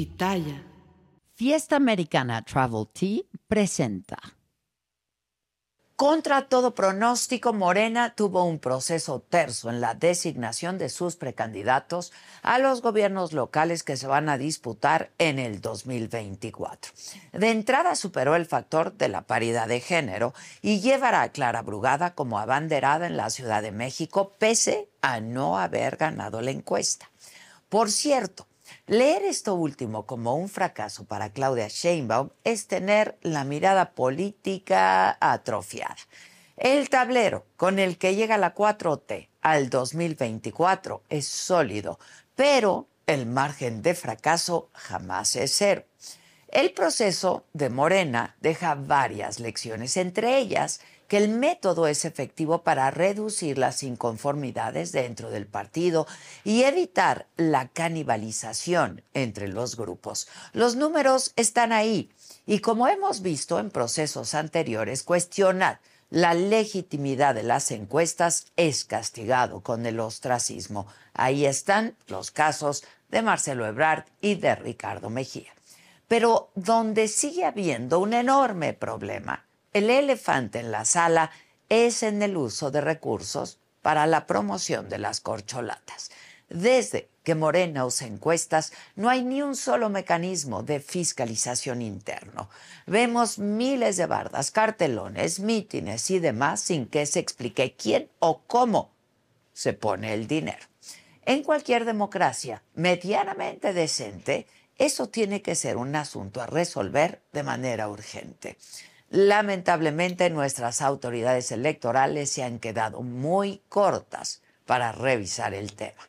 Pitaya. Fiesta Americana Travel Tea presenta. Contra todo pronóstico, Morena tuvo un proceso terso en la designación de sus precandidatos a los gobiernos locales que se van a disputar en el 2024. De entrada superó el factor de la paridad de género y llevará a Clara Brugada como abanderada en la Ciudad de México, pese a no haber ganado la encuesta. Por cierto, Leer esto último como un fracaso para Claudia Sheinbaum es tener la mirada política atrofiada. El tablero con el que llega la 4T al 2024 es sólido, pero el margen de fracaso jamás es cero. El proceso de Morena deja varias lecciones, entre ellas que el método es efectivo para reducir las inconformidades dentro del partido y evitar la canibalización entre los grupos. Los números están ahí y como hemos visto en procesos anteriores, cuestionar la legitimidad de las encuestas es castigado con el ostracismo. Ahí están los casos de Marcelo Ebrard y de Ricardo Mejía. Pero donde sigue habiendo un enorme problema el elefante en la sala es en el uso de recursos para la promoción de las corcholatas. Desde que Morena usa encuestas, no hay ni un solo mecanismo de fiscalización interno. Vemos miles de bardas, cartelones, mítines y demás sin que se explique quién o cómo se pone el dinero. En cualquier democracia medianamente decente, eso tiene que ser un asunto a resolver de manera urgente. Lamentablemente nuestras autoridades electorales se han quedado muy cortas para revisar el tema.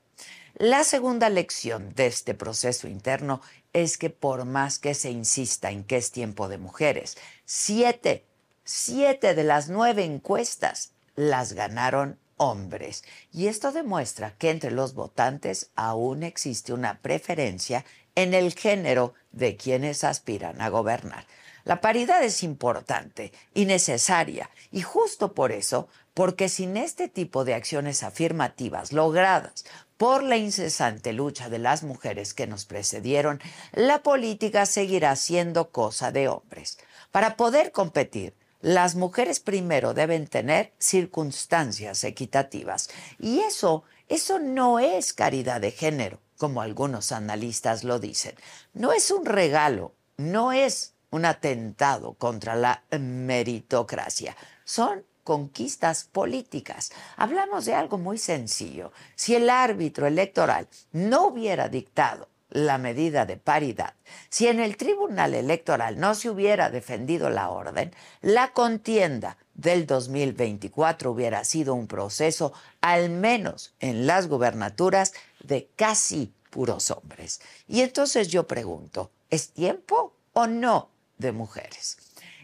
La segunda lección de este proceso interno es que por más que se insista en que es tiempo de mujeres, siete, siete de las nueve encuestas las ganaron hombres. Y esto demuestra que entre los votantes aún existe una preferencia en el género de quienes aspiran a gobernar. La paridad es importante y necesaria, y justo por eso, porque sin este tipo de acciones afirmativas logradas por la incesante lucha de las mujeres que nos precedieron, la política seguirá siendo cosa de hombres. Para poder competir, las mujeres primero deben tener circunstancias equitativas. Y eso, eso no es caridad de género, como algunos analistas lo dicen. No es un regalo, no es un atentado contra la meritocracia. Son conquistas políticas. Hablamos de algo muy sencillo. Si el árbitro electoral no hubiera dictado la medida de paridad, si en el Tribunal Electoral no se hubiera defendido la orden, la contienda del 2024 hubiera sido un proceso, al menos en las gubernaturas, de casi puros hombres. Y entonces yo pregunto, ¿es tiempo o no de mujeres.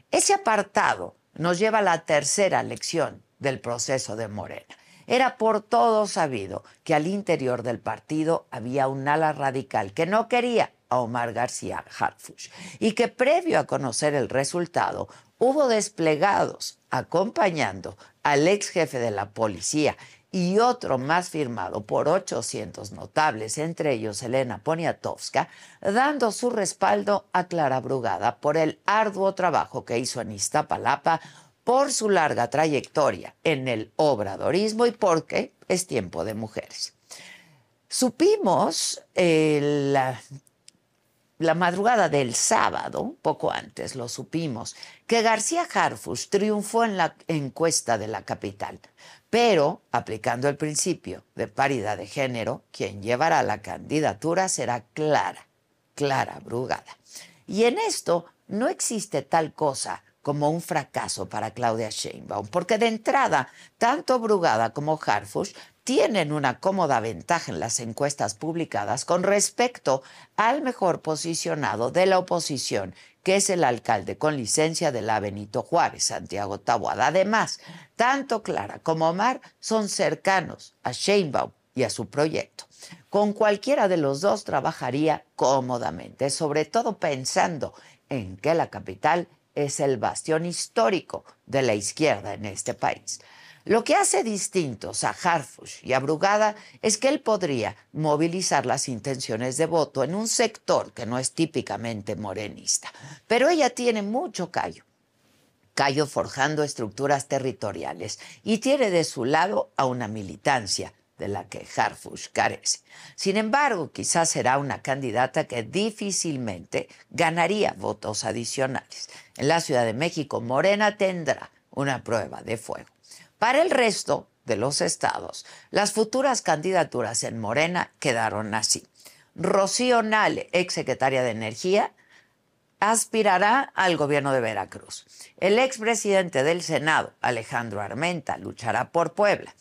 Ese apartado nos lleva a la tercera lección del proceso de Morena. Era por todo sabido que al interior del partido había un ala radical que no quería a Omar García Harfuch y que previo a conocer el resultado hubo desplegados acompañando al ex jefe de la policía y otro más firmado por 800 notables, entre ellos Elena Poniatowska, dando su respaldo a Clara Brugada por el arduo trabajo que hizo en Iztapalapa, por su larga trayectoria en el obradorismo y porque es tiempo de mujeres. Supimos eh, la, la madrugada del sábado, poco antes lo supimos, que García Harfus triunfó en la encuesta de la capital pero, aplicando el principio de paridad de género, quien llevará la candidatura será Clara, Clara Brugada. Y en esto no existe tal cosa como un fracaso para Claudia Sheinbaum, porque de entrada, tanto Brugada como Harfush tienen una cómoda ventaja en las encuestas publicadas con respecto al mejor posicionado de la oposición, que es el alcalde con licencia de la Benito Juárez, Santiago Taboada. Además, tanto Clara como Omar son cercanos a Sheinbaum y a su proyecto. Con cualquiera de los dos trabajaría cómodamente, sobre todo pensando en que la capital es el bastión histórico de la izquierda en este país. Lo que hace distintos a Harfush y a Brugada es que él podría movilizar las intenciones de voto en un sector que no es típicamente morenista. Pero ella tiene mucho callo. Callo forjando estructuras territoriales y tiene de su lado a una militancia de la que Harfush carece. Sin embargo, quizás será una candidata que difícilmente ganaría votos adicionales. En la Ciudad de México, Morena tendrá una prueba de fuego. Para el resto de los estados, las futuras candidaturas en Morena quedaron así. Rocío Nale, exsecretaria de Energía, aspirará al gobierno de Veracruz. El expresidente del Senado, Alejandro Armenta, luchará por Puebla.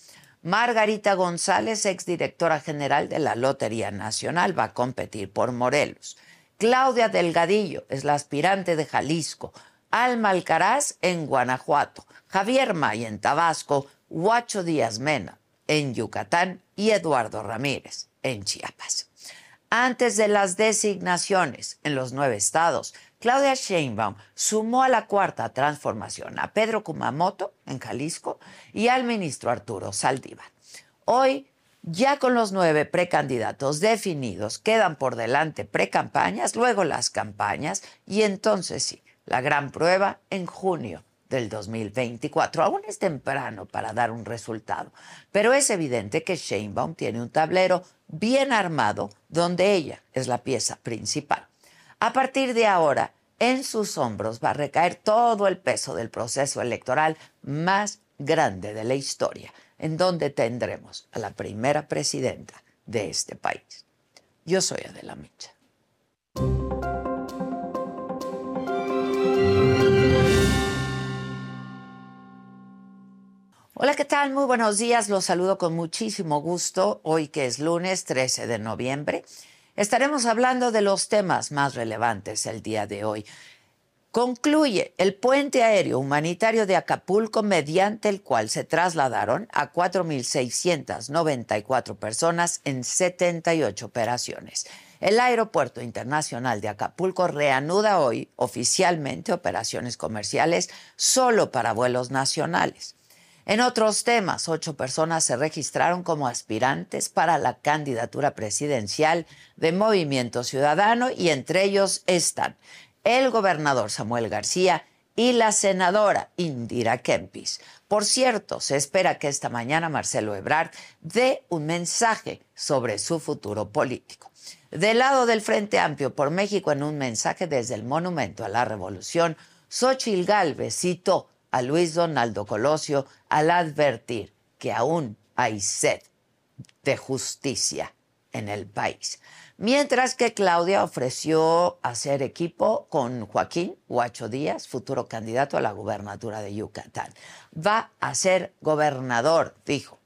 Margarita González, exdirectora general de la Lotería Nacional, va a competir por Morelos. Claudia Delgadillo es la aspirante de Jalisco. Alma Alcaraz en Guanajuato, Javier May en Tabasco, Huacho Díaz Mena en Yucatán y Eduardo Ramírez en Chiapas. Antes de las designaciones en los nueve estados, Claudia Sheinbaum sumó a la cuarta transformación a Pedro Kumamoto en Jalisco y al ministro Arturo Saldívar. Hoy, ya con los nueve precandidatos definidos, quedan por delante precampañas, luego las campañas y entonces sí, la gran prueba en junio del 2024. Aún es temprano para dar un resultado, pero es evidente que Sheinbaum tiene un tablero bien armado donde ella es la pieza principal. A partir de ahora, en sus hombros va a recaer todo el peso del proceso electoral más grande de la historia, en donde tendremos a la primera presidenta de este país. Yo soy Adela Micha. Hola, ¿qué tal? Muy buenos días. Los saludo con muchísimo gusto. Hoy que es lunes 13 de noviembre, estaremos hablando de los temas más relevantes el día de hoy. Concluye el puente aéreo humanitario de Acapulco mediante el cual se trasladaron a 4.694 personas en 78 operaciones. El Aeropuerto Internacional de Acapulco reanuda hoy oficialmente operaciones comerciales solo para vuelos nacionales. En otros temas, ocho personas se registraron como aspirantes para la candidatura presidencial de Movimiento Ciudadano y entre ellos están el gobernador Samuel García y la senadora Indira Kempis. Por cierto, se espera que esta mañana Marcelo Ebrard dé un mensaje sobre su futuro político. Del lado del Frente Amplio por México, en un mensaje desde el Monumento a la Revolución, Xochil Gálvez citó a Luis Donaldo Colosio al advertir que aún hay sed de justicia en el país. Mientras que Claudia ofreció hacer equipo con Joaquín Huacho Díaz, futuro candidato a la gubernatura de Yucatán. Va a ser gobernador, dijo.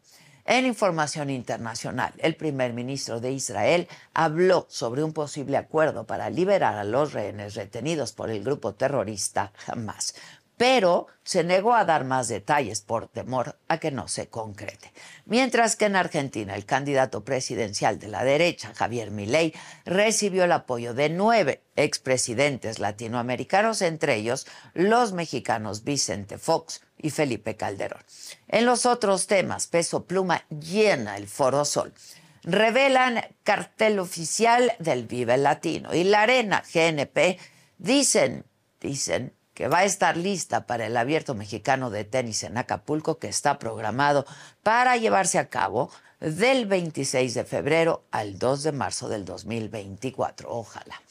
En información internacional, el primer ministro de Israel habló sobre un posible acuerdo para liberar a los rehenes retenidos por el grupo terrorista Hamas pero se negó a dar más detalles por temor a que no se concrete. Mientras que en Argentina el candidato presidencial de la derecha, Javier Milei, recibió el apoyo de nueve expresidentes latinoamericanos, entre ellos los mexicanos Vicente Fox y Felipe Calderón. En los otros temas, Peso Pluma llena el Foro Sol revelan cartel oficial del Vive Latino y la Arena GNP dicen, dicen que va a estar lista para el abierto mexicano de tenis en Acapulco, que está programado para llevarse a cabo del 26 de febrero al 2 de marzo del 2024. Ojalá.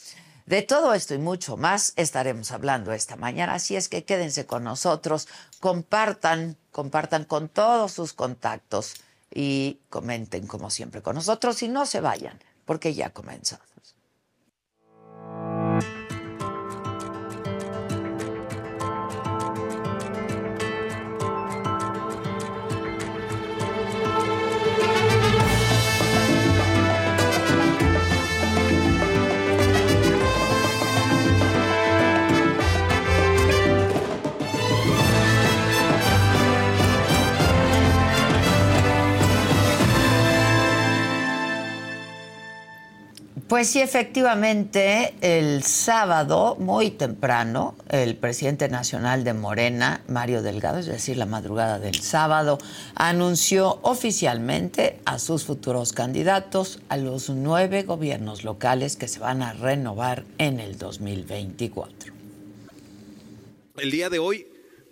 De todo esto y mucho más estaremos hablando esta mañana, así es que quédense con nosotros, compartan, compartan con todos sus contactos y comenten como siempre con nosotros y no se vayan, porque ya comenzamos. Pues sí, efectivamente, el sábado, muy temprano, el presidente nacional de Morena, Mario Delgado, es decir, la madrugada del sábado, anunció oficialmente a sus futuros candidatos a los nueve gobiernos locales que se van a renovar en el 2024. El día de hoy,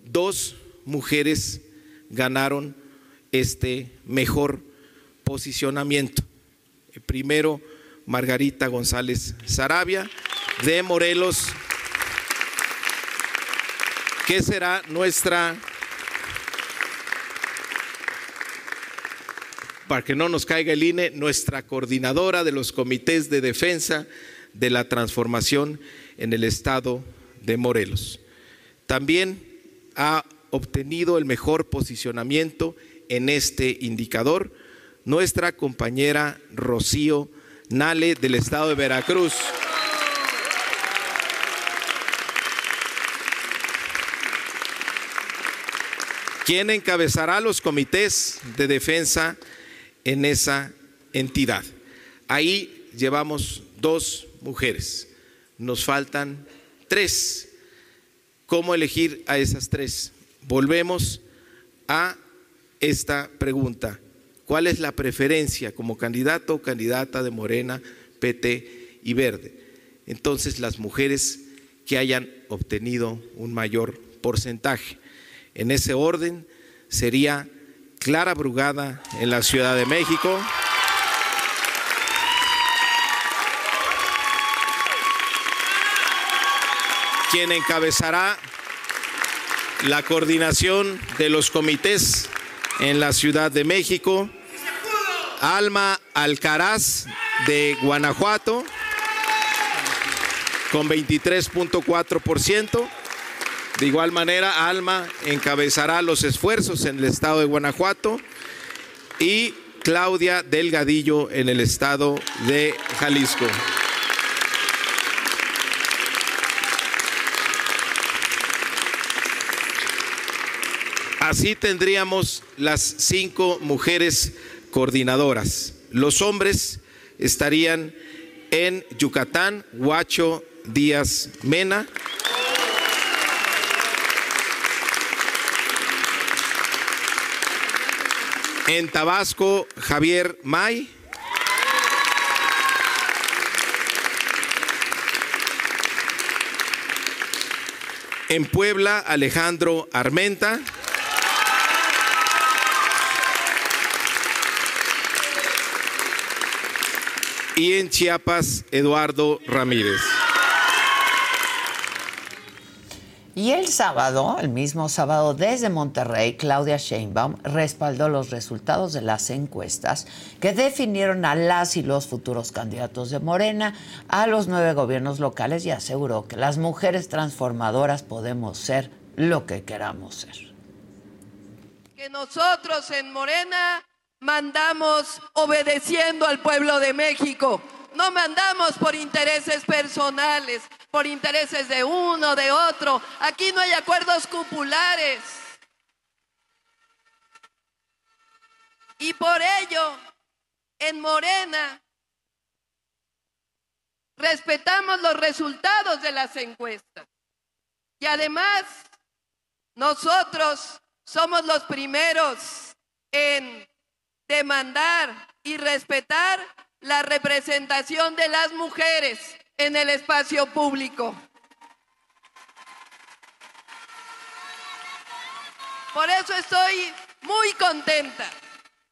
dos mujeres ganaron este mejor posicionamiento. primero, Margarita González Sarabia de Morelos, que será nuestra, para que no nos caiga el INE, nuestra coordinadora de los comités de defensa de la transformación en el estado de Morelos. También ha obtenido el mejor posicionamiento en este indicador nuestra compañera Rocío Nale del estado de Veracruz. quien encabezará los comités de defensa en esa entidad. Ahí llevamos dos mujeres, nos faltan tres. ¿Cómo elegir a esas tres? Volvemos a esta pregunta. ¿Cuál es la preferencia como candidato o candidata de Morena, PT y Verde? Entonces, las mujeres que hayan obtenido un mayor porcentaje. En ese orden sería Clara Brugada en la Ciudad de México. quien encabezará la coordinación de los comités en la Ciudad de México. Alma Alcaraz de Guanajuato con 23.4%. De igual manera, Alma encabezará los esfuerzos en el estado de Guanajuato y Claudia Delgadillo en el estado de Jalisco. Así tendríamos las cinco mujeres coordinadoras. Los hombres estarían en Yucatán, Huacho Díaz Mena. En Tabasco, Javier May. En Puebla, Alejandro Armenta. Y en Chiapas Eduardo Ramírez. Y el sábado, el mismo sábado, desde Monterrey, Claudia Sheinbaum respaldó los resultados de las encuestas que definieron a las y los futuros candidatos de Morena a los nueve gobiernos locales y aseguró que las mujeres transformadoras podemos ser lo que queramos ser. Que nosotros en Morena mandamos obedeciendo al pueblo de México. No mandamos por intereses personales, por intereses de uno, de otro. Aquí no hay acuerdos cupulares. Y por ello, en Morena, respetamos los resultados de las encuestas. Y además, nosotros somos los primeros en demandar y respetar la representación de las mujeres en el espacio público. Por eso estoy muy contenta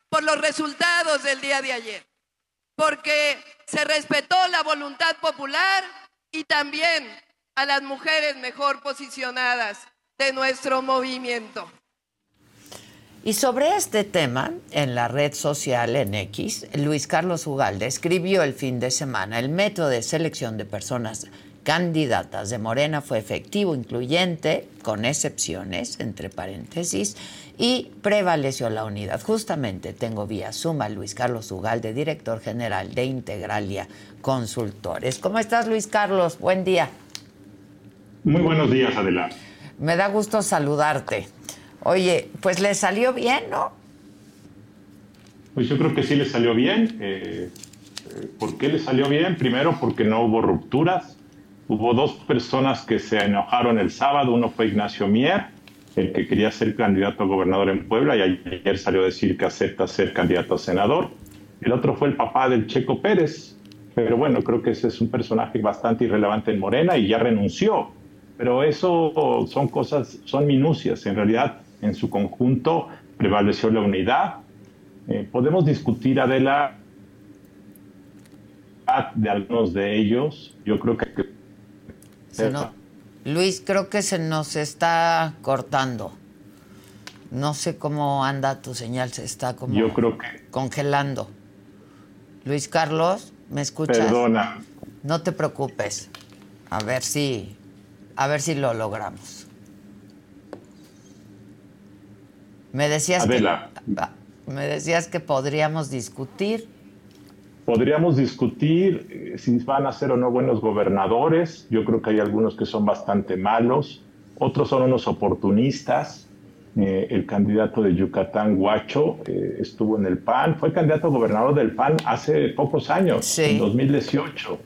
por los resultados del día de ayer, porque se respetó la voluntad popular y también a las mujeres mejor posicionadas de nuestro movimiento. Y sobre este tema, en la red social en X, Luis Carlos Ugalde escribió el fin de semana, el método de selección de personas candidatas de Morena fue efectivo, incluyente, con excepciones, entre paréntesis, y prevaleció la unidad. Justamente tengo vía suma Luis Carlos Ugalde, director general de Integralia Consultores. ¿Cómo estás, Luis Carlos? Buen día. Muy buenos días, Adela. Me da gusto saludarte. Oye, pues le salió bien, ¿no? Pues yo creo que sí le salió bien. Eh, ¿Por qué le salió bien? Primero porque no hubo rupturas. Hubo dos personas que se enojaron el sábado. Uno fue Ignacio Mier, el que quería ser candidato a gobernador en Puebla y ayer salió a decir que acepta ser candidato a senador. El otro fue el papá del Checo Pérez. Pero bueno, creo que ese es un personaje bastante irrelevante en Morena y ya renunció. Pero eso son cosas, son minucias. En realidad, en su conjunto prevaleció la unidad. Eh, podemos discutir, Adela, de algunos de ellos. Yo creo que... Luis, creo que se nos está cortando. No sé cómo anda tu señal, se está como Yo creo que... congelando. Luis Carlos, ¿me escuchas? Perdona. No te preocupes. A ver si, a ver si lo logramos. Me decías Adela. que me decías que podríamos discutir Podríamos discutir eh, si van a ser o no buenos gobernadores. Yo creo que hay algunos que son bastante malos. Otros son unos oportunistas. Eh, el candidato de Yucatán, Guacho, eh, estuvo en el PAN. Fue candidato a gobernador del PAN hace pocos años, en 2018.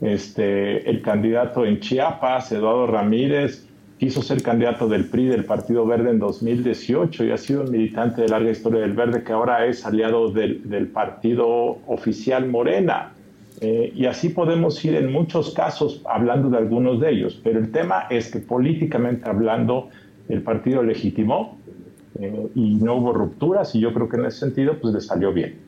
Este, el candidato en Chiapas, Eduardo Ramírez, quiso ser candidato del PRI del Partido Verde en 2018 y ha sido un militante de larga historia del Verde que ahora es aliado del, partido oficial Morena. Eh, y así podemos ir en muchos casos hablando de algunos de ellos, pero el tema es que políticamente hablando el partido legitimó eh, y no hubo rupturas y yo creo que en ese sentido pues le salió bien.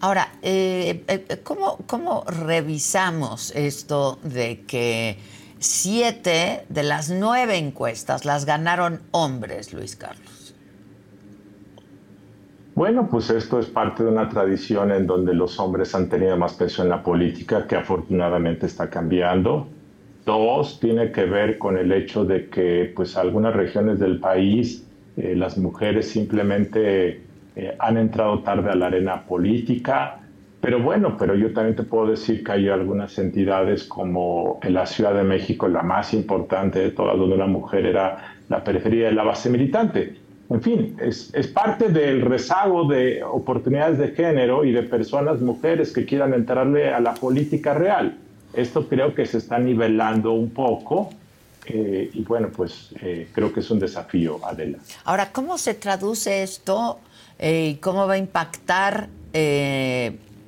Ahora, eh, ¿cómo, ¿cómo revisamos esto de que siete de las nueve encuestas las ganaron hombres, Luis Carlos. Bueno, pues esto es parte de una tradición en donde los hombres han tenido más peso en la política, que afortunadamente está cambiando. Dos, tiene que ver con el hecho de que pues algunas regiones del país eh, las mujeres simplemente eh, han entrado tarde a la arena política pero bueno, pero yo también te puedo decir que hay algunas entidades como en la Ciudad de México, la más importante de todas, donde una mujer era la periferia de la base militante. En fin, es, es parte del rezago de oportunidades de género y de personas, mujeres que quieran entrarle a la política real. Esto creo que se está nivelando un poco eh, y bueno, pues eh, creo que es un desafío, Adela. Ahora, ¿cómo se traduce esto eh, y cómo va a impactar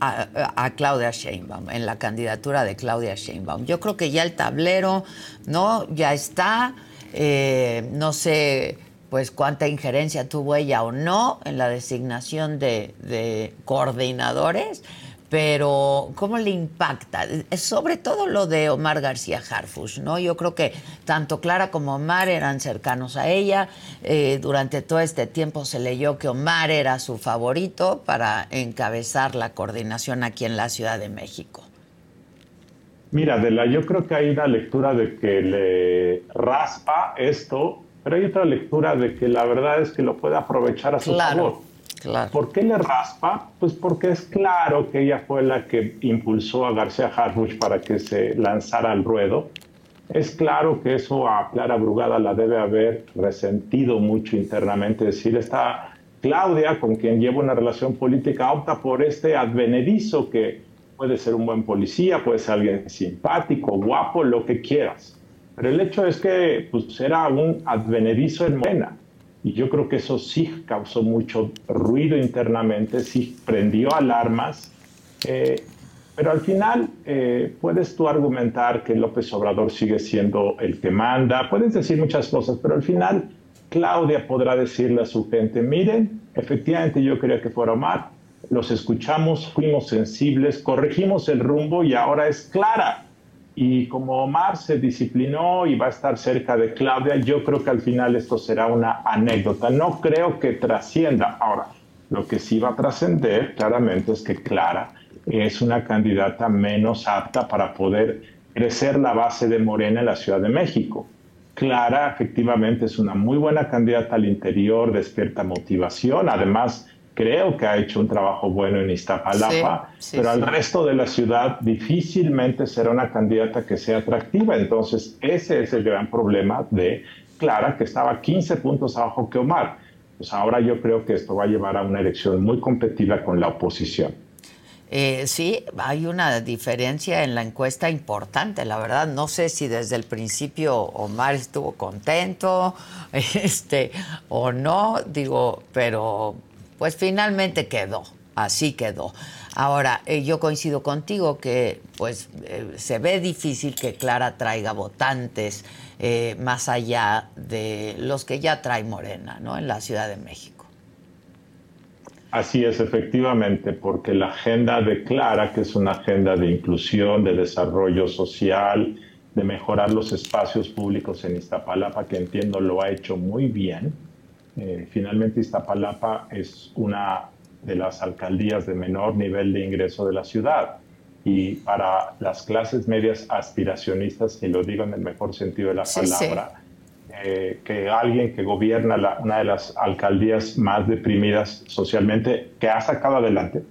a, Claudia Sheinbaum, en la candidatura de Claudia Sheinbaum. Yo creo que ya el tablero, ¿no? Ya está. Eh, no sé pues cuánta injerencia tuvo ella o no en la designación de, de coordinadores, pero ¿cómo le impacta? Sobre todo lo de Omar García Harfush, ¿no? Yo creo que tanto Clara como Omar eran cercanos a ella. Eh, durante todo este tiempo se leyó que Omar era su favorito para encabezar la coordinación aquí en la Ciudad de México. Mira, Adela, yo creo que hay una lectura de que le raspa esto, pero hay otra lectura de que la verdad es que lo puede aprovechar a su favor. ¿Por qué le raspa? Pues porque es claro que ella fue la que impulsó a García Harfuch para que se lanzara al ruedo. Es claro que eso a Clara Brugada la debe haber resentido mucho internamente. Es decir, esta Claudia, con quien lleva una relación política, opta por este advenedizo que puede ser un buen policía, puede ser alguien simpático, guapo, lo que quieras. Pero el hecho es que pues, era un advenedizo en Morena y yo creo que eso sí causó mucho ruido internamente, sí prendió alarmas, eh, pero al final eh, puedes tú argumentar que López Obrador sigue siendo el que manda, puedes decir muchas cosas, pero al final Claudia podrá decirle a su gente, miren, efectivamente yo quería que fuera Omar, los escuchamos, fuimos sensibles, corregimos el rumbo y ahora es Clara y como Omar se disciplinó y va a estar cerca de Claudia, yo creo que al final esto será una anécdota. No creo que trascienda. Ahora, lo que sí va a trascender claramente es que Clara es una candidata menos apta para poder crecer la base de Morena en la Ciudad de México. Clara efectivamente es una muy buena candidata al interior, despierta motivación, además creo que ha hecho un trabajo bueno en Iztapalapa, pero al resto de la ciudad difícilmente será una candidata que sea atractiva. Entonces, ese es el gran problema de Clara, que estaba 15 puntos abajo que Omar. Pues ahora yo creo que esto va a llevar a una elección muy competitiva con la oposición. Eh, sí, hay una diferencia en la encuesta importante, la verdad. No sé si desde el principio Omar estuvo contento este, o no, digo, pero pues finalmente quedó, así quedó. Ahora, eh, yo coincido contigo que pues eh, se ve difícil que Clara traiga votantes eh, más allá de los que ya trae Morena, ¿no? En la Ciudad de México. Así es, efectivamente, porque la agenda de Clara, que es una agenda de inclusión, de desarrollo social, de mejorar los espacios públicos en Iztapalapa, que entiendo lo ha hecho muy bien. Finalmente Iztapalapa es una de las alcaldías de menor nivel de ingreso de la ciudad. Y para las clases medias aspiracionistas, y lo digo en el mejor sentido de la palabra, eh, que alguien que gobierna la, una de las alcaldías más deprimidas socialmente, que ha sacado adelante,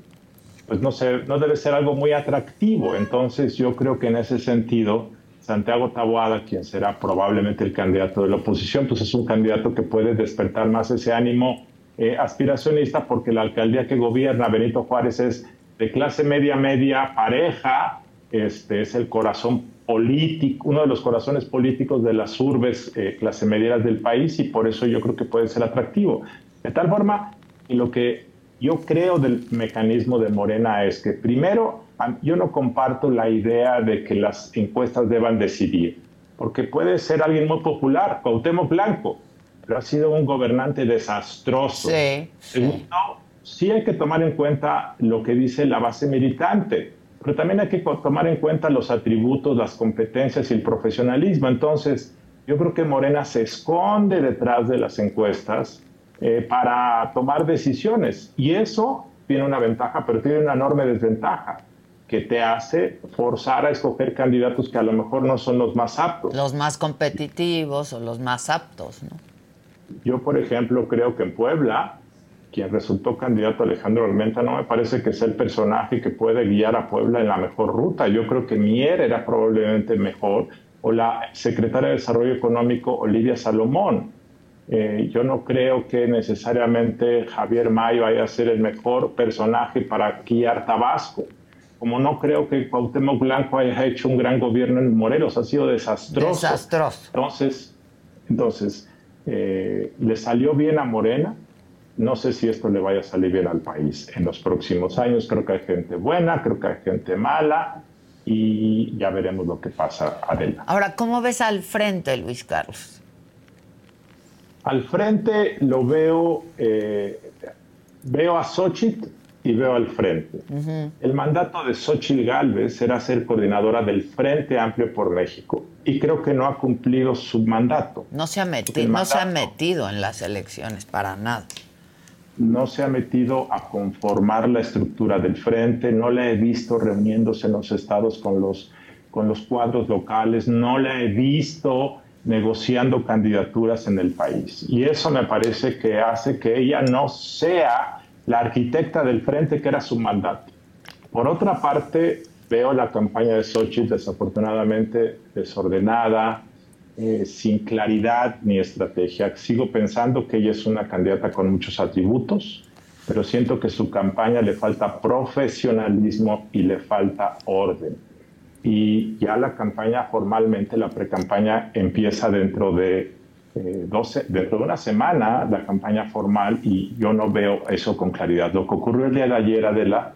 pues no, sé, no debe ser algo muy atractivo. Entonces yo creo que en ese sentido, Santiago Taboada, quien será probablemente el candidato de la oposición, pues es un candidato que puede despertar más ese ánimo eh, aspiracionista porque la alcaldía que gobierna Benito Juárez es de clase media media pareja, este es el corazón político, uno de los corazones políticos de las urbes eh, clase medieras del país y por eso yo creo que puede ser atractivo. De tal forma, y lo que yo creo del mecanismo de Morena es que primero yo no comparto la idea de que las encuestas deban decidir, porque puede ser alguien muy popular, Cuauhtémoc Blanco, pero ha sido un gobernante desastroso. Sí, Segundo, sí hay que tomar en cuenta lo que dice la base militante, pero también hay que tomar en cuenta los atributos, las competencias y el profesionalismo. Entonces, yo creo que Morena se esconde detrás de las encuestas eh, para tomar decisiones y eso tiene una ventaja, pero tiene una enorme desventaja que te hace forzar a escoger candidatos que a lo mejor no son los más aptos. Los más competitivos o los más aptos, ¿no? Yo, por ejemplo, creo que en Puebla, quien resultó candidato Alejandro Armenta, no me parece que sea el personaje que puede guiar a Puebla en la mejor ruta. Yo creo que Mier era probablemente mejor, o la secretaria de Desarrollo Económico, Olivia Salomón. Eh, yo no creo que necesariamente Javier Mayo vaya a ser el mejor personaje para guiar Tabasco. Como no creo que Cuauhtémoc Blanco haya hecho un gran gobierno en Morelos, ha sido desastroso. Desastroso. Entonces, entonces eh, le salió bien a Morena. No sé si esto le vaya a salir bien al país en los próximos años. Creo que hay gente buena, creo que hay gente mala y ya veremos lo que pasa, Adela. Ahora, ¿cómo ves al frente, Luis Carlos? Al frente lo veo, eh, veo a Xochitl y veo al frente. El mandato de Xochitl Galvez era ser coordinadora del Frente Amplio por México y creo que no ha cumplido su mandato. No se ha metido, no se ha metido en las elecciones para nada. No se ha metido a conformar la estructura del frente, no la he visto reuniéndose en los estados con los, con los cuadros locales, no la he visto negociando candidaturas en el país. Y eso me parece que hace que ella no sea la arquitecta del frente que era su mandato. Por otra parte, veo la campaña de Xochitl desafortunadamente desordenada, eh, sin claridad ni estrategia. Sigo pensando que ella es una candidata con muchos atributos, pero siento que su campaña le falta profesionalismo y le falta orden. Y ya la campaña formalmente, la precampaña empieza dentro de 12, eh, dentro de una semana, la campaña formal, y yo no veo eso con claridad. Lo que ocurrió el día de ayer, Adela,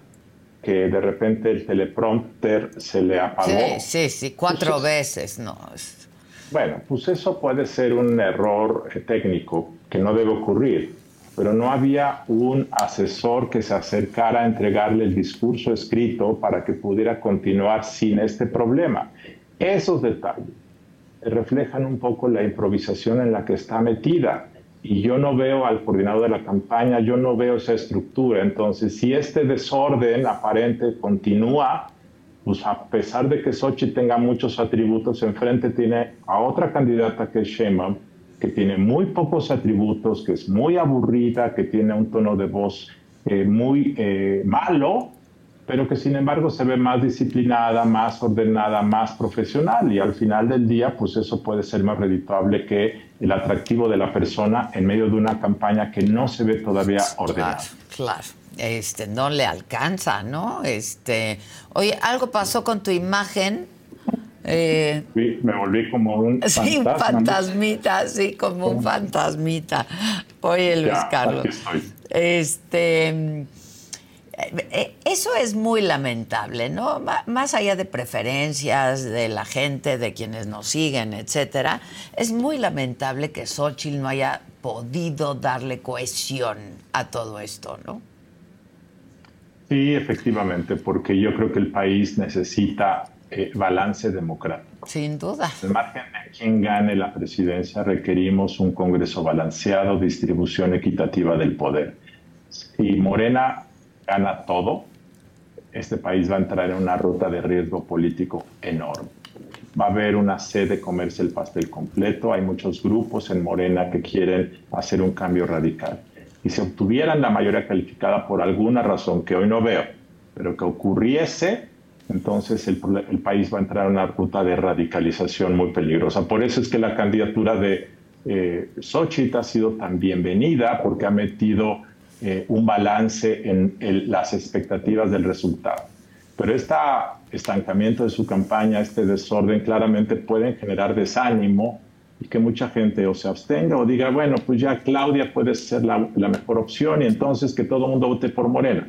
que de repente el teleprompter se le apagó. Sí, sí, sí, cuatro veces, no. Bueno, pues eso puede ser un error eh, técnico que no debe ocurrir, pero no había un asesor que se acercara a entregarle el discurso escrito para que pudiera continuar sin este problema. Esos detalles reflejan un poco la improvisación en la que está metida y yo no veo al coordinador de la campaña, yo no veo esa estructura. Entonces, si este desorden aparente continúa, pues a pesar de que Sochi tenga muchos atributos, enfrente tiene a otra candidata que es Sheinbaum, que tiene muy pocos atributos, que es muy aburrida, que tiene un tono de voz eh, muy eh, malo pero que sin embargo se ve más disciplinada, más ordenada, más profesional y al final del día pues eso puede ser más redituable que el atractivo de la persona en medio de una campaña que no se ve todavía ordenada. Claro, claro. Este, no le alcanza, ¿no? Este, oye, algo pasó con tu imagen eh, sí, me volví como un sí, fantasmita, sí, como un fantasmita. Oye, Luis Carlos. Este, eso es muy lamentable, ¿no? Más allá de preferencias de la gente, de quienes nos siguen, etcétera, es muy lamentable que Xochitl no haya podido darle cohesión a todo esto, ¿no? Sí, efectivamente, porque yo creo que el país necesita eh, balance democrático. Sin duda. Al margen de quien gane la presidencia, requerimos un Congreso balanceado, distribución equitativa del poder. Si Morena gana todo, este país va a entrar en una ruta de riesgo político enorme. Va a haber una sed de comerse el pastel completo. Hay muchos grupos en Morena que quieren hacer un cambio radical. Y si obtuvieran la mayoría calificada por alguna razón que hoy no veo, pero que ocurriese, entonces el, país va a entrar en una ruta de radicalización muy peligrosa. Por eso es que la candidatura de eh, Xochitl ha sido tan bienvenida porque ha metido eh, un balance en las expectativas del resultado. Pero este estancamiento de su campaña, este desorden, claramente pueden generar desánimo y que mucha gente o se abstenga o diga, bueno, pues ya Claudia puede ser la, mejor opción y entonces que todo el mundo vote por Morena.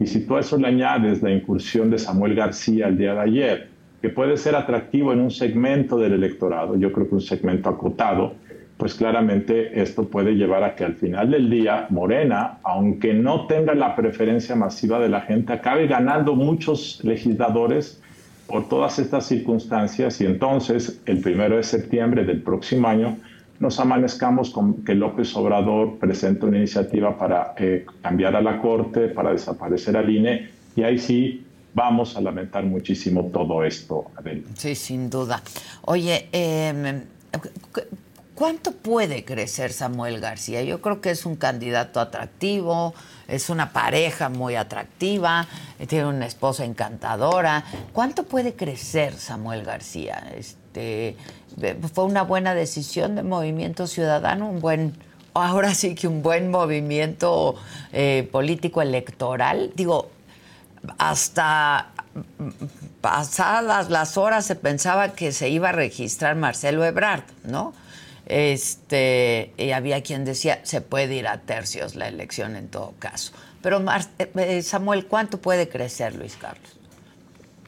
Y si tú a eso le añades la incursión de Samuel García el día de ayer, que puede ser atractivo en un segmento del electorado, yo creo que un segmento acotado, pues claramente esto puede llevar a que al final del día Morena, aunque no tenga la preferencia masiva de la gente, acabe ganando muchos legisladores por todas estas circunstancias y entonces el primero de septiembre del próximo año nos amanezcamos con que López Obrador presenta una iniciativa para eh, cambiar a la Corte, para desaparecer al INE, y ahí sí vamos a lamentar muchísimo todo esto. Sí, sin duda. Oye, em, ¿cuánto puede crecer Samuel García? Yo creo que es un candidato atractivo, es una pareja muy atractiva, tiene una esposa encantadora. ¿Cuánto puede crecer Samuel García? Este, fue una buena decisión de Movimiento Ciudadano, un buen, ahora sí que un buen movimiento eh, político electoral. Digo, hasta pasadas las horas se pensaba que se iba a registrar Marcelo Ebrard, ¿no? Este, y había quien decía, se puede ir a tercios la elección en todo caso. Pero eh, eh, Samuel, ¿cuánto puede crecer Luis Carlos?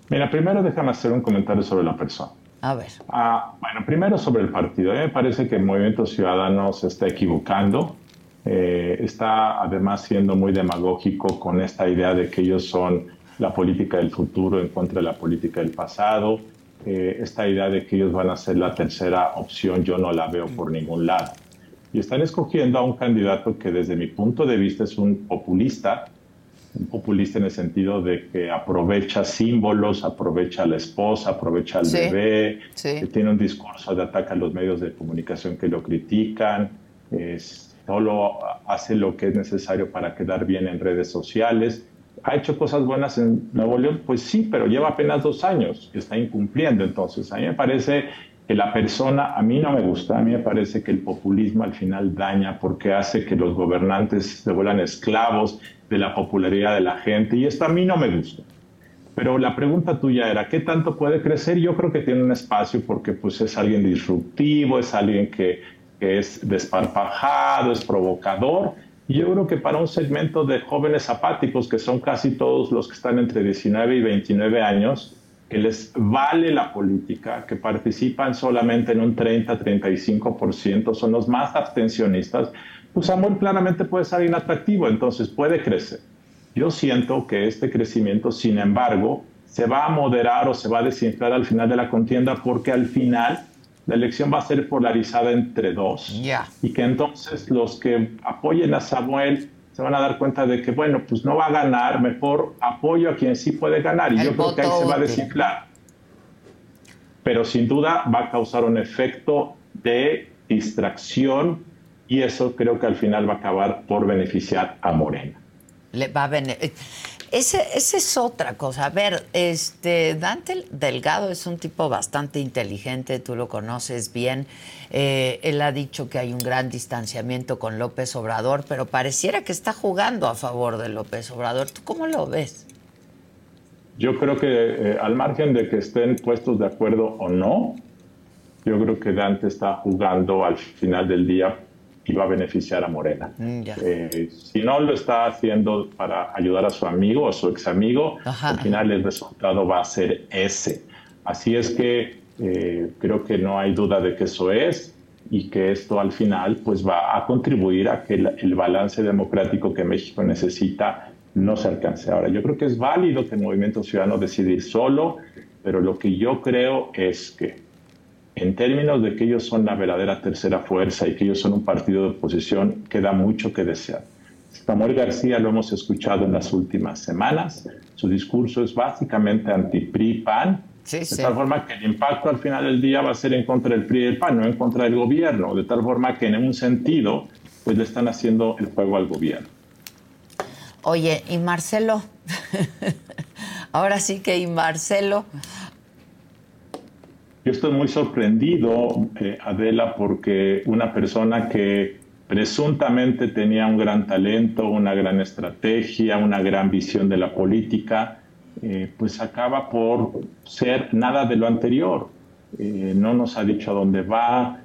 Mira, primero déjame hacer un comentario sobre la persona. A ver. Ah, bueno, primero sobre el partido. A mí me parece que el Movimiento Ciudadano se está equivocando. Eh, está además siendo muy demagógico con esta idea de que ellos son la política del futuro en contra de la política del pasado. Eh, esta idea de que ellos van a ser la tercera opción yo no la veo por ningún lado. Y están escogiendo a un candidato que desde mi punto de vista es un populista, un populista en el sentido de que aprovecha símbolos, aprovecha a la esposa, aprovecha al bebé, que tiene un discurso de ataque a los medios de comunicación que lo critican, solo hace lo que es necesario para quedar bien en redes sociales. ¿Ha hecho cosas buenas en Nuevo León? Pues sí, pero lleva apenas dos años, está incumpliendo. Entonces, a mí me parece que la persona, a mí no me gusta, a mí me parece que el populismo al final daña porque hace que los gobernantes se vuelvan esclavos de la popularidad de la gente y esto a mí no me gusta. Pero la pregunta tuya era, ¿qué tanto puede crecer? Yo creo que tiene un espacio porque pues es alguien disruptivo, es alguien que, que es desparpajado, es provocador. Y yo creo que para un segmento de jóvenes apáticos, que son casi todos los que están entre 19 y 29 años, que les vale la política, que participan solamente en un 30-35%, son los más abstencionistas, pues Samuel claramente puede ser inatractivo, entonces puede crecer. Yo siento que este crecimiento, sin embargo, se va a moderar o se va a desinflar al final de la contienda porque al final la elección va a ser polarizada entre dos. Y que entonces los que apoyen a Samuel se van a dar cuenta de que, bueno, pues no va a ganar, mejor apoyo a quien sí puede ganar. Y yo creo que ahí se va a desinflar. Pero sin duda va a causar un efecto de distracción y eso creo que al final va a acabar por beneficiar a Morena. Le va a Ese, esa es otra cosa. A ver, este Dante Delgado es un tipo bastante inteligente, tú lo conoces bien. Eh, él ha dicho que hay un gran distanciamiento con López Obrador, pero pareciera que está jugando a favor de López Obrador. ¿Tú cómo lo ves? Yo creo que eh, al margen de que estén puestos de acuerdo o no, yo creo que Dante está jugando al final del día va a beneficiar a Morena. Mm, eh, si no lo está haciendo para ayudar a su amigo o su ex amigo, al final el resultado va a ser ese. Así es que eh, creo que no hay duda de que eso es y que esto al final pues va a contribuir a que el balance democrático que México necesita no se alcance. Ahora, yo creo que es válido que el movimiento ciudadano decida ir solo, pero lo que yo creo es que en términos de que ellos son la verdadera tercera fuerza y que ellos son un partido de oposición, queda mucho que desear. Samuel García lo hemos escuchado en las últimas semanas. Su discurso es básicamente anti-PRI-PAN, de tal forma que el impacto al final del día va a ser en contra del PRI y del PAN, no en contra del gobierno, de tal forma que en un sentido, pues le están haciendo el juego al gobierno. Oye, y Marcelo, ahora sí que y Marcelo. Yo estoy muy sorprendido, eh, Adela, porque una persona que presuntamente tenía un gran talento, una gran estrategia, una gran visión de la política, eh, pues acaba por ser nada de lo anterior. Eh, no nos ha dicho a dónde va,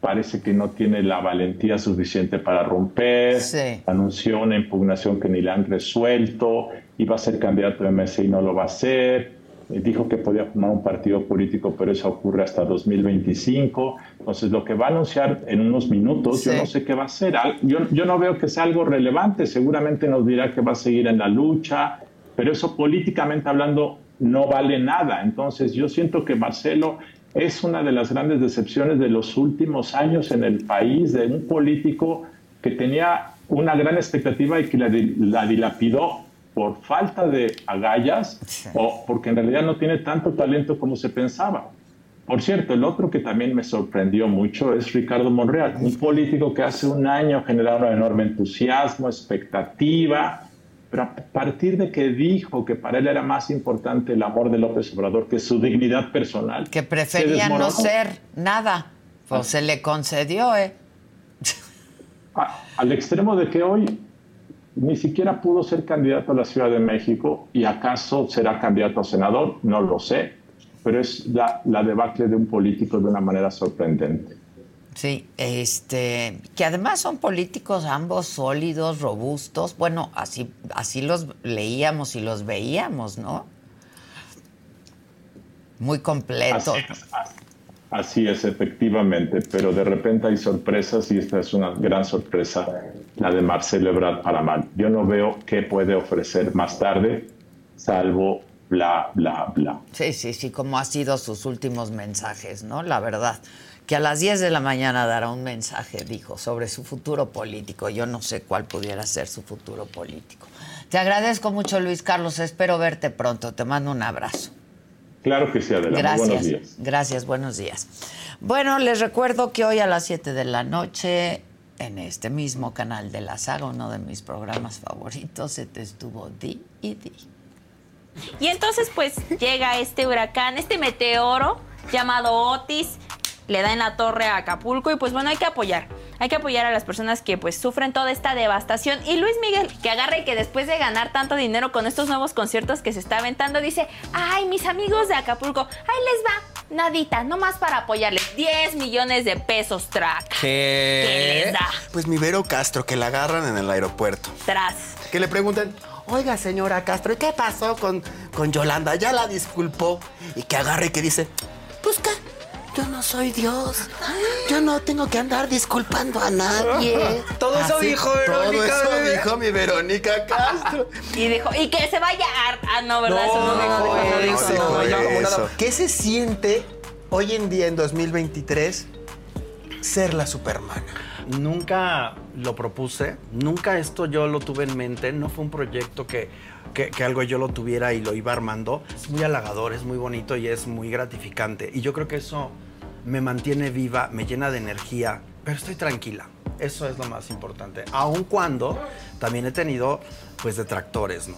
parece que no tiene la valentía suficiente para romper, anunció una impugnación que ni le han resuelto, iba a ser candidato de MS y no lo va a ser, eh, dijo que podía formar un partido político, pero eso ocurre hasta 2025, entonces lo que va a anunciar en unos minutos, yo no sé qué va a ser, yo, yo no veo que sea algo relevante, seguramente nos dirá que va a seguir en la lucha, pero eso políticamente hablando no vale nada, entonces yo siento que Marcelo es una de las grandes decepciones de los últimos años en el país, de un político que tenía una gran expectativa y que la, dilapidó por falta de agallas o porque en realidad no tiene tanto talento como se pensaba. Por cierto, el otro que también me sorprendió mucho es Ricardo Monreal, un político que hace un año generaba un enorme entusiasmo, expectativa, pero a partir de que dijo que para él era más importante el amor de López Obrador que su dignidad personal. Que prefería no ser nada, pues ah. se le concedió, ¿eh? al extremo de que hoy ni siquiera pudo ser candidato a la Ciudad de México y acaso será candidato a senador, no lo sé, pero es la, la debacle de un político de una manera sorprendente. Sí, este, que además son políticos ambos sólidos, robustos. Bueno, así, así los leíamos y los veíamos, ¿no? Muy completos. Así es, efectivamente, pero de repente hay sorpresas y esta es una gran sorpresa, la de Marcelo Ebrard para mal. Yo no veo qué puede ofrecer más tarde, salvo bla, bla, bla. Sí, sí, sí, como ha sido sus últimos mensajes, ¿no? La verdad que a las 10 de la mañana dará un mensaje, dijo, sobre su futuro político. Yo no sé cuál pudiera ser su futuro político. Te agradezco mucho, Luis Carlos. Espero verte pronto. Te mando un abrazo. Claro que sí, Adela. Gracias. buenos días. Gracias, buenos días. Bueno, les recuerdo que hoy a las 7 de la noche, en este mismo canal de la saga, uno de mis programas favoritos, se te estuvo Di y Di. Y entonces, pues, llega este huracán, este meteoro llamado Otis, le da en la torre a Acapulco y pues bueno, hay que apoyar. Hay que apoyar a las personas que pues sufren toda esta devastación. Y Luis Miguel, que agarre y que después de ganar tanto dinero con estos nuevos conciertos que se está aventando, dice, ay, mis amigos de Acapulco, ahí les va, nadita, nomás para apoyarles. 10 millones de pesos, track. ¿Qué? les da? Pues mi Vero Castro, que la agarran en el aeropuerto. Tras. Que le pregunten, oiga señora Castro, ¿y qué pasó con, con Yolanda? Ya la disculpó. Y que agarre y que dice, pues qué yo no soy Dios. Yo no tengo que andar disculpando a nadie. Todo eso dijo Verónica. Todo eso dijo mi Verónica Castro. Y dijo, y que se vaya a... Ah, no, ¿verdad? eso no dijo. No, dijo, ¿Qué se siente hoy en día, en 2023, ser la supermana? Nunca lo propuse, nunca esto yo lo tuve en mente, no fue un proyecto que que, algo yo lo tuviera y lo iba armando. Es muy halagador, es muy bonito y es muy gratificante. Y yo creo que eso me mantiene viva, me llena de energía, pero estoy tranquila. Eso es lo más importante. Aun cuando también he tenido pues detractores, ¿no?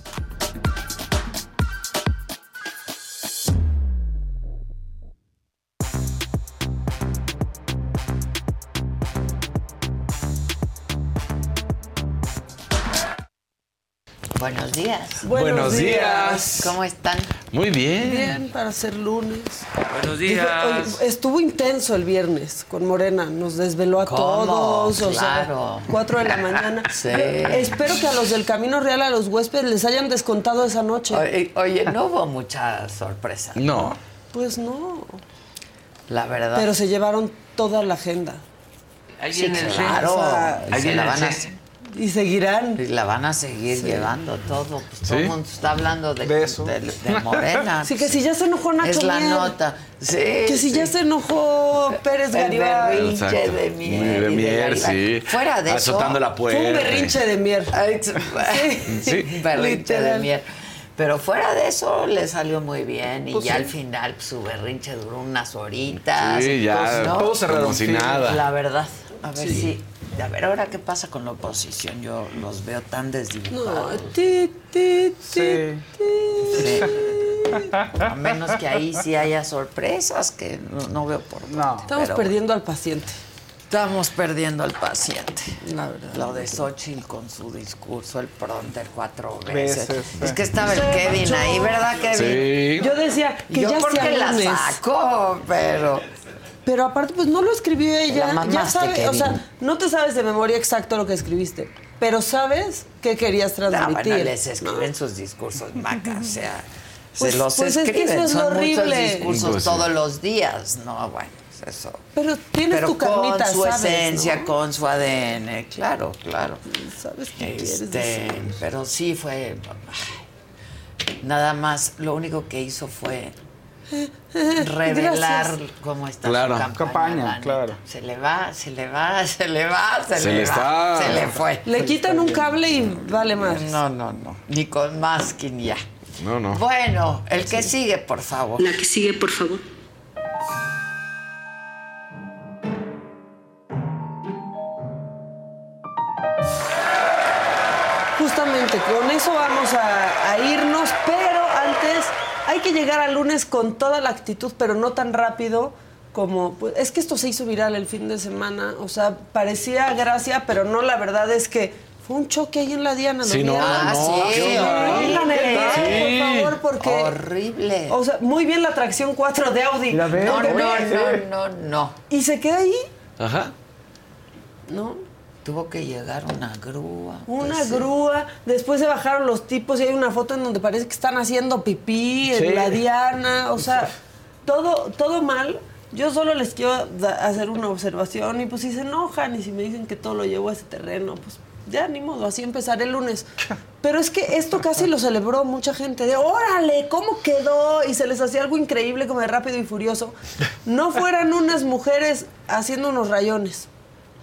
Buenos días. Buenos, días. ¿Cómo están? Muy bien. Bien, para ser lunes. Buenos días. oye, estuvo intenso el viernes con Morena, nos desveló a ¿Cómo? todos, o Claro. sea, cuatro de la mañana. Sí. Espero que a los del Camino Real, a los huéspedes, les hayan descontado esa noche. Oye, oye, no hubo mucha sorpresa. No. Pues no, La verdad. pero se llevaron toda la agenda. Ahí Sí, viene el claro. O sea, Y Ahí se viene la el van a, C. Y seguirán. y la van a seguir llevando todo. Pues Todo el ¿Sí? mundo está hablando de, De eso. de- de Morena. Así que si ya se enojó Nacho es la Mier, nota. Sí. Que si ya sí. se enojó Pérez El Garibay. berrinche de Mier. De Mier, sí. Fuera de eso. Azotando la puerta. Fue un berrinche de Mier. Ay, Sí. berrinche de miel. Pero fuera de eso le salió muy bien y Pues ya sí. al final pues, su berrinche duró unas horitas. Sí, ya. Pues, ¿no? Filas. nada. La verdad. A ver si. A ver, ahora qué pasa con la oposición. Yo los veo tan No, desdibujados. ti, ti, ti, Sí. Sí. A menos que ahí sí haya sorpresas que no, no veo por dónde. No. Estamos Pero perdiendo al paciente, Estamos perdiendo al paciente. la verdad. Lo de Xochitl con su discurso, el pronter cuatro veces. Veces, Es que estaba el Kevin ahí, ¿verdad, Kevin? Sí. Yo decía que Yo ya porque sea la lunes. saco, pero... Pero aparte, pues no lo escribió ella. La Ya sabes, o sea, no te sabes de memoria exacto lo que escribiste, pero sabes qué querías No, transmitir. bueno, les ¿no? escriben sus discursos, Maca, o sea, Pues- se los pues es que eso es lo son muchos horrible. discursos Pues sí. todos los días, no, bueno, eso. Pero tienes Pero tu carnita, con su sabes, esencia, ¿no? con su ADN, claro, claro. Sabes qué quieres Este, decir. pero sí fue. Nada más, lo único que hizo fue revelar Gracias. cómo está Claro. su campaña. Claro. Se le va, se le va, se le va, se, Se le, le va, está. se le fue. Le quitan un cable y vale más. No, no, no. Ni con masking ya. No, no. Bueno, el que sigue, por favor. La que sigue, por favor. Justamente, con eso vamos a, a irnos, pero hay que llegar al lunes con toda la actitud, pero no tan rápido como... Pues, es que esto se hizo viral el fin de semana, o sea, parecía gracia, pero no, la verdad es que fue un choque ahí en la Diana. ¿lo Sí, no? Ah, no, sí, Sí. por favor, porque... Horrible. O sea, muy bien la tracción 4 de Audi. La no, no, no, no, no. Y se queda ahí, Ajá. ¿no? Tuvo que llegar una grúa. Una Pues sí. grúa, después se bajaron los tipos y hay una foto en donde parece que están haciendo pipí Sí. en la Diana, o sea, todo, todo mal. Yo solo les quiero hacer una observación y pues si se enojan y si me dicen que todo lo llevo a ese terreno, pues ya ni modo, así empezaré el lunes. Pero es que esto casi lo celebró mucha gente, de órale, ¿cómo quedó? Y se les hacía algo increíble como de rápido y furioso. No fueran unas mujeres haciendo unos rayones.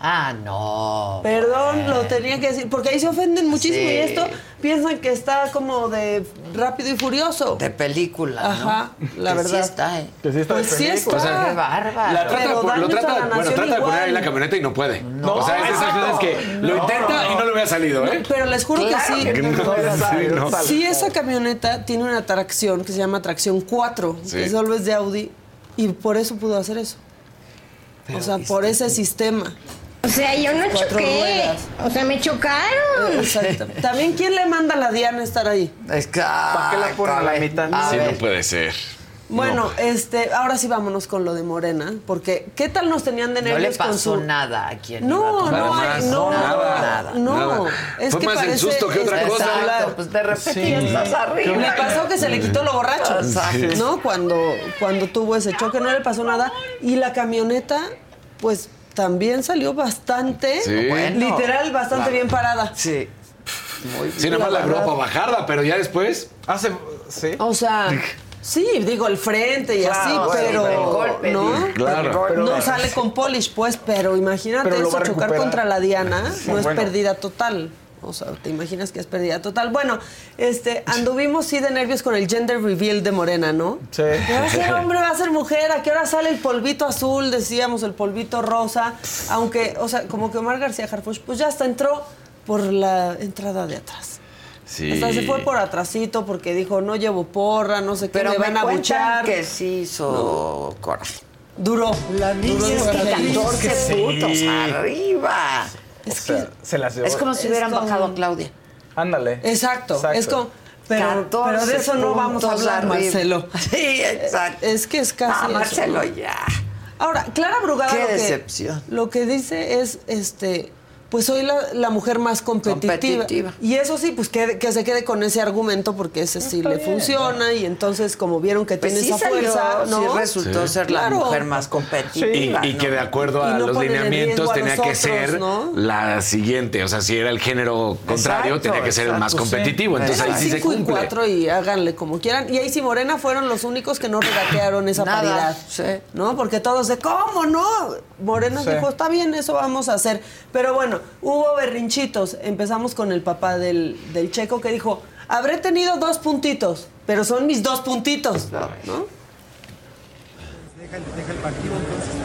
Ah, no. Perdón, lo tenía que decir, porque ahí se ofenden muchísimo Sí. y esto piensan que está como de rápido y furioso. De película, ¿no? Ajá, la Que verdad. Sí está, ¿eh? Que sí está Pues de sí está. O sea, Qué bárbaro. La trata, Pero lo trata, la bueno, nación trata de poner ahí la camioneta y no puede. No, o sea, es de esas veces que lo intenta y no le hubiera salido, ¿eh? Pero les juro Claro que sí. que no. No, ya sabe, Sí, esa camioneta tiene una atracción que se llama atracción 4, Sí. que solo es de Audi, y por eso pudo hacer eso. o sea, por ese sistema. O sea, yo no Cuatro choqué. ruedas. O sea, me chocaron. Exacto. También, ¿quién le manda a la Diana estar ahí? Es que, ¿Para qué la ponen a la mitad? A Sí, no puede ser. Bueno, este, ahora sí vámonos con lo de Morena, porque ¿qué tal nos tenían de no le nervios con pasó su nada a quien iba a No, no, Nada hay- no, nada, nada. no, nada. es Fue que más el parece susto que otra cosa. pues de repente estás arriba. Le pasó que se le quitó lo borracho, Exacto. ¿no? Cuando, cuando tuvo ese choque no le pasó nada y la camioneta, pues también salió bastante, Sí. Bueno. literal, bastante La- bien parada. Sí. Muy bien. Sí, nada más la verdad. para bajarla, pero ya después. Hace, sí. O sea, sí, digo el frente y Claro, así, bueno, pero el golpe, ¿no? Claro. No sale con polish, pues, pero imagínate Pero eso, chocar contra la Diana, no es bueno. pérdida total. O sea, te imaginas que es pérdida total. Bueno, este, anduvimos sí de nervios con el gender reveal de Morena, ¿no? Sí. ¿Va a ser hombre, va a ser mujer? ¿A qué hora sale el polvito azul? Decíamos, el polvito rosa. Aunque, o sea, como que Omar García Harfuch, pues ya hasta entró por la entrada de atrás. Sí. Hasta se fue por atrasito porque dijo, no llevo porra, no sé qué, Pero me van a buchar. que sí hizo coraje. Duró. La niña es que feliz. 14 Sí. puntos arriba. Es O sea, que se las llevó. Es como si hubieran bajado a Claudia. Ándale. Exacto. Exacto. Es como. Pero, pero de eso no vamos a hablar, arriba. Marcelo. Sí, exacto. Es que es casi. Ah, Marcelo, ya. Ahora, Clara Brugada Qué lo que, decepción. lo que dice es, este, pues soy la, la mujer más competitiva. Competitiva. Y eso sí, pues que, que se quede con ese argumento porque ese sí le funciona y entonces como vieron que Pues tiene sí esa salió, fuerza, ¿no? sí resultó ser la Claro. mujer más competitiva. y que ¿no? de acuerdo a los lineamientos a tenía los que otros, ser ¿no? la siguiente. O sea, si era el género contrario, Exacto, tenía que ser el más competitivo. Entonces ahí sí se cinco y cumple. cuatro y háganle como quieran. Y ahí sí Morena fueron los únicos que no regatearon esa Nada, paridad. sí. ¿No? Porque todos de, ¿cómo no? Morena Sí. dijo, está bien, eso vamos a hacer. Pero bueno, hubo berrinchitos. Empezamos con el papá del, del checo que dijo, habré tenido dos puntitos, pero son mis dos puntitos. ¿No?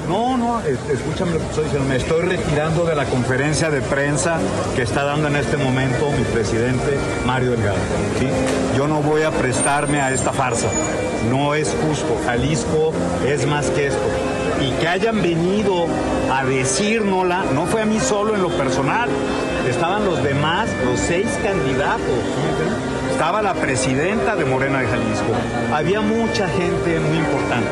No, no, es- escúchame lo que estoy diciendo. Me estoy retirando de la conferencia de prensa que está dando en este momento mi presidente Mario Delgado. ¿sí? Yo no voy a prestarme a esta farsa. No es justo. Jalisco es más que esto. Y que hayan venido a decírnosla, no fue a mí solo en lo personal. Estaban los demás, los seis candidatos. Estaba la presidenta de Morena de Jalisco. Había mucha gente muy importante.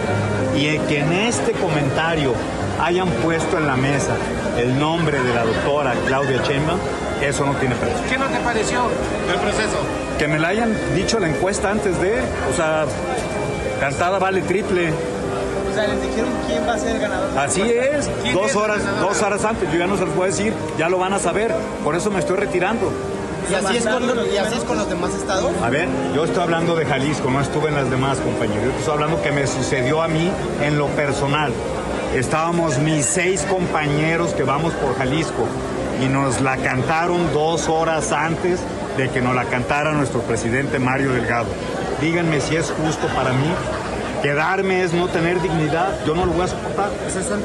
Y en que en este comentario hayan puesto en la mesa el nombre de la doctora Claudia Sheinbaum, eso no tiene precio. ¿Qué no te pareció el proceso? Que me la hayan dicho la encuesta antes de, o sea, cantada vale triple. O sea, les dijeron quién va a ser el ganador. Así es, ¿Quién dos horas, dos horas antes, yo ya no se los voy a decir, ya lo van a saber, por eso me estoy retirando. ¿Y así, es con, ¿Y así es con los demás estados? A ver, yo estoy hablando de Jalisco, no estuve en las demás compañeros. Yo estoy hablando que me sucedió a mí en lo personal. Estábamos mis seis compañeros que vamos por Jalisco y nos la cantaron dos horas antes de que nos la cantara nuestro presidente Mario Delgado. Díganme si es justo para mí. Quedarme es no tener dignidad. Yo no lo voy a soportar.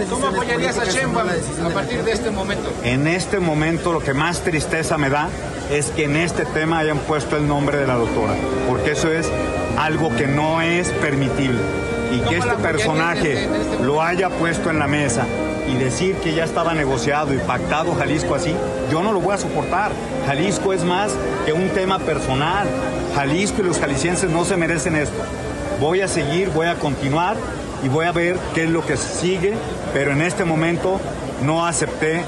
¿Cómo apoyarías a Sheinbaum a partir de este momento? En este momento lo que más tristeza me da es que en este tema hayan puesto el nombre de la doctora, porque eso es algo que no es permitible. Y que ¿Cómo la este personaje este lo haya puesto en la mesa y decir que ya estaba negociado y pactado Jalisco así, yo no lo voy a soportar. Jalisco es más que un tema personal. Jalisco y los jaliscienses no se merecen esto. Voy a seguir, voy a continuar y voy a ver qué es lo que sigue, pero en este momento no acepté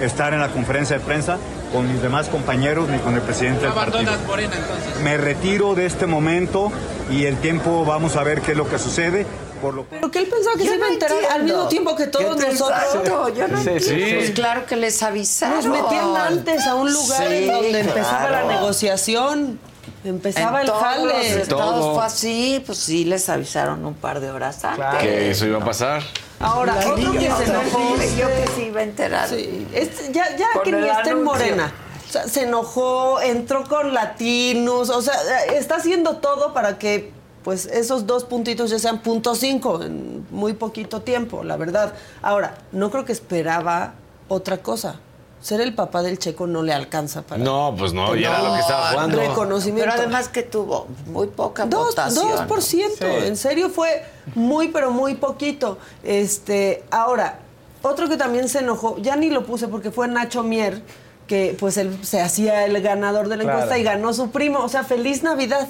estar en la conferencia de prensa con mis demás compañeros ni con el presidente del partido. Morena entonces. Me retiro de este momento y el tiempo vamos a ver qué es lo que sucede. Por lo Pero que él pensaba que Yo se iba a no enterar al entiendo. mismo tiempo que todos ¿Qué te- nosotros. Exacto, yo no Sí, entiendo. sí. Pues claro que les avisaron. Nos metían antes a un lugar Sí, en donde empezaba claro. la negociación. Empezaba en el todos los jale. estados Todo. fue así, pues sí les avisaron un par de horas antes. Que eso iba a pasar. Ahora, otro que se enojó. yo que sí iba a enterar. Sí, este, ya que ni está en. Morena. O sea, se enojó, entró con latinos, o sea, está haciendo todo para que pues esos dos puntitos ya sean punto cinco en muy poquito tiempo, la verdad. Ahora, no creo que esperaba otra cosa. Ser el papá del checo no le alcanza para No, pues no, ya era lo que estaba jugando. reconocimiento. Pero además que tuvo muy poca Dos, votación. dos por ciento. Sí. En serio fue muy, pero muy poquito. Este, ahora, otro que también se enojó, ya ni lo puse porque fue Nacho Mier, que pues él se hacía el ganador de la Claro. encuesta y ganó su primo. O sea, feliz Navidad.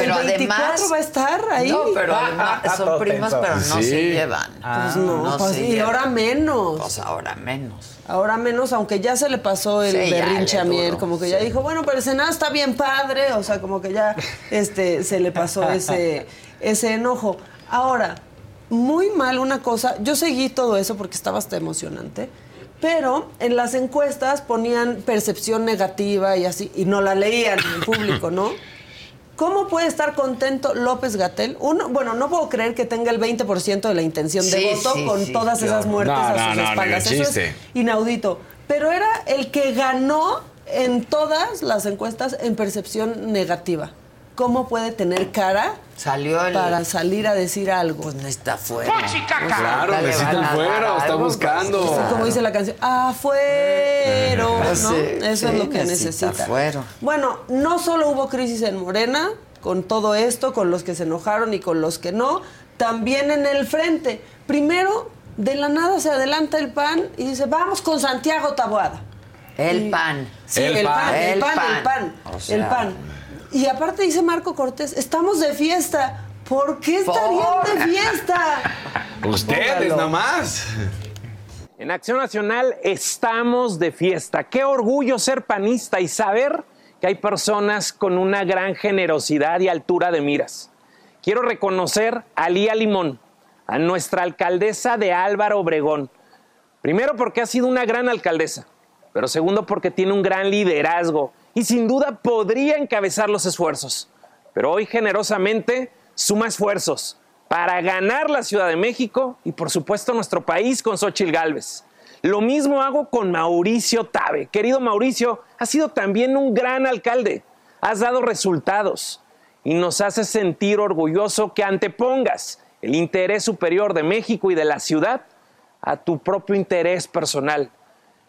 Pero el 24 además- va a estar ahí. No, pero Ah, además ah, son todo primos, tenso. pero no Sí. se llevan. Pues no, pues, se y llevan. ahora menos. Pues ahora menos. Ahora menos, aunque ya se le pasó el Sí, berrinche a Mier, duró, como que ya dijo, bueno, pero el Senado está bien padre, o sea, como que ya este, se le pasó ese, ese enojo. Ahora, muy mal una cosa, yo seguí todo eso porque estaba hasta emocionante, pero en las encuestas ponían percepción negativa y así, y no la leían en público, ¿no? ¿Cómo puede estar contento López Gatel? Uno, bueno, no puedo creer que tenga el 20% de la intención de Sí, voto sí, con sí, todas esas muertes No, a sus no, espaldas. Eso es inaudito. Pero era el que ganó en todas las encuestas en percepción negativa. ¿Cómo puede tener cara Salió el. para salir a decir algo? Pues necesita fuera. Claro, Ya le necesita el fuero, está algo, buscando. pues, Como dice la canción, afuero, ¿no? Sí, Eso sí, es lo que necesita necesita. fuero. Bueno, no solo hubo crisis en Morena, con todo esto, con los que se enojaron y con los que no, también en el frente. Primero, de la nada se adelanta el PAN y dice, vamos con Santiago Taboada. El Y- pan. Sí, El el, pan. pan, el El pan, pan. el pan, O sea- el pan. Y aparte dice Marco Cortés, estamos de fiesta. ¿Por qué estarían de fiesta? Ustedes nada más. En Acción Nacional estamos de fiesta. Qué orgullo ser panista y saber que hay personas con una gran generosidad y altura de miras. Quiero reconocer a Lía Limón, a nuestra alcaldesa de Álvaro Obregón. Primero porque ha sido una gran alcaldesa, pero segundo porque tiene un gran liderazgo y sin duda podría encabezar los esfuerzos. Pero hoy generosamente suma esfuerzos para ganar la Ciudad de México y por supuesto nuestro país con Xochitl Gálvez. Lo mismo hago con Mauricio Tabe. Querido Mauricio, has sido también un gran alcalde. Has dado resultados y nos hace sentir orgulloso que antepongas el interés superior de México y de la ciudad a tu propio interés personal.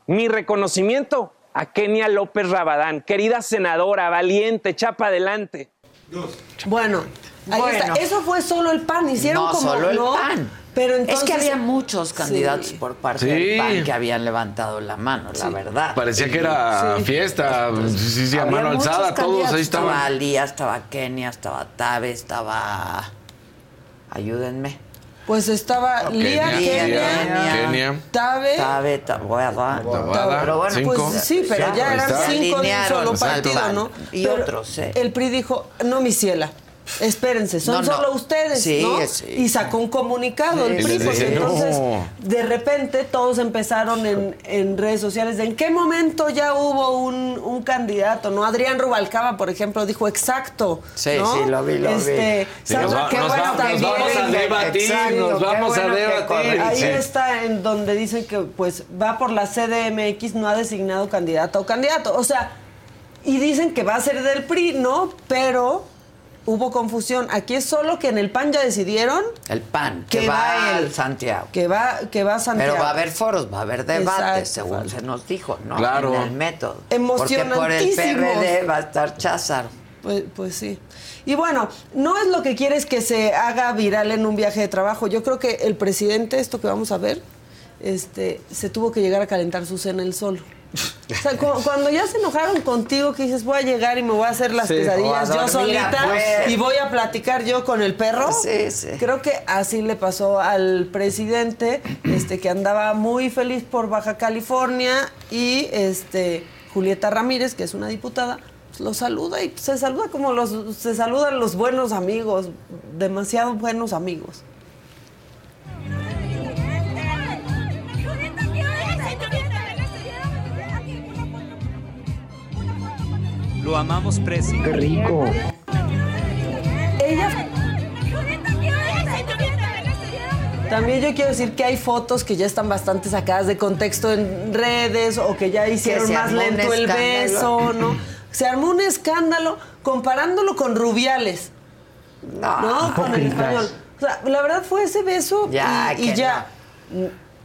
Mi reconocimiento a Kenia López Rabadán, querida senadora, valiente, chapa adelante. Bueno, ahí Bueno. está. Eso fue solo el pan. Hicieron no, como solo el no, pan. Pero entonces es que había muchos Sí. candidatos por parte Sí. del PAN que habían levantado la mano, la verdad. Parecía que era Sí. fiesta, sí, sí, a mano alzada, todos ahí Estaba estaban. Lía, estaba Kenia, estaba Tabe, estaba... Ayúdenme. Pues estaba Lía, Lía, Kenia, Kenia. Tabe. Tabe, Tabuada. Tabada, Pero bueno, cinco. Pues sí, pero Ya, eran cinco de un solo partido. ¿no? Y Pero otros, ¿eh? El PRI dijo, no, mi ciela, espérense, son No, no. solo ustedes, Sí, ¿no? sí. Y sacó un comunicado Sí, el PRI, dice, entonces de repente todos empezaron en, en redes sociales de en qué momento ya hubo un, un candidato, ¿no? Adrián Rubalcaba, por ejemplo, dijo exacto. Sí, ¿no? sí, lo vi, lo este, vi. Sí, nos va- nos bueno va- nos también. vamos a debatir, Exacto, nos vamos a bueno debatir. Ahí sí. está en donde dicen que pues va por la CDMX, no ha designado candidato o candidato. O sea, y dicen que va a ser del PRI, ¿no? Pero hubo confusión. Aquí es solo que en el PAN ya decidieron El PAN, que, Que va al Santiago. que va, que va a Santiago. Pero va a haber foros, va a haber debates, según se nos dijo, ¿no? Claro. En el método. Porque por el. PRD va a estar Cházaro. Pues, pues sí. Y bueno, no es lo que quieres que se haga viral en un viaje de trabajo. Yo creo que el presidente, esto que vamos a ver, este, se tuvo que llegar a calentar su cena él solo. O sea, cu- cuando ya se enojaron contigo, que dices, voy a llegar y me voy a hacer las Sí. a yo solita y voy a platicar yo con el perro. Sí, sí. Creo que así le pasó al presidente, este, que andaba muy feliz por Baja California y este Julieta Ramírez, que es una diputada, pues, lo saluda y se saluda como los se saludan los buenos amigos, demasiado buenos amigos. Lo amamos, Presi. Qué rico. Ella También yo quiero decir que hay fotos que ya están bastante sacadas de contexto en redes o que ya hicieron más lento el beso, ¿no? Se armó un escándalo comparándolo con Rubiales, ¿no? Con el español. O sea, la verdad fue ese beso Ya, y, ya.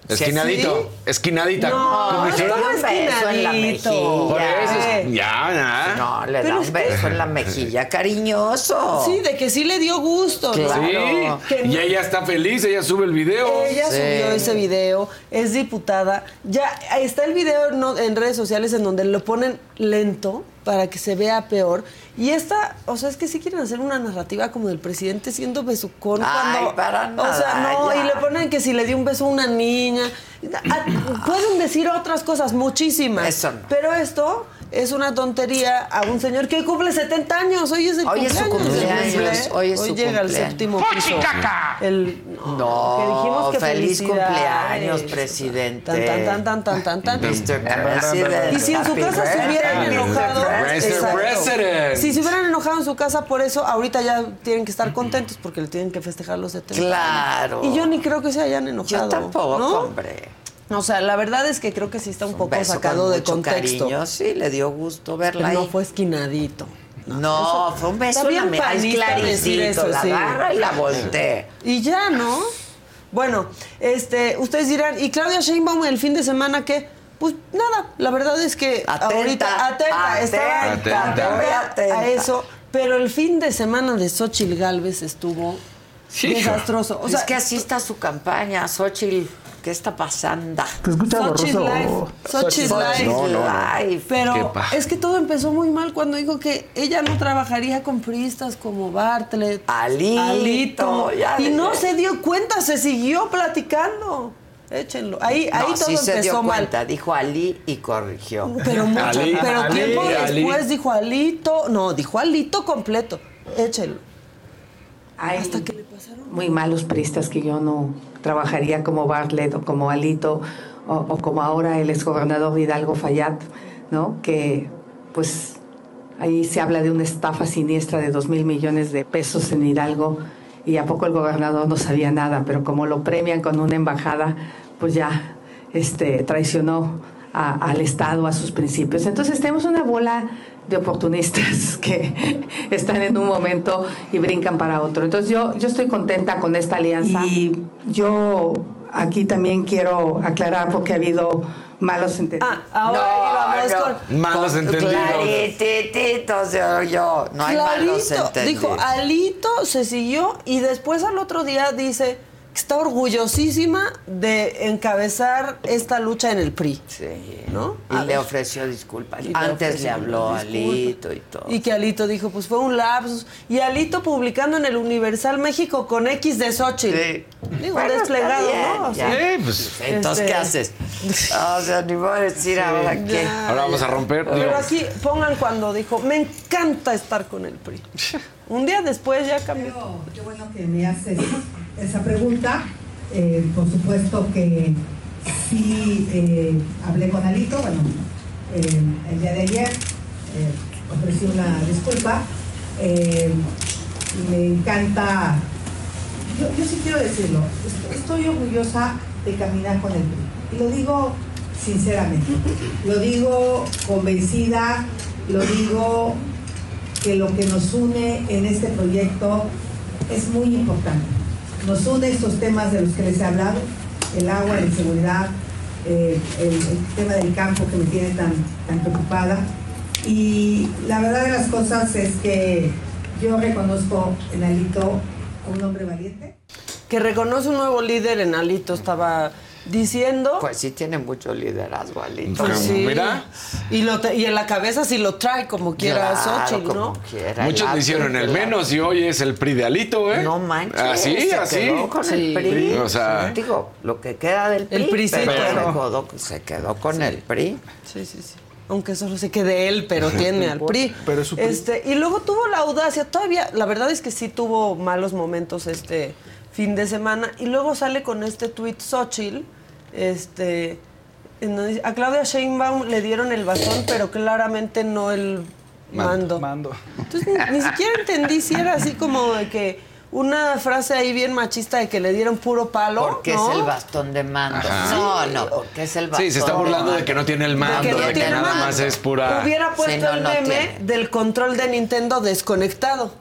Esquinadito, esquinadita. No, como hiciera- como un beso en la esquinadito. mejilla. Por eso es- Eh. ya, ya. No, le Pero da un beso en la mejilla cariñoso. Sí, de que sí le dio gusto. Claro. Sí, Que y no- ella está feliz, ella sube el video. Ella Sí. subió ese video, es diputada. Ya está el video no- en redes sociales en donde lo ponen lento para que se vea peor. Y esta, o sea, es que sí quieren hacer una narrativa como del presidente siendo besucón Ay, cuando. para O sea, nada, no, ya. y le ponen que si le dio un beso a una niña. Ah, Pueden decir otras cosas, muchísimas. Eso no. Pero esto es una tontería a un señor que cumple 70 años. Hoy es el Hoy es su cumpleaños. cumpleaños, presidente. hoy es su llega al cumpleaños. séptimo piso. El, No, que dijimos que feliz cumpleaños, presidente. Tan, tan, tan, tan, tan, tan, tan. Mr. President. Y si en su Happy casa se hubieran enojado, Mr. President. si se hubieran enojado en su casa por eso, ahorita ya tienen que estar contentos porque le tienen que festejar los 70. Claro. Y yo ni creo que se hayan enojado. Yo tampoco, ¿no? hombre. O sea, la verdad es que creo que sí está un poco Beso sacado con de mucho contexto. cariño, sí, le dio gusto verla Pero ahí. no fue esquinadito. No, fue un beso en la. Es claricito, eso, la sí. agarra y la voltea. Y ya, ¿no? Bueno, este, ustedes dirán, ¿y Claudia Sheinbaum el fin de semana qué? Pues nada, la verdad es que Atenta, ahorita atenta, estaba atenta, atenta a eso, pero el fin de semana de Xochitl Galvez estuvo desastroso. O sea, es que así está su campaña, Xochitl ¿Qué está pasando? Te escucha Xochitl borroso. Live. Xochitl Xochitl Live. No, no, no. Live. Pero es que todo empezó muy mal cuando dijo que ella no trabajaría con priistas como Bartlett. Alito, Alito. ya y no se dio cuenta, se siguió platicando. Échenlo. Ahí, ahí todo sí se empezó dio mal. cuenta, dijo Ali y corrigió. Pero mucho, Ali, pero Ali, tiempo Ali. después dijo Alito, no, dijo Alito completo. Échelo. Hay muy malos priistas que yo no trabajaría como Bartlett o como Alito o, como ahora el exgobernador Hidalgo Fayad, ¿no? Que pues ahí se habla de una estafa siniestra de dos mil millones de pesos en Hidalgo y a poco el gobernador no sabía nada, pero como lo premian con una embajada, pues ya este, traicionó a- al Estado, a sus principios. Entonces tenemos una bola de oportunistas que están en un momento y brincan para otro. Entonces yo, yo estoy contenta con esta alianza y yo aquí también quiero aclarar porque ha habido malos entendidos. Ahora íbamos con. Malos entendidos. Claritito se oyó. No hay malos entendidos. Dijo, Alito se siguió y después al otro día dice está orgullosísima de encabezar esta lucha en el PRI. Sí. ¿No? Y A le ver. ofreció disculpas. Y Antes le habló a. Alito y todo. Y que Alito dijo, pues fue un lapsus. Y Alito publicando en el Universal México con X de Xochitl. Digo, Bueno, está desplegado, bien, ¿no? O ya. sea, Sí, pues. Entonces, Este- ¿qué haces? O sea, ni voy a decir ahora qué. Ya, Ahora vamos a romper. Pero digo, aquí pongan cuando dijo, me encanta estar con el PRI. Un día después ya cambió. Qué bueno que me haces esa pregunta. Eh, por supuesto que sí eh, hablé con Alito, bueno, eh, el día de ayer ofrecí una disculpa. Me encanta, yo, yo sí quiero decirlo, est- estoy orgullosa de caminar con el PRI. Y lo digo sinceramente, lo digo convencida, lo digo que lo que nos une en este proyecto es muy importante. Nos une estos temas de los que les he hablado, el agua, la inseguridad, eh, el, tema del campo que me tiene tan, tan preocupada. Y la verdad de las cosas es que yo reconozco en Alito un hombre valiente. Que reconoce un nuevo líder en Alito, estaba diciendo. Pues sí tiene mucho liderazgo, Alito. Pues sí. Mira. Y, lo te- y en la cabeza sí lo trae como quiera Claro, Xochitl, ¿no? como quiera. Muchos le hicieron el menos y hoy es el PRI de Alito, ¿eh? No manches. Así, se así. quedó con el PRI. O sea, Digo, lo que queda del PRI. El PRI sí, pero claro. se quedó, se quedó con el PRI. Sí, sí, sí. Aunque solo se quede él, pero tiene al PRI. Pero es su PRI. Este, y luego tuvo la audacia, todavía, la verdad es que sí tuvo malos momentos este fin de semana. Y luego sale con este tuit Xochitl, este, a Claudia Sheinbaum le dieron el bastón, pero claramente no el mando. Mando. Entonces ni, ni siquiera entendí si era así como de que una frase ahí bien machista de que le dieron puro palo. Porque ¿no? es el bastón de mando. Ajá. No, no, porque es el bastón sí, se está burlando de que no tiene el mando, que de que, nada mando. más es pura. Hubiera puesto Sí, no, el meme del control de Nintendo desconectado,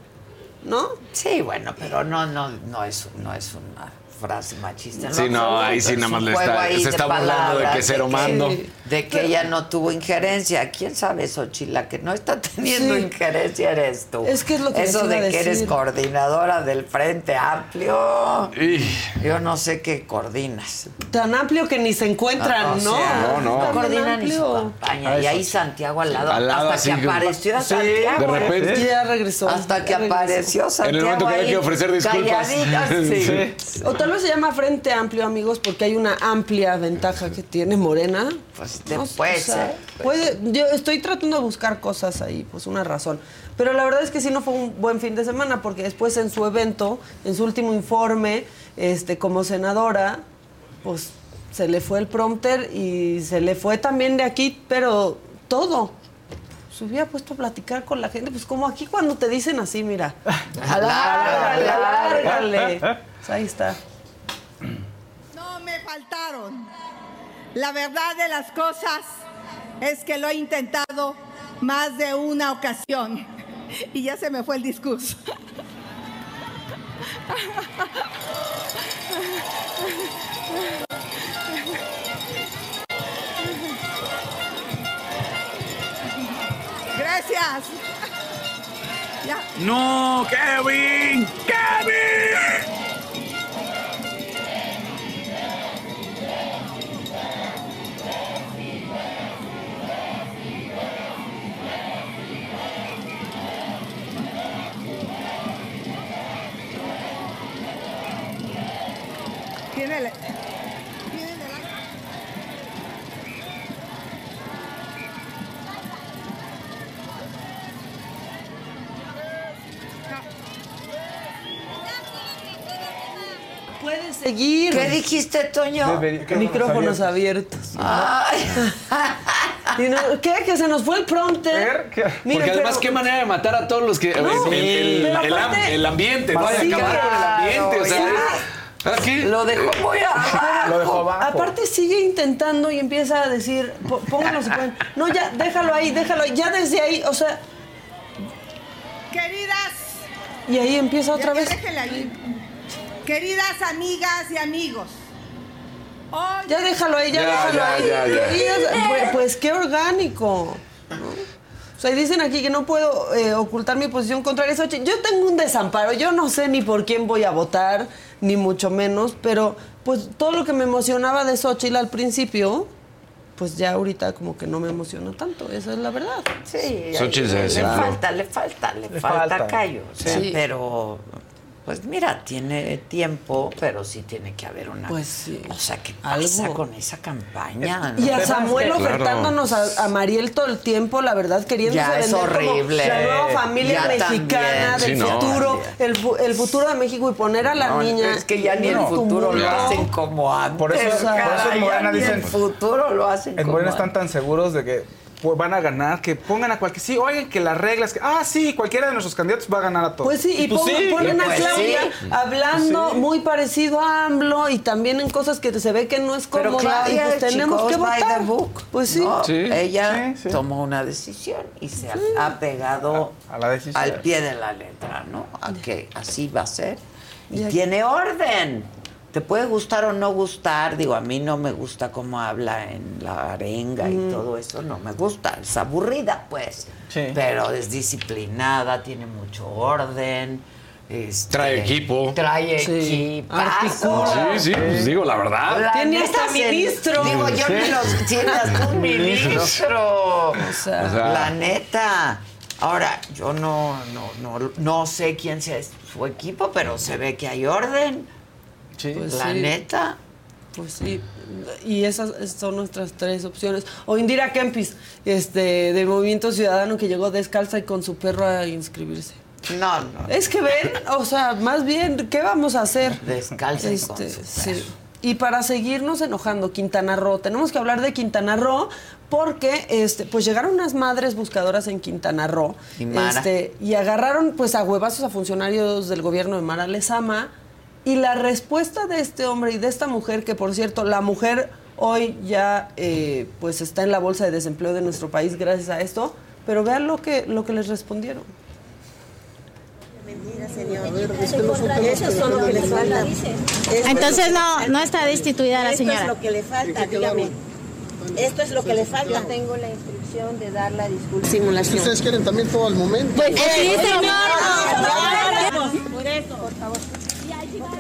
¿no? Sí, bueno, pero no, no, no es, no es una frase machista. Sí, no, ahí sí nada más le está- se está burlando de que cero mando. De que ella no tuvo injerencia. ¿Quién sabe, Xochitl? La que no está teniendo Sí. injerencia eres tú. Es que es lo que Eso de que eres coordinadora del Frente Amplio. Y- Yo no sé qué coordinas. Tan amplio que ni se encuentran, O ¿no? sea, No, no. Tan coordinan ni su campaña. Ah, y ahí eso. Santiago al lado. Al lado, hasta así que apareció Sí, Santiago. de repente. Ya regresó. Hasta que regresó. apareció Santiago. En el momento que había ahí, que ofrecer disculpas. calladita, sí. O tal vez se llama Frente Amplio, amigos, porque hay una amplia ventaja que tiene Morena. Pues te No, puede o sea, ser. puede- yo estoy tratando de buscar cosas ahí, pues una razón. Pero la verdad es que sí no fue un buen fin de semana, porque después en su evento, en su último informe, este, como senadora, pues se le fue el prompter y se le fue también de aquí, pero todo. Se hubiera puesto a platicar con la gente, pues como aquí cuando te dicen así, mira, alárgale, alárgale. Pues ahí está. No me faltaron. La verdad de las cosas es que lo he intentado más de una ocasión y ya se me fue el discurso. Gracias. ¡No, Kevin! ¡Kevin! La- Puedes seguir. ¿Qué dijiste, Toño? Micrófonos abiertos. Y no- ¿Qué? Que se nos fue el prompter. Mira, Porque además, pero- qué manera de matar a todos los que. No, el, el- el am- aparte- el ambiente, ¿no? Sí, Hay que acabar con el ambiente. O sea. ¿Ah, qué? Lo dejó muy abajo. Lo dejó abajo. Aparte sigue intentando y empieza a decir, "Pó- pónganlo si pueden. No, ya, déjalo ahí, déjalo ahí. Ya desde ahí, o sea, Queridas. y ahí empieza otra vez. ahí. Queridas amigas y amigos. Ya déjalo ahí, ya, Ya, déjalo ya, ahí. ya, ya. Queridas, pues, pues qué orgánico. O sea, dicen aquí que no puedo eh, ocultar mi posición contra eso. Yo tengo un desamparo, yo no sé ni por quién voy a votar, ni mucho menos, pero pues todo lo que me emocionaba de Xochitl al principio, pues ya ahorita como que no me emociona tanto, esa es la verdad. Sí, Xochitl se le, falta, le falta, le, Le falta, falta. callo. o sea, Sí. Pero, pues mira, tiene tiempo, pero sí tiene que haber una. Pues sí. O sea, ¿qué pasa Algo. con esa campaña? Y a? Samuel Claro. ofertándonos a, a Mariel todo el tiempo, la verdad, queriéndose Ya es vender como horrible. la nueva familia Ya mexicana también. del Sí, no. futuro, el, fu- el futuro de México y poner a la No, niña. Es que ya ni en el futuro lo tumulto. hacen como antes. Por eso, por eso caray, en Morena ni dicen. el futuro lo hacen En como Morena antes. están tan seguros de que van a ganar, que pongan a cualquier. Sí, oigan, que las reglas. Que, ah, sí, cualquiera de nuestros candidatos va a ganar a todos. Pues sí, y pues pongan, sí, ponen a pues Claudia sí. hablando Pues sí. muy parecido a AMLO y también en cosas que se ve que no es Pero cómoda y pues tenemos Chicos que by votar. the book. Pues sí. ¿no? Sí. Ella Sí, sí. tomó una decisión y se ha- ha pegado A la decisión. al pie de la letra, ¿no? A que así va a ser. Y tiene orden. Te puede gustar o no gustar. Digo, a mí no me gusta cómo habla en la arenga y todo eso. No me gusta. Es aburrida, pues. Sí. Pero es disciplinada, tiene mucho orden. este, Trae equipo. Trae Sí. equipazo. Sí, sí, pues digo la verdad. La Tiene hasta ministro. Digo, yo Sí. los tiene hasta un ministro. O sea, O sea, La neta. Ahora, yo no, no, no, no sé quién sea su equipo, pero se ve que hay orden. Sí. Pues la sí. neta. Pues sí, y esas son nuestras tres opciones. O Indira Kempis, este, de Movimiento Ciudadano, que llegó descalza y con su perro a inscribirse. No, no. Es que ven, o sea, más bien, ¿qué vamos a hacer? Descalza y con su sí. perro. Y para seguirnos enojando, Quintana Roo, tenemos que hablar de Quintana Roo porque este, pues llegaron unas madres buscadoras en Quintana Roo Y Mara. este, y agarraron pues a huevazos a funcionarios del gobierno de Mara Lezama y la respuesta de este hombre y de esta mujer, que por cierto, la mujer hoy ya eh, pues está en la bolsa de desempleo de nuestro país gracias a esto, pero vean lo que, lo que les respondieron. Eso es lo que le falta. Entonces no, no está destituida la Esto señora. es lo que le falta, dígame. Esto es lo que le falta. Yo tengo la instrucción de dar la disculpa. Simulación. Ustedes quieren también todo al momento. Pues sí, señor. Por eso, por favor. ¡Justicia!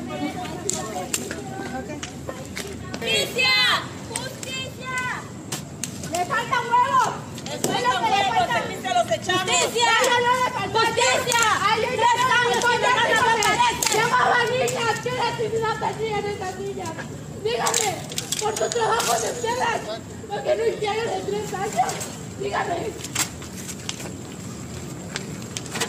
¡Justicia! ¡Le faltan huevos! ¡Es lo que le falta! se los echamos. ¡Justicia! ¡Justicia! ¡Ay, ay, Llamaban niñas, ¿qué necesidad tenían esas niñas? Dígame, por su trabajo de ustedes, porque no hicieron en tres años. Dígame.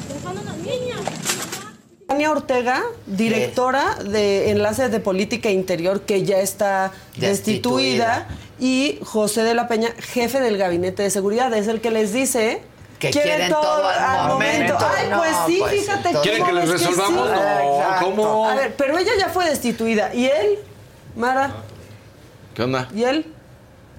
Dejando a las niñas. Tania Ortega, directora de Enlace de Política Interior, que ya está destituida, y José de la Peña, jefe del Gabinete de Seguridad, es el que les dice Que quieren todo al momento. Ay, No, pues sí, pues, fíjate. ¿Quieren que ¿cómo les es resolvamos? sí? No, Exacto. ¿cómo? A ver, pero ella ya fue destituida. ¿Y él? Mara, ¿Qué onda? ¿y él?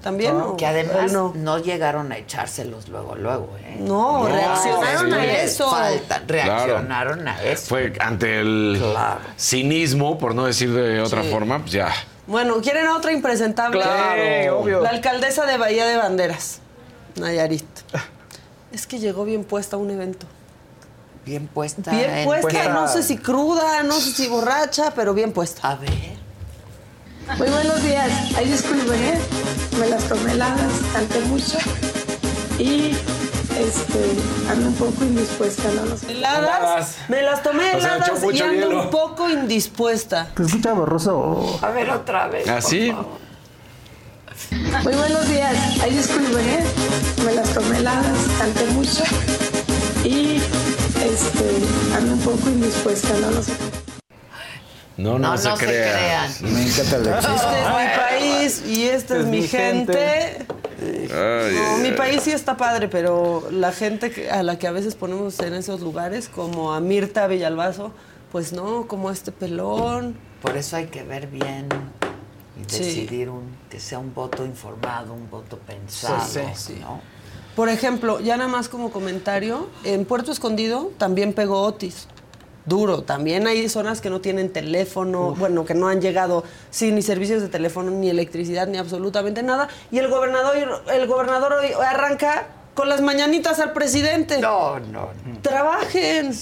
¿También? o Que además no. no? llegaron a echárselos luego, luego, ¿eh? No, reaccionaron a eso. faltan, reaccionaron a eso. Fue ante el Claro. cinismo, por no decir de otra Sí. forma, pues ya. Bueno, ¿quieren a otra impresentable? Claro. Sí, obvio. La alcaldesa de Bahía de Banderas, Nayarit. Es que llegó bien puesta a un evento. Bien puesta. Bien en- puesta, no sé si cruda, no sé si borracha, pero bien puesta. A ver. Muy buenos días. Ay, disculpen, ¿eh? Me las tomé heladas, canté mucho. Y este, ando un poco indispuesta, no lo sé. Heladas. Me las tomé O sea, echó heladas y mucho ando hielo. un poco indispuesta. Te escucha borroso. A ver, otra vez. ¿Ah, sí? Muy buenos días. Ay, disculpen, ¿eh? Me las tomé heladas, canté mucho y este, ando un poco indispuesta, no lo sé. No, no, No, se no se crean. Me encanta la Este es mi país y esta es, mi gente. Ay, No, ay, mi ay. país sí está padre, pero la gente a la que a veces ponemos en esos lugares, como a Mirta Villalbazo, pues no, como este pelón. Por eso hay que ver bien y Sí. decidir un, que sea un voto informado, un voto pensado, Sí, sí, sí. ¿no? Por ejemplo, ya nada más como comentario, en Puerto Escondido también pegó Otis. Duro, también hay zonas que no tienen teléfono, bueno, que no han llegado sin ni servicios de teléfono, ni electricidad, ni absolutamente nada. Y el gobernador, el gobernador hoy arranca con las mañanitas al presidente. No, no. Trabajen.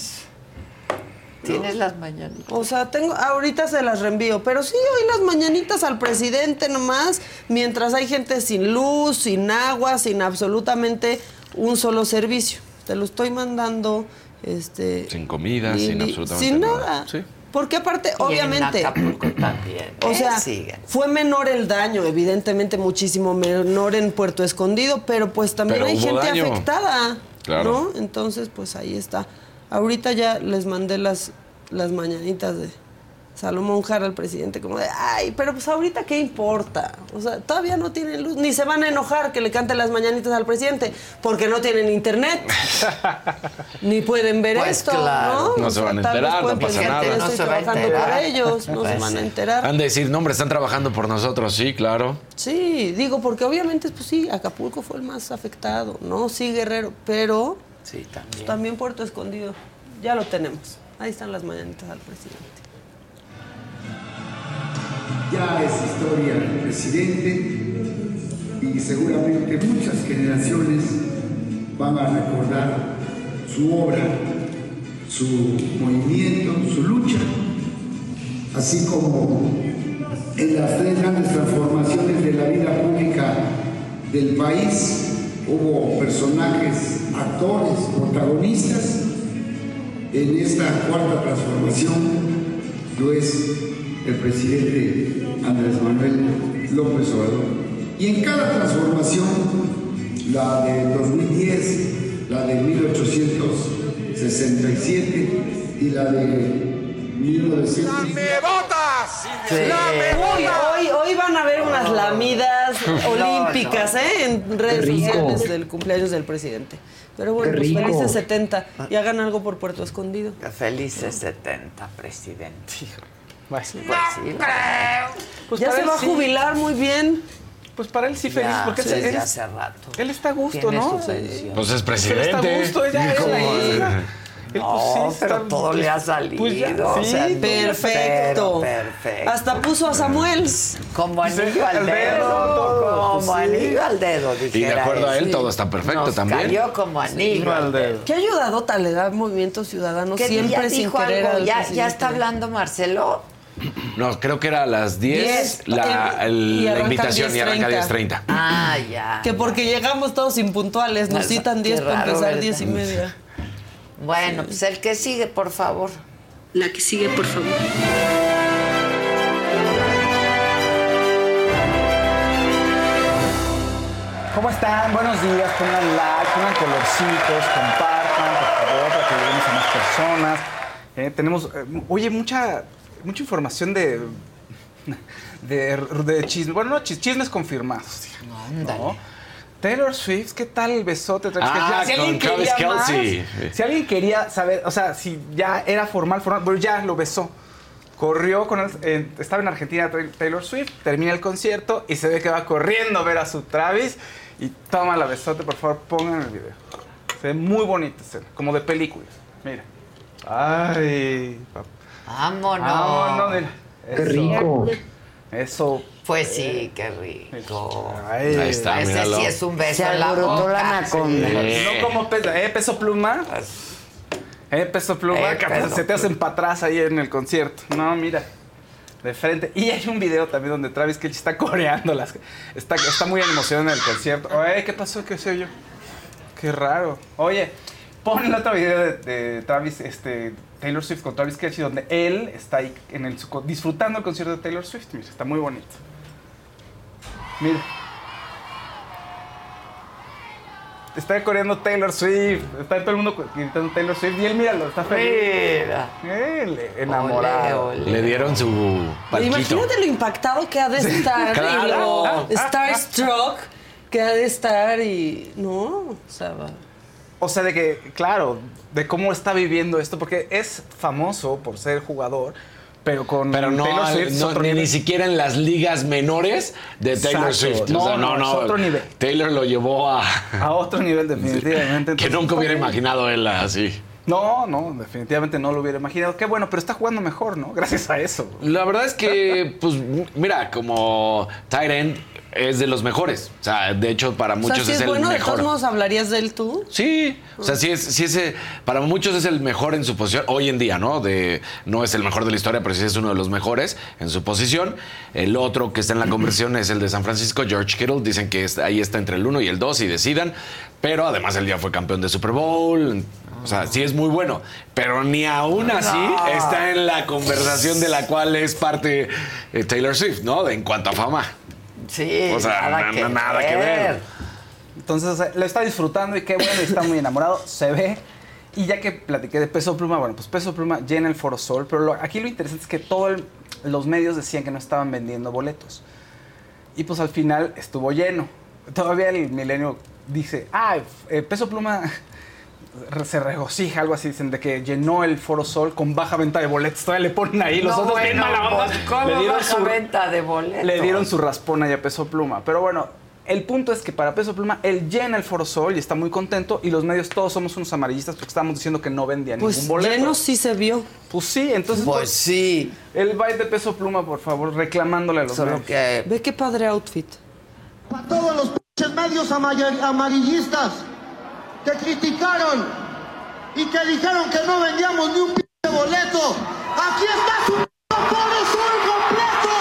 Tienes las mañanitas. O sea, tengo, ahorita se las reenvío, pero sí, hoy las mañanitas al presidente nomás, mientras hay gente sin luz, sin agua, sin absolutamente un solo servicio. Te lo estoy mandando, este... Sin comida, sin absolutamente sin nada. nada. Sí. Porque aparte, Y obviamente... en Acapulco también. O ¿eh? sea, fue menor el daño, evidentemente muchísimo menor en Puerto Escondido, pero pues también Pero hay gente daño. afectada, Claro. ¿no? Entonces, pues ahí está. Ahorita ya les mandé las, las mañanitas de Salomón Jara al presidente, como de, ay, pero pues ahorita qué importa. O sea, todavía no tienen luz, ni se van a enojar que le canten las mañanitas al presidente, porque no tienen internet, ni pueden ver Pues esto, claro. ¿no? No se van a enterar, no pasa nada. No estoy se trabajando enterar. por ellos, no se Pues van a enterar. Han de decir, no, hombre, están trabajando por nosotros. Sí, claro. Sí, digo, porque obviamente, pues sí, Acapulco fue el más afectado, ¿no? Sí, Guerrero, pero Sí, también. también Puerto Escondido. Ya lo tenemos. Ahí están las mañanitas al presidente. Ya es historia presidente y seguramente muchas generaciones van a recordar su obra, su movimiento, su lucha, así como en las tres grandes transformaciones de la vida pública del país hubo personajes, actores, protagonistas. En esta cuarta transformación lo es el presidente Andrés Manuel López Obrador. Y en cada transformación, la de 2010, la de 1867 y la de 1900. botas! Uy, hoy, hoy van a ver unas lamidas No, olímpicas, no. ¿eh? En redes sociales del cumpleaños del presidente. Pero bueno, pues felices 70 y hagan algo por Puerto Escondido. Felices 70, presidente. Pues sí. Pues ya para se él va a jubilar muy bien. Pues para él sí feliz, Ya, porque sí, él, ya es- hace rato. él está a gusto, ¿no? Pues es Él está presidente. a gusto, ya. Él, No, pues, sí, pero está- todo le ha salido. Pues ya, o sí, sea, perfecto. pero perfecto. Hasta puso a Samuel. Como anillo al dedo. como pues anillo al dedo, Y de acuerdo a él, Sí. todo está perfecto Nos también. cayó como anillo al dedo. ¿Qué ayudado le da Movimiento Ciudadano ¿Qué siempre ya sin dijo querer algo? al ¿Ya, presidente? ya está hablando Marcelo? No, creo que era a las 10, Diez. la, El- el- y la invitación y arranca 10.30. Ah, ya. Que porque llegamos todos impuntuales, nos citan 10 para empezar ¿verdad? 10 y media. Bueno, pues el que sigue, por favor. La que sigue, por favor. ¿Cómo están? Buenos días, pongan like, pongan colorcitos, compartan, por favor, para que lleguemos a más personas. Eh, tenemos, eh, oye, mucha, mucha información de, de, de chismes, bueno, no chis- chismes confirmados. ¿no? Taylor Swift, ¿qué tal el besote? Ah, Si alguien con Travis quería más. Si alguien quería saber, o sea, si ya era formal, formal, pero ya lo besó. Corrió con él, eh, estaba en Argentina Taylor Swift, termina el concierto y se ve que va corriendo a ver a su Travis y toma la besote, por favor, pongan el video. Se ve muy bonito, escena, como de película. Mira. Ay, papá. Vámonos. Vámonos, mira. Qué rico. Eso. Pues sí, qué rico. Ahí está, Ese míralo. sí es un beso Se en la boca. la anaconda. Sí. No como peso, eh, peso pluma. Eh, peso pluma, Eh, que peso se te hacen para atrás ahí en el concierto. No, mira. De frente. Y hay un video también donde Travis Kelce está coreando las. Está, está muy emocionado en el concierto. Oye, ¿qué pasó? ¿Qué soy yo? Qué raro. Oye, pon el otro video de, de Travis, este, Taylor Swift con Travis Kelce, donde él está ahí en el, disfrutando el concierto de Taylor Swift. Mira, está muy bonito. Mira. Está corriendo Taylor Swift. Está todo el mundo gritando Taylor Swift. Y él, míralo, está feliz. Mira. Él, enamorado. Le dieron su palquito. Imagínate lo impactado que ha de estar y Claro. lo starstruck que ha de estar y. No, o sea, va. O sea, de que, claro, de cómo está viviendo esto, porque es famoso por ser jugador, pero con Pero no, Taylor Swift no, otro ni, nivel. ni siquiera en las ligas menores de Taylor Exacto. Swift. No, o sea, no, no, es otro nivel. Taylor lo llevó a. A otro nivel, definitivamente. que nunca hubiera imaginado él así. No, no, definitivamente no lo hubiera imaginado. Qué bueno, pero está jugando mejor, ¿no? Gracias a eso. La verdad es que, pues, mira, como tight end es de los mejores. O sea, de hecho, para O sea, muchos si es, es el bueno, de mejor. todos modos hablarías de él tú. Sí, o sea, sí es, sí es, eh, para muchos es el mejor en su posición, hoy en día, ¿no? De, no es el mejor de la historia, pero sí es uno de los mejores en su posición. El otro que está en la conversión es el de San Francisco, George Kittle. Dicen que ahí está entre el 1 y el 2 y decidan. Pero además él ya fue campeón de Super Bowl. O sea, sí es muy bueno. Pero ni aún así está en la conversación de la cual es parte eh, Taylor Swift, ¿no? De, en cuanto a fama. Sí, O sea, nada, na- que, nada que ver. Entonces, o sea, lo está disfrutando y qué bueno, y está muy enamorado, se ve. Y ya que platiqué de Peso Pluma, bueno, pues Peso Pluma llena el Foro Sol, pero lo- aquí lo interesante es que todos los medios decían que no estaban vendiendo boletos. Y pues al final estuvo lleno. Todavía el milenio dice, ah, eh, Peso Pluma se regocija, algo así, dicen, de que llenó el Foro Sol con baja venta de boletos. Todavía le ponen ahí los No, otros bien bueno, mala onda. pues, ¿cómo Le dieron baja su- venta de boletos? le dieron su raspona y a Peso Pluma. Pero bueno, el punto es que para Peso Pluma, él llena el Foro Sol y está muy contento. Y los medios todos somos unos amarillistas porque estábamos diciendo que no vendía Pues ningún boleto. lleno sí se vio. Pues sí, entonces. Pues sí. El baile de Peso Pluma, por favor, reclamándole a los Solo medios. que Ve qué padre outfit. A todos los pinches medios amarillistas que criticaron y que dijeron que no vendíamos ni un pinche boleto. Aquí está su completo.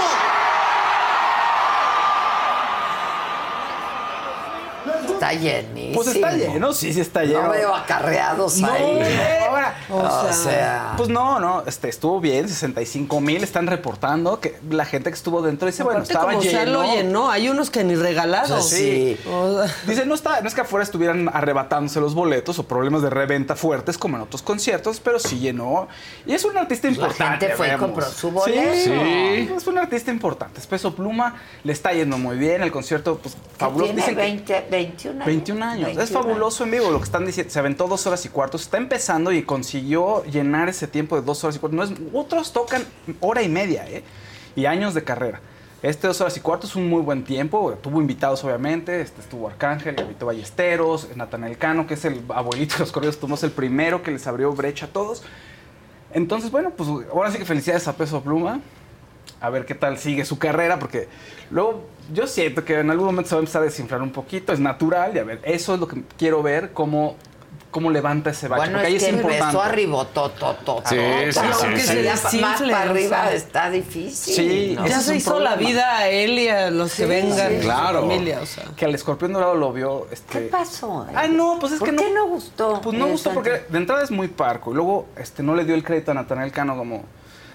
Está llenísimo. Pues está lleno, sí, sí está lleno. No veo acarreados No, ahí. ahora, O sea, Pues no, no, este, estuvo bien, 65 mil están reportando que la gente que estuvo dentro dice, bueno, estaba como lleno. lo llenó. Hay unos que ni regalados. Sí. O sea, Dice, no, está, no es que afuera estuvieran arrebatándose los boletos o problemas de reventa fuertes como en otros conciertos, pero sí llenó. Y es un artista Pues la importante. gente fue y compró su boleto. Sí, Sí. es un artista importante. Es Peso Pluma, le está yendo muy bien. El concierto, pues, fabuloso. tiene Dicen que- 20, 21 años. 21 años. 21 es fabuloso en vivo lo que están diciendo. Se aventó dos horas y cuarto. Está empezando y consiguió llenar ese tiempo de dos horas y cuarto. No es, otros tocan hora y media, ¿eh? Y años de carrera. Este dos horas y cuarto es un muy buen tiempo. Tuvo invitados, obviamente. Este estuvo Arcángel, Gabito Ballesteros, Natanael Cano, que es el abuelito de los corridos. Tomás el primero que les abrió brecha a todos. Entonces, bueno, pues ahora sí que felicidades a Peso Pluma. A ver qué tal sigue su carrera, porque luego yo siento que en algún momento se va a empezar a desinflar un poquito, es natural, y a ver, eso es lo que quiero ver, cómo, cómo levanta ese bache, Bueno, porque ahí es es, que importante. empezó arribototototota. Sí, sí, sí, Aunque sí. se más para o arriba sea. está difícil. Sí, ¿no? ya es se hizo problema. la vida a él y a los que vengan. sí. su Claro. familia, o sea. Que al escorpión dorado lo vio. Este... ¿Qué pasó? Ay, no, pues es ¿Por que qué no. no gustó? Pues no gustó porque de entrada es muy parco. Y luego este, no le dio el crédito a Natanael Cano como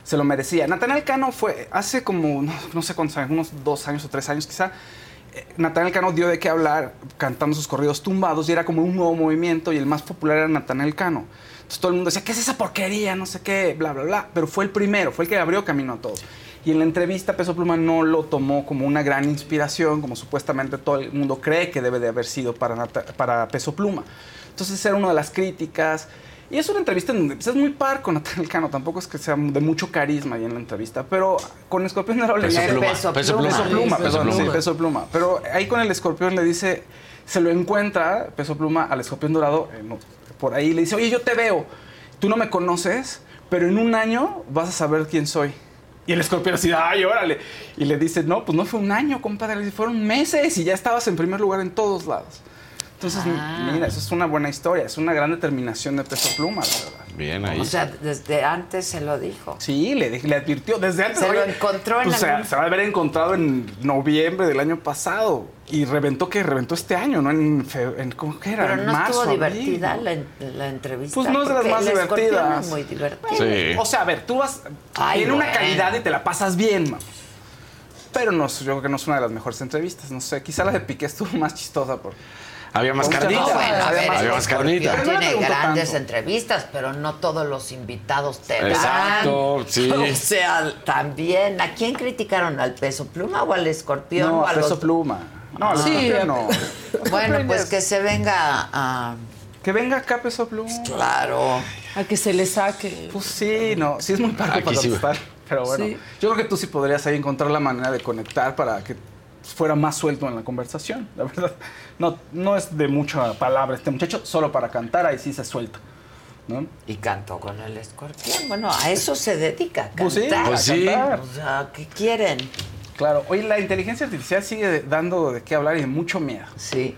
se lo merecía. Natanael Cano fue hace como, no, no sé cuántos años, unos dos años o tres años quizá. eh, Natanael Cano dio de qué hablar cantando sus corridos tumbados y era como un nuevo movimiento y el más popular era Natanael Cano. Entonces todo el mundo decía, ¿qué es esa porquería? No sé qué, bla, bla, bla. Pero fue el primero, fue el que abrió camino a todos. Y en la entrevista Peso Pluma no lo tomó como una gran inspiración, como supuestamente todo el mundo cree que debe de haber sido para, para Peso Pluma. Entonces era una de las críticas. Y es una entrevista en donde pues, es muy par con Natanael Cano, tampoco es que sea de mucho carisma ahí en la entrevista, pero con Escorpión Dorado le Peso dice- Peso Peso Pluma. Peso Pluma, Peso Pluma. sí, Peso Pluma. Pero ahí con el escorpión le dice, se lo encuentra, Peso Pluma, al escorpión dorado, eh, no, por ahí le dice, oye, yo te veo, tú no me conoces, pero en un año vas a saber quién soy. Y el escorpión así, ay, órale. Y le dice, no, pues no fue un año, compadre, fueron meses y ya estabas en primer lugar en todos lados. Entonces, Ah. mira, eso es una buena historia, es una gran determinación de Peso Pluma, la verdad. Bien ahí. O sea, desde antes se lo dijo. Sí, le, le advirtió desde antes. Se lo oye, encontró en pues, se, algún- se va a haber encontrado en noviembre del año pasado. Y reventó que reventó este año, ¿no? En, fe- en ¿cómo que era? Pero En no marzo, estuvo divertida la, en- la entrevista. Pues no es de las porque más divertidas. es muy divertido. Sí. O sea, a ver, tú vas. Ay, tiene una calidad y te la pasas bien, vamos. Pero no, yo creo que no es una de las mejores entrevistas. No sé, quizá la de Piqué estuvo más chistosa. Por, Había más carnita. No, bueno, a ver, Había el más carnita. tiene grandes tanto. entrevistas, pero no todos los invitados te dan. Exacto, sí. O sea, también, ¿a quién criticaron? ¿Al peso pluma o al escorpión? no, o a peso los- pluma. No, al Sí. escorpión no. Bueno, pues que se venga a... Que venga acá peso pluma. Claro. A que se le saque. Pues sí, no, sí es muy parco para sí. Pero bueno, Sí. yo creo que tú sí podrías ahí encontrar la manera de conectar para que fuera más suelto en la conversación. La verdad, no, no es de mucha palabra este muchacho, solo para cantar ahí sí se suelta. ¿no? Y cantó con el escorpión. Bueno, a eso se dedica, a cantar. Pues sí, Pues sí. cantar. O sea, ¿qué quieren? Claro, oye, la inteligencia artificial sigue dando de qué hablar y de mucho miedo. Sí.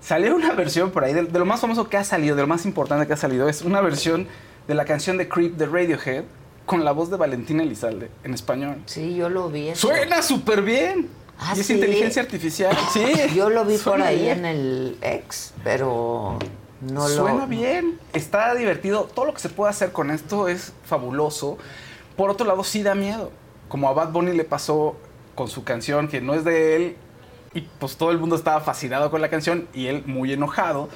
Salió una versión por ahí, de, de lo más famoso que ha salido, de lo más importante que ha salido, es una versión de la canción de Creep de Radiohead con la voz de Valentina Elizalde en español. Sí, yo lo vi. eso. Suena súper bien. ¿Ah, y es sí? inteligencia artificial. Sí. Yo lo vi por Suena ahí bien. en el ex, pero no lo... Suena bien, está divertido. Todo lo que se puede hacer con esto es fabuloso. Por otro lado, sí da miedo. Como a Bad Bunny le pasó con su canción, que no es de él, y pues todo el mundo estaba fascinado con la canción y él muy enojado.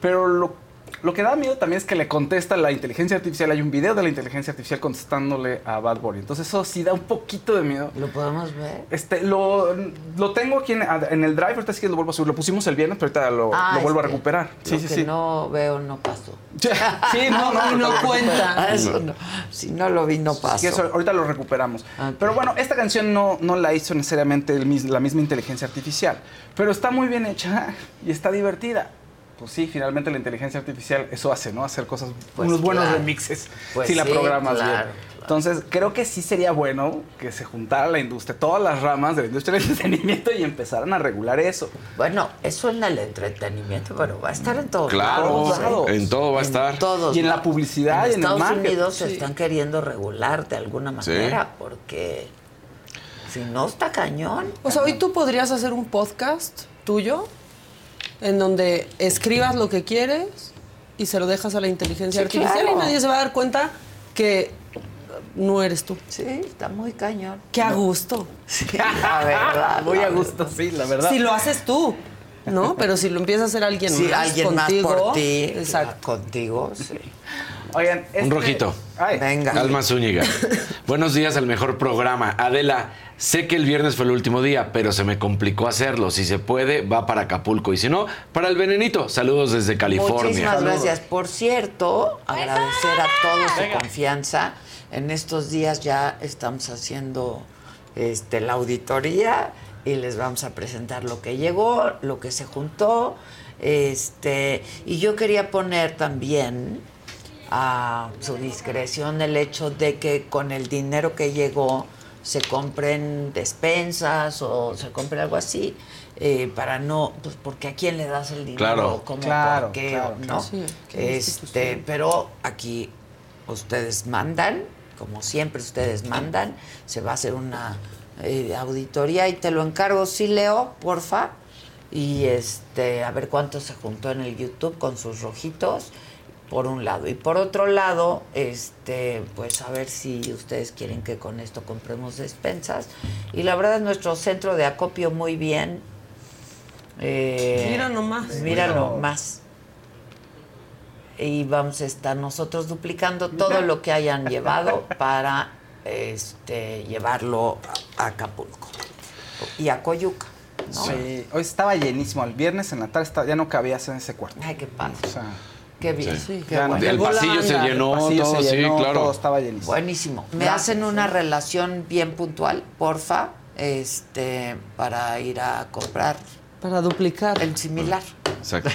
Pero lo, lo que da miedo también es que le contesta la inteligencia artificial. Hay un video de la inteligencia artificial contestándole a Bad Bunny. Entonces eso sí da un poquito de miedo. ¿Lo podemos ver? Este, lo, lo tengo aquí en, en el drive, ahorita sí que lo vuelvo a subir. Lo pusimos el viernes, pero ahorita lo, Ah, lo vuelvo a recuperar. Sí, lo sí, que sí. no veo no pasó. Sí, no, no, cuenta. Ah, eso no. Si no lo vi, no. Sí, eso ahorita lo recuperamos. Pero bueno, esta canción no, no la hizo necesariamente el la misma inteligencia artificial. Pero está muy bien hecha y está divertida. Pues sí, finalmente la inteligencia artificial eso hace, ¿no? Hacer cosas, Pues unos buenos claro. remixes Pues si la sí, programas claro, bien. claro. Entonces, creo que sí sería bueno que se juntara la industria, todas las ramas de la industria del entretenimiento y empezaran a regular eso. Bueno, eso en el entretenimiento, pero va a estar en todos Claro, lados. en todo va a estar. Todos. Y en la publicidad En y en el Estados marketing. Unidos se Sí. están queriendo regular de alguna manera porque si no está cañón. O sea, hoy tú podrías hacer un podcast tuyo en donde escribas lo que quieres y se lo dejas a la inteligencia Sí, artificial claro. y nadie se va a dar cuenta que no eres tú. Sí, está muy cañón. Qué a gusto. La verdad. Muy a gusto, sí, la verdad. Si lo haces tú, ¿no? Pero si lo empieza a hacer alguien Sí, más alguien más contigo, por ti. Exacto. Contigo, sí. Oigan, Un este- rojito. Ay, Venga. Alma Zúñiga. Buenos días al mejor programa. Adela, sé que el viernes fue el último día, pero se me complicó hacerlo. Si se puede, va para Acapulco. Y si no, para el Venenito. Saludos desde California. Muchísimas gracias. Por cierto, agradecer a todos su confianza. En estos días ya estamos haciendo este, la auditoría y les vamos a presentar lo que llegó, lo que se juntó. Este, y yo quería poner también a su discreción el hecho de que con el dinero que llegó se compren despensas o se compre algo así eh, para no pues porque a quién le das el dinero Claro. como Claro, por qué claro, ¿no? Sí, qué este pero aquí ustedes mandan como siempre ustedes mandan se va a hacer una eh, auditoría y te lo encargo. Sí Leo porfa. Y este a ver cuánto se juntó en el YouTube con sus rojitos por un lado. Y por otro lado este pues a ver si ustedes quieren que con esto compremos despensas. Y la verdad nuestro centro de acopio muy bien. Eh, Mira nomás. mira nomás. y vamos a estar nosotros duplicando todo lo que hayan llevado para este llevarlo a Acapulco. Y a Coyuca ¿no? Sí, hoy estaba llenísimo. El viernes en la tarde ya no cabías en ese cuarto. ay qué padre. O sea, qué bien Sí. qué bueno. El pasillo se llenó, pasillo todo, se sí, llenó, claro. todo estaba llenísimo. Buenísimo. Me Gracias, hacen una relación bien puntual, porfa, este, para ir a comprar Para duplicar. el similar. Exacto.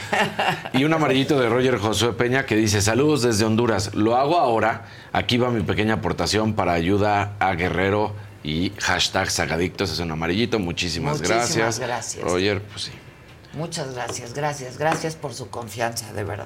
Y un amarillito de Roger Josué Peña que dice, saludos desde Honduras. Lo hago ahora. Aquí va mi pequeña aportación para ayuda a Guerrero y hashtag Sagadictos. Es un amarillito. Muchísimas, Muchísimas gracias. gracias. Roger, pues sí. Muchas gracias, gracias, gracias por su confianza, de verdad.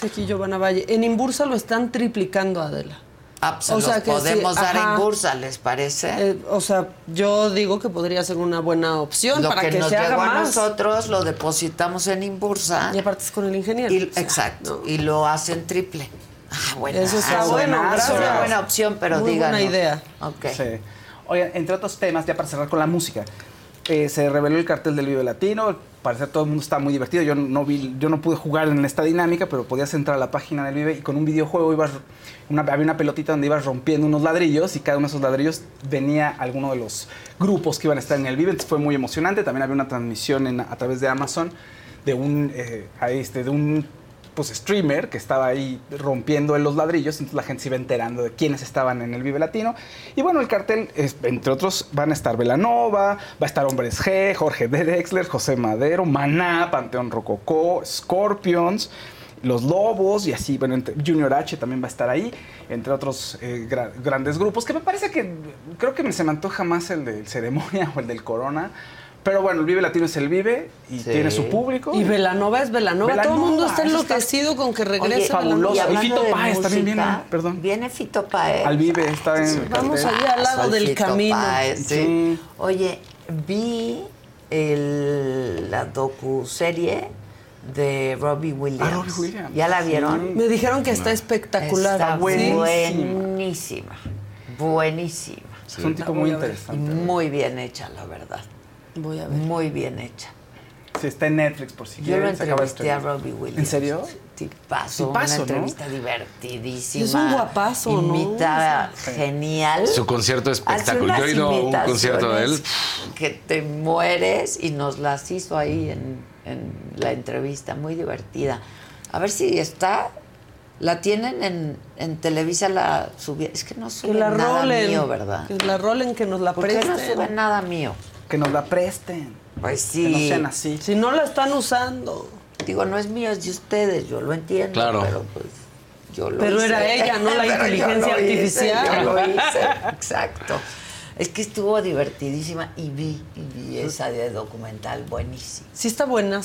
Sí, aquí Giovanna Valle. En Imbursa lo están triplicando, Adela. Ah, pues se los podemos dar en bursa, ¿les parece? Eh, o sea, yo digo que podría ser una buena opción lo para que, que, nos se haga a más. nosotros lo depositamos en Imbursa. Y aparte es con el ingeniero. Y- exacto. Y lo hacen triple. Ah, bueno. Eso está bueno, Es una buena opción, pero Muy díganos. buena idea. Ok. Sí. Oigan, entre otros temas, ya para cerrar con la música, eh, se reveló el cartel del Vive Latino. Al parecer todo el mundo está muy divertido. Yo no vi, yo no pude jugar en esta dinámica, pero podías entrar a la página del Vive y con un videojuego ibas, una, había una pelotita donde ibas rompiendo unos ladrillos y cada uno de esos ladrillos venía alguno de los grupos que iban a estar en el Vive. Entonces fue muy emocionante. También había una transmisión en- a través de Amazon de un, eh, este, de un pues, streamer que estaba ahí rompiendo en los ladrillos, entonces la gente se iba enterando de quiénes estaban en el Vive Latino. Y bueno, el cartel, entre otros, van a estar Velanova, va a estar Hombres G, Jorge D. Drexler, José Madero, Maná, Panteón Rococó, Scorpions, Los Lobos y así, bueno, Junior H también va a estar ahí, entre otros eh, gra- grandes grupos, que me parece que creo que se me antoja más el del Ceremonia o el del Corona. Pero bueno, el Vive Latino es el Vive y Sí. tiene su público. Y Velanova es Velanova. Todo el mundo está enloquecido con que Oye, regrese fabuloso. y Fito Páez también viene, perdón. Viene Fito Páez. Al Vive está en Vamos allá al lado del Fito camino. Páez, sí. Sí. Oye, vi el, la docu-serie de Robbie Williams. Ah, Robbie Williams. ¿Ya la vieron? Me dijeron que está espectacular. Está ¿Sí? buenísima. Buenísima. Es un tipo muy. Y interesante. muy bien hecha, la verdad. Voy a ver. Muy bien hecha. Sí, está en Netflix por si Yo lo quieren. acaba de entrevisté a. Robbie Williams. ¿En serio? Tipazo, Tipazo, una ¿no? entrevista divertidísima. Es un guapazo, ¿no? Imita genial. Su concierto espectacular. Yo he ido a un concierto de él. Que te mueres y nos las hizo ahí en, en la entrevista, muy divertida. A ver si está. La tienen en, en Televisa, la subieron. Es que no Que la nada rolen. mío, ¿verdad? Que la rolen, que nos la ¿Por qué presten. no suben nada mío? Que nos la presten. Pues sí. Que no sean así. Si no la están usando. Digo, no es mío, es de ustedes, yo lo entiendo, Claro. pero pues yo lo Pero hice. era ella, no la yo inteligencia hice, artificial. yo lo hice, exacto. Es que estuvo divertidísima y vi, y vi esa de documental buenísima. Sí está buena.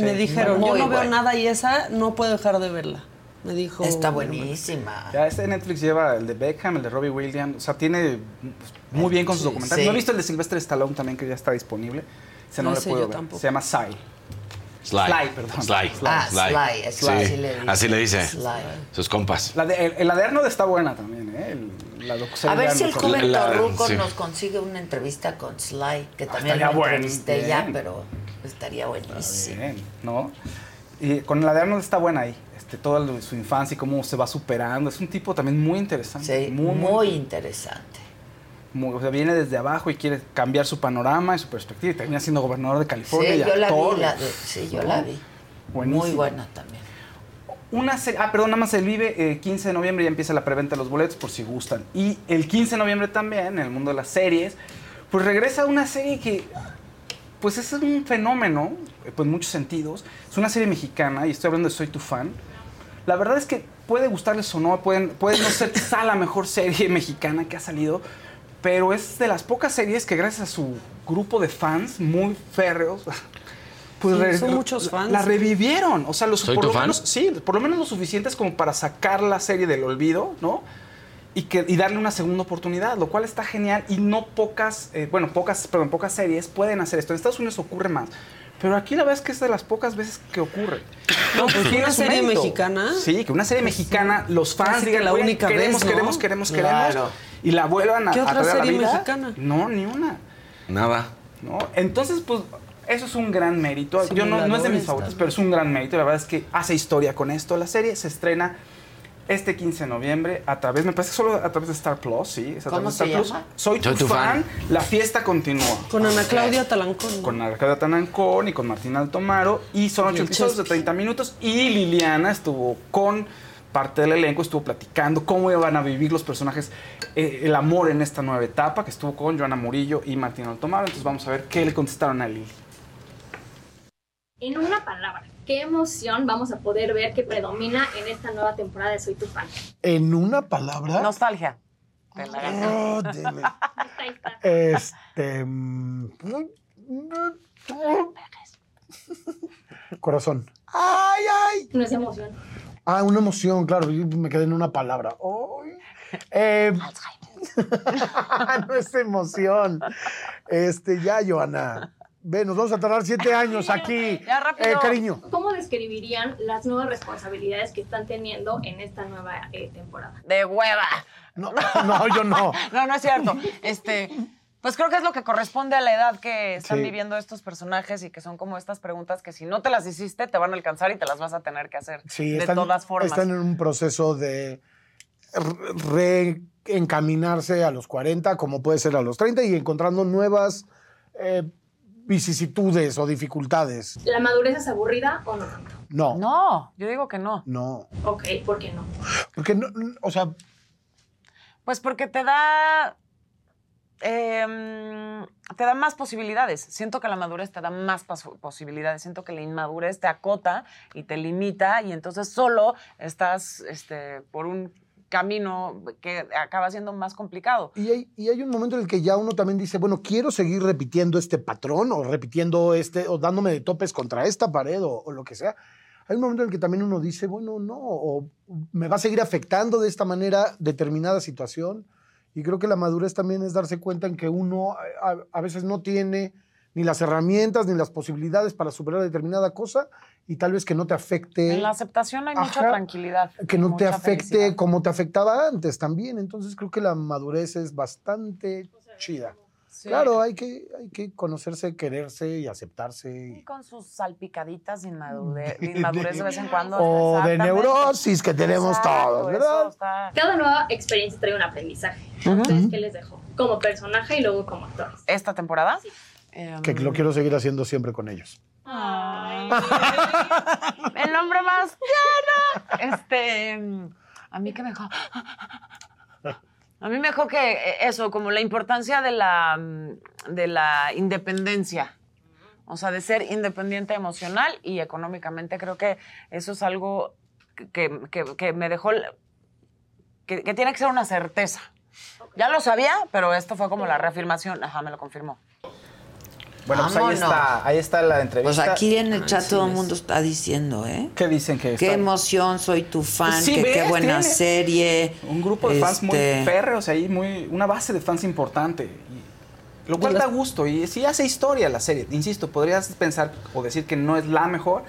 Me dijeron, yo no veo buena. nada y esa no puedo dejar de verla. Me dijo. Está bueno, buenísima. Ya este Netflix lleva el de Beckham, el de Robbie Williams. O sea, tiene pues, muy bien con sus Sí, documentales. sí. No he visto el de Sylvester Stallone también, que ya está disponible. Ese no, No sé, puedo ver. tampoco. Se llama Sly. Sly. Sly, perdón. Sly. Ah, Sly, que Sí, así le dice. Sly. Sus compas. La de, el- la de Arnold está buena también, ¿eh? El- la A ver si el joven La- Torruco sí. nos consigue una entrevista con Sly, que también lo buen- entrevisté ya, pero estaría buenísimo. Bien, ¿no? Y con la de Arnold está buena ahí. Este, toda lo de su infancia y cómo se va superando. Es un tipo también muy interesante. Sí, muy, muy, muy, interesante. O sea, viene desde abajo y quiere cambiar su panorama y su perspectiva. Y termina siendo gobernador de California Sí, y yo la vi, la de- sí, yo ¿no? la vi. Buenísimo. Muy buena también. Una ah, perdón, nada más el Vive, eh, 15 de noviembre ya empieza la preventa de los boletos por si gustan. Y el 15 de noviembre también, en el mundo de las series, pues regresa una serie que, pues es un fenómeno, eh, pues en muchos sentidos. Es una serie mexicana y estoy hablando de Soy tu fan. La verdad es que puede gustarles o no, pueden, puede no ser quizá la mejor serie mexicana que ha salido, pero es de las pocas series que gracias a su grupo de fans muy férreos, pues Sí, son muchos fans. La revivieron, o sea, los, ¿Soy por tu lo fan? menos, sí, por lo menos lo suficientes como para sacar la serie del olvido, ¿no? Y, que, y darle una segunda oportunidad, lo cual está genial y no pocas, eh, bueno, pocas, perdón, pocas series pueden hacer esto. En Estados Unidos ocurre más, pero aquí la verdad es que es de las pocas veces que ocurre. No, pues una serie mérito. mexicana. Sí, que una serie mexicana, los fans digan, la "Oye, única queremos, vez, ¿no? queremos, queremos, Claro. queremos, y la vuelvan a, ¿Qué a otra a la serie vida. mexicana? No, ni una. Nada. ¿no? Entonces, pues, eso es un gran mérito. Yo no, no es de mis favoritos, pero es un gran mérito. La verdad es que hace historia con esto. La serie se estrena este 15 de noviembre a través, me parece que solo a través de Star Plus, sí. es a ¿Cómo se Plus. llama? Soy tu, Soy tu fan. fan. La fiesta continúa. Con Ana Claudia Talancón. Con Arcadia Tanancón y con Martín Altomaro. Y son ocho episodios de Chespi. 30 minutos. Y Liliana estuvo con parte del elenco, estuvo platicando cómo iban a vivir los personajes, eh, el amor en esta nueva etapa, que estuvo con Joana Murillo y Martín Altomaro. Entonces vamos a ver qué le contestaron a Lili. En una palabra, ¿qué emoción vamos a poder ver que predomina en esta nueva temporada de Soy tu fan? En una palabra. Nostalgia. Oh, deme. Ahí está. Este. mm, Corazón. Ay, ay. No es emoción. Ah, una emoción, claro. yo me quedé en una palabra. Ay. Eh, no es emoción. Este, ya, Joana. Ve, nos vamos a tardar siete años aquí. Ya rápido. Eh, cariño. ¿Cómo describirían las nuevas responsabilidades que están teniendo en esta nueva eh, temporada? De hueva. No, no, yo no. No, no es cierto. Este, pues creo que es lo que corresponde a la edad que están Sí. viviendo estos personajes y que son como estas preguntas que si no te las hiciste te van a alcanzar y te las vas a tener que hacer Sí, de están, todas formas. están en un proceso de re- reencaminarse a los 40, como puede ser a los 30, y encontrando nuevas eh, vicisitudes o dificultades. ¿La madurez es aburrida o no? No. No, yo digo que no. No. Ok, ¿por qué no? Porque, no, o sea, Pues porque te da. Em, te da más posibilidades. Siento que la madurez te da más posibilidades. Siento que la inmadurez te acota y te limita y entonces solo estás este, por un camino que acaba siendo más complicado. Y hay, y hay un momento en el que ya uno también dice, bueno, quiero seguir repitiendo este patrón o repitiendo este, o dándome de topes contra esta pared o, o lo que sea. Hay un momento en el que también uno dice, bueno, no, o me va a seguir afectando de esta manera determinada situación. Y creo que la madurez también es darse cuenta en que uno a, veces no tiene ni las herramientas ni las posibilidades para superar determinada cosa y tal vez que no te afecte En la aceptación hay mucha Ajá. tranquilidad. que no te afecte felicidad. como te afectaba antes también. Entonces creo que la madurez es bastante chida. Sí. Claro, hay que, hay que conocerse, quererse y aceptarse. y- Con sus salpicaditas de inmadurez, de inmadurez de vez en cuando. O de neurosis que tenemos Exacto, todos, ¿verdad? está- Cada nueva experiencia trae un aprendizaje. Entonces, ¿qué les dejó? Como personaje y luego como actores. ¿Esta temporada? Que lo quiero seguir haciendo siempre con ellos. El hombre más tierno. Este. A mí que me dejó. A mí me dejó que eh, eso, como la importancia de la, mm, de la independencia. O sea, de ser independiente emocional y económicamente. Creo que eso es algo que, que- me dejó. que tiene que ser una certeza. Ya lo sabía, pero esto fue como la reafirmación. Ajá, me lo confirmó. Bueno, pues ahí está, ahí está la entrevista. Pues aquí en el Ay, chat sí, todo el es- mundo está diciendo, ¿eh? ¿Qué dicen que Qué está? emoción, soy tu fan, Sí, que qué buena serie. Un grupo de fans muy Este, férreos ahí, muy, una base de fans importante. Y- lo cual da gusto y sí hace historia la serie. Insisto, podrías pensar o decir que no es la mejor,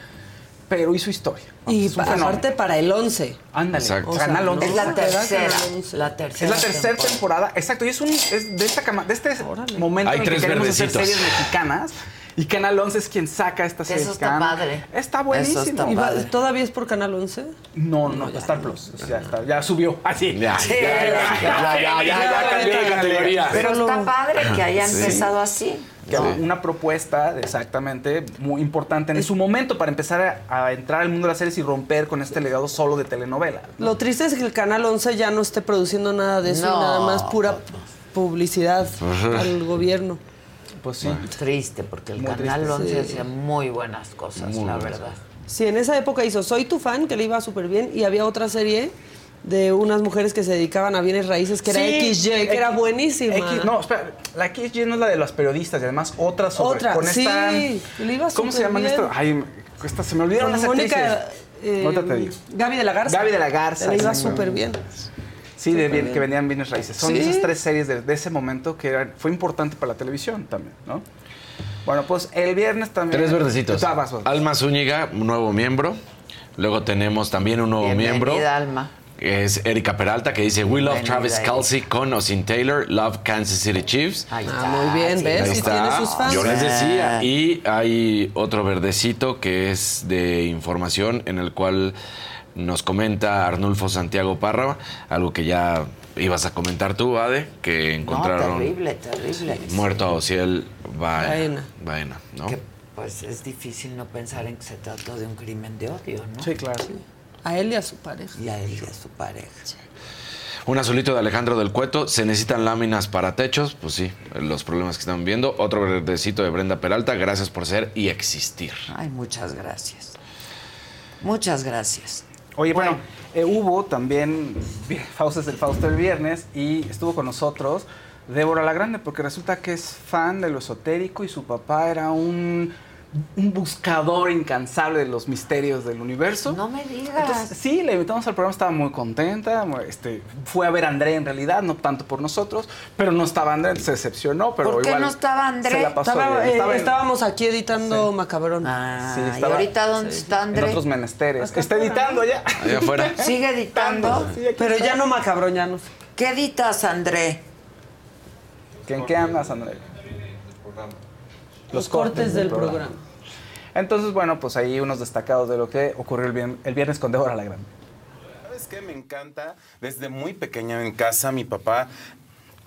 pero hizo historia. Y Es pa- aparte para el 11. Ándale. Exacto. O sea, Canal no 11. Es la tercera, Canal 11. la Es tercera. la tercera temporada. exacto, y es un es de esta cama, de este momento Hay en el que queremos hacer verdecitos. series mexicanas y Canal 11 es quien saca esta serie Eso está padre. Está Eso buenísimo. está ¿Y va- padre. ¿Todavía es por Canal 11? No, no, Star Plus. Ya, está, ya subió. Así. Ya, Sí. ya, ya, ya, ya, ya, ya cambió de categoría. Pero está padre que haya Sí. empezado así. Que Una propuesta exactamente muy importante en su momento para empezar a, a entrar al mundo de las series y romper con este legado solo de telenovela. Lo triste es que el Canal 11 ya no esté produciendo nada de eso No. y nada más pura publicidad al gobierno. Pues sí. Triste, porque el Muy Canal triste. 11 Sí. hacía muy buenas cosas, Muy la buenas verdad. Sí, en esa época hizo Soy tu fan, que le iba súper bien, y había otra serie de unas mujeres que se dedicaban a bienes raíces, que era Sí, XY, que era buenísima. X- no, espera, la XY no es la de los periodistas y además otra sobre Otra, con sí, esta le iba ¿Cómo se llaman bien. estas? Ay, esta, se me olvidaron las Mónica, actrices. eh, Ahorita te digo. Gaby de la Garza. Gaby de la Garza. Le iba súper bien. Sí, de bien- que vendían bienes raíces. Son Sí. esas tres series de, de ese momento que eran- fue importante para la televisión también, ¿no? Bueno, pues el viernes también. Tres verdecitos. Ah. Alma Zúñiga, un nuevo miembro. Luego tenemos también un nuevo Bienvenida, miembro. Alma. Es Erika Peralta que dice We love Travis. Kelsey con o sin Taylor, love Kansas City Chiefs. Ahí Ah, está, muy bien. ¿ves? Ahí está. tiene sus fans. Yo les decía. Y hay otro verdecito que es de información en el cual nos comenta Arnulfo Santiago Parra, algo que ya ibas a comentar tú, Ade, que No, encontraron terrible, terrible. muerto a Ociel Baena. Baena. Baena, ¿no? Que, pues es difícil no pensar en que se trató de un crimen de odio, ¿no? Sí, claro. A él y a su pareja. Y a él y a su pareja. Un azulito de Alejandro del Cueto. ¿Se necesitan láminas para techos? Pues sí, los problemas que están viendo. Otro verdecito de Brenda Peralta. Gracias por ser y existir. Ay, muchas gracias. Muchas gracias. Oye, bueno, eh, hubo también Faustas del Fausto el viernes y estuvo con nosotros Débora la Grande, porque resulta que es fan de lo esotérico y su papá era un un buscador incansable de los misterios del universo. No me digas. Entonces, sí, le invitamos al programa, estaba muy contenta. Este, fue a ver a André en realidad, no tanto por nosotros, pero no estaba André, se decepcionó, pero ¿Por qué igual no estaba André? se la pasó Estaba, eh, Estaba en- estábamos aquí editando Macabrón. Ah, sí, ¿y ahorita dónde sí, está André? En otros menesteres. Está editando allá. Allá afuera. ¿Sigue editando? Pero ya no Macabrón, ya no. ¿Qué editas, André? ¿Que ¿En qué andas, André? Los cortes del programa. Entonces, bueno, pues ahí unos destacados de lo que ocurrió el, vier- el viernes con Débora la Grande. ¿Sabes qué? Me encanta. Desde muy pequeño en casa, mi papá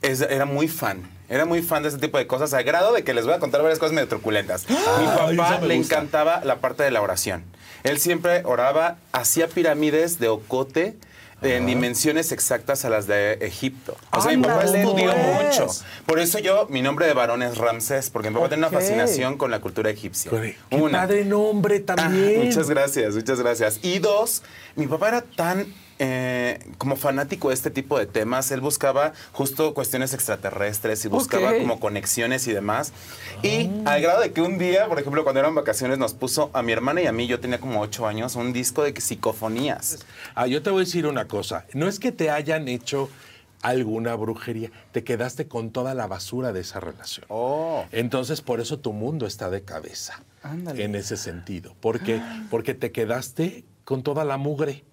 es- era muy fan. Era muy fan de ese tipo de cosas, a grado de que les voy a contar varias cosas medio truculentas. mi Ay, papá le gusta. encantaba la parte de la oración. Él siempre oraba, hacía pirámides de ocote en dimensiones exactas a las de Egipto. O sea, mi papá estudió mucho. Por eso yo, mi nombre de varón es Ramsés, porque mi papá tiene una fascinación con la cultura egipcia. Qué Una. padre nombre también. Muchas gracias, muchas gracias. Y dos, mi papá era tan eh, como fanático de este tipo de temas. Él buscaba justo cuestiones extraterrestres y buscaba como conexiones y demás. Y al grado de que un día, por ejemplo, cuando eran vacaciones, nos puso a mi hermana y a mí, yo tenía como ocho años, un disco de psicofonías. Ah, yo te voy a decir una cosa. No es que te hayan hecho alguna brujería, te quedaste con toda la basura de esa relación. Oh. Entonces, por eso tu mundo está de cabeza. Ándale. En ese sentido. Porque, porque te quedaste con toda la mugre.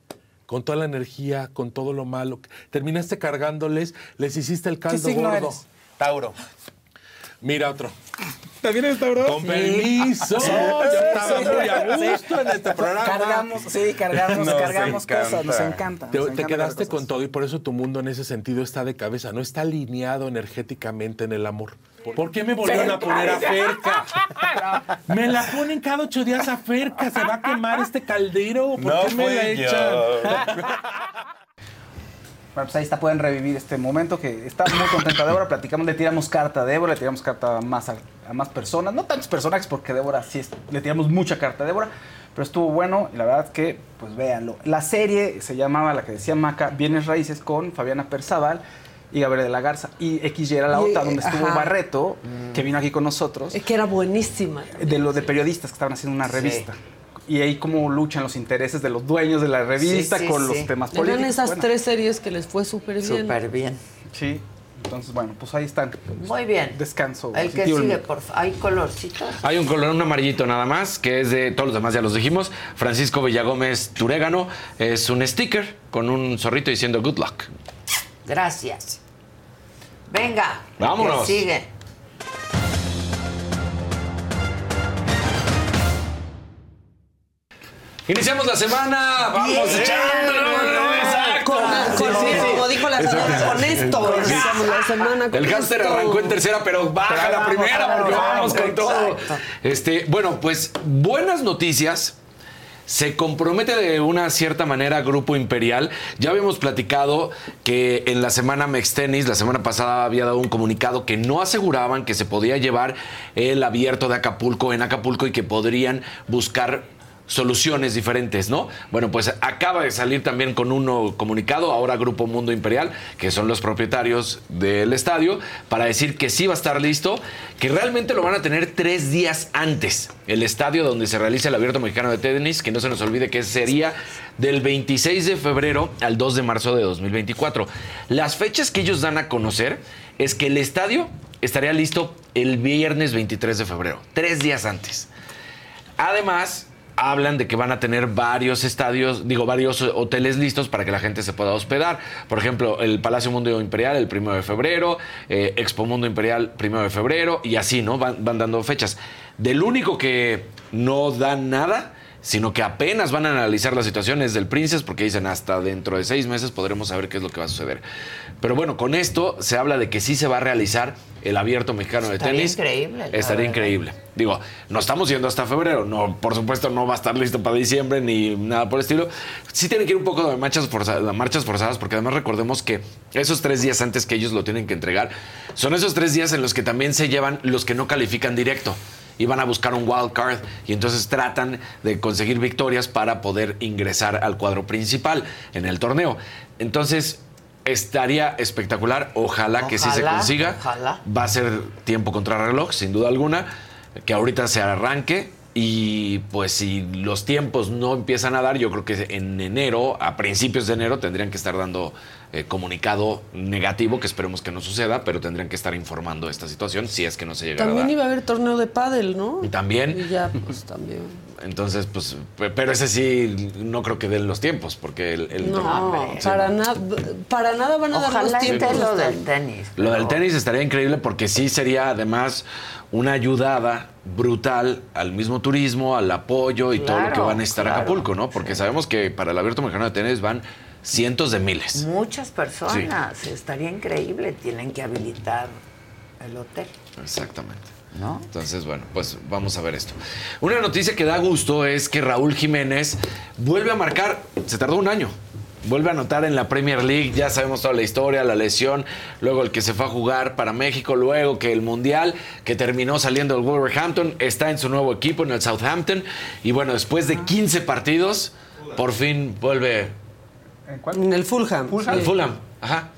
Con toda la energía, con todo lo malo. Terminaste cargándoles, les hiciste el caldo signo gordo. eres? Tauro. Mira otro. ¿También eres Tauro? Con permiso. Yo estaba muy a gusto en este programa. Cargamos, sí, cargamos, Nos cargamos encanta. cosas, nos encanta. Te, nos te encanta quedaste con todo y por eso tu mundo en ese sentido está de cabeza, no está alineado energéticamente en el amor. ¿Por qué me volvieron a poner a Ferca? Me la ponen cada ocho días a Ferca, se va a quemar este caldero. ¿Por No qué me la yo. echan? Bueno, pues ahí está, pueden revivir este momento que está muy contenta Débora. Platicamos, le tiramos carta a Débora, le tiramos carta a más, a, a más personas. No tantos personajes, porque Débora sí es- le tiramos mucha carta a Débora, pero estuvo bueno y la verdad que, pues véanlo. La serie se llamaba, la que decía Maca, Bienes Raíces con Fabiana Perzaval y Gabriel de la Garza. Y XY era la Y, otra, donde estuvo ajá. Barreto, que vino aquí con nosotros, Es que era buenísima. de los de periodistas que estaban haciendo una revista. Y ahí cómo luchan los intereses de los dueños de la revista Sí, sí, con sí. los temas políticos. Eran esas Bueno, tres series que les fue súper bien. Súper bien. Sí, entonces bueno, pues ahí están. Muy bien. Descanso. El que sigue, por favor. ¿Hay colorcitos? Hay un color, un amarillito nada más, que es de todos los demás, ya los dijimos. Francisco Villagómez Turégano es un sticker con un zorrito diciendo good luck. Gracias. Venga. Vámonos. Que sigue. Iniciamos la semana, vamos Bien. echándolo. Sí, sí, sí. como dijo la señora, con esto. Iniciamos la semana con El hámster esto. arrancó en tercera, pero baja Pero la vamos, primera porque vamos vamos, con todo. exacto. Este, bueno, pues buenas noticias. Se compromete de una cierta manera Grupo Imperial. Ya habíamos platicado que en la semana Mextenis, la semana pasada había dado un comunicado que no aseguraban que se podía llevar el abierto de Acapulco en Acapulco y que podrían buscar soluciones diferentes, ¿no? Bueno, pues acaba de salir también con un comunicado, ahora Grupo Mundo Imperial, que son los propietarios del estadio, para decir que sí va a estar listo, que realmente lo van a tener tres días antes, el estadio donde se realiza el Abierto Mexicano de Tenis, que no se nos olvide que sería del 26 de febrero al 2 de marzo de 2024. Las fechas que ellos dan a conocer es que el estadio estaría listo el viernes 23 de febrero, tres días antes. Además, hablan de que van a tener varios estadios, digo, varios hoteles listos para que la gente se pueda hospedar. Por ejemplo, el Palacio Mundo Imperial el primero de febrero, eh, Expo Mundo Imperial primero de febrero y así, ¿no? Van, van dando fechas. Del único que no dan nada sino que apenas van a analizar la situación es del Princess porque dicen hasta dentro de seis meses podremos saber qué es lo que va a suceder. Pero bueno, con esto se habla de que sí se va a realizar el abierto mexicano de Estaría tenis. increíble, Estaría increíble. Digo, no estamos yendo hasta febrero. No, por supuesto, no va a estar listo para diciembre ni nada por el estilo. Sí tiene que ir un poco de marchas forzadas, marchas forzadas, porque además recordemos que esos tres días antes que ellos lo tienen que entregar, son esos tres días en los que también se llevan los que no califican directo. Y van a buscar un wild card y entonces tratan de conseguir victorias para poder ingresar al cuadro principal en el torneo. Entonces, estaría espectacular. Ojalá, que sí se consiga. ojalá. Va a ser tiempo contra reloj, sin duda alguna. Que ahorita se arranque Y pues si los tiempos no empiezan a dar, yo creo que en enero, a principios de enero, tendrían que estar dando eh, comunicado negativo, que esperemos que no suceda, pero tendrían que estar informando esta situación si es que no se llega a También dar. iba a haber torneo de pádel, ¿no? Y también. Y ya, pues también. Entonces, pues, pe- pero ese sí, no creo que den los tiempos, porque el, el- No, Sí. para, nada para nada van a dar Ojalá los tiempos. lo del tenis. Lo del tenis estaría increíble porque sí sería además una ayudada brutal al mismo turismo, al apoyo y todo lo que Claro, va a necesitar claro. Acapulco, ¿no? Porque sabemos que para el Abierto Mexicano de Tenis van cientos de miles. Muchas personas. Estaría increíble. Tienen que habilitar el hotel. Exactamente. ¿No? Entonces, bueno, pues vamos a ver esto. Una noticia que da gusto es que Raúl Jiménez vuelve a marcar, se tardó un año, vuelve a anotar en la Premier League, ya sabemos toda la historia, la lesión, luego el que se fue a jugar para México, luego que el Mundial, que terminó saliendo del Wolverhampton, está en su nuevo equipo, en el Southampton, y bueno, después de 15 partidos, por fin vuelve ¿En cuál? En el Fulham. al Fulham. Ajá.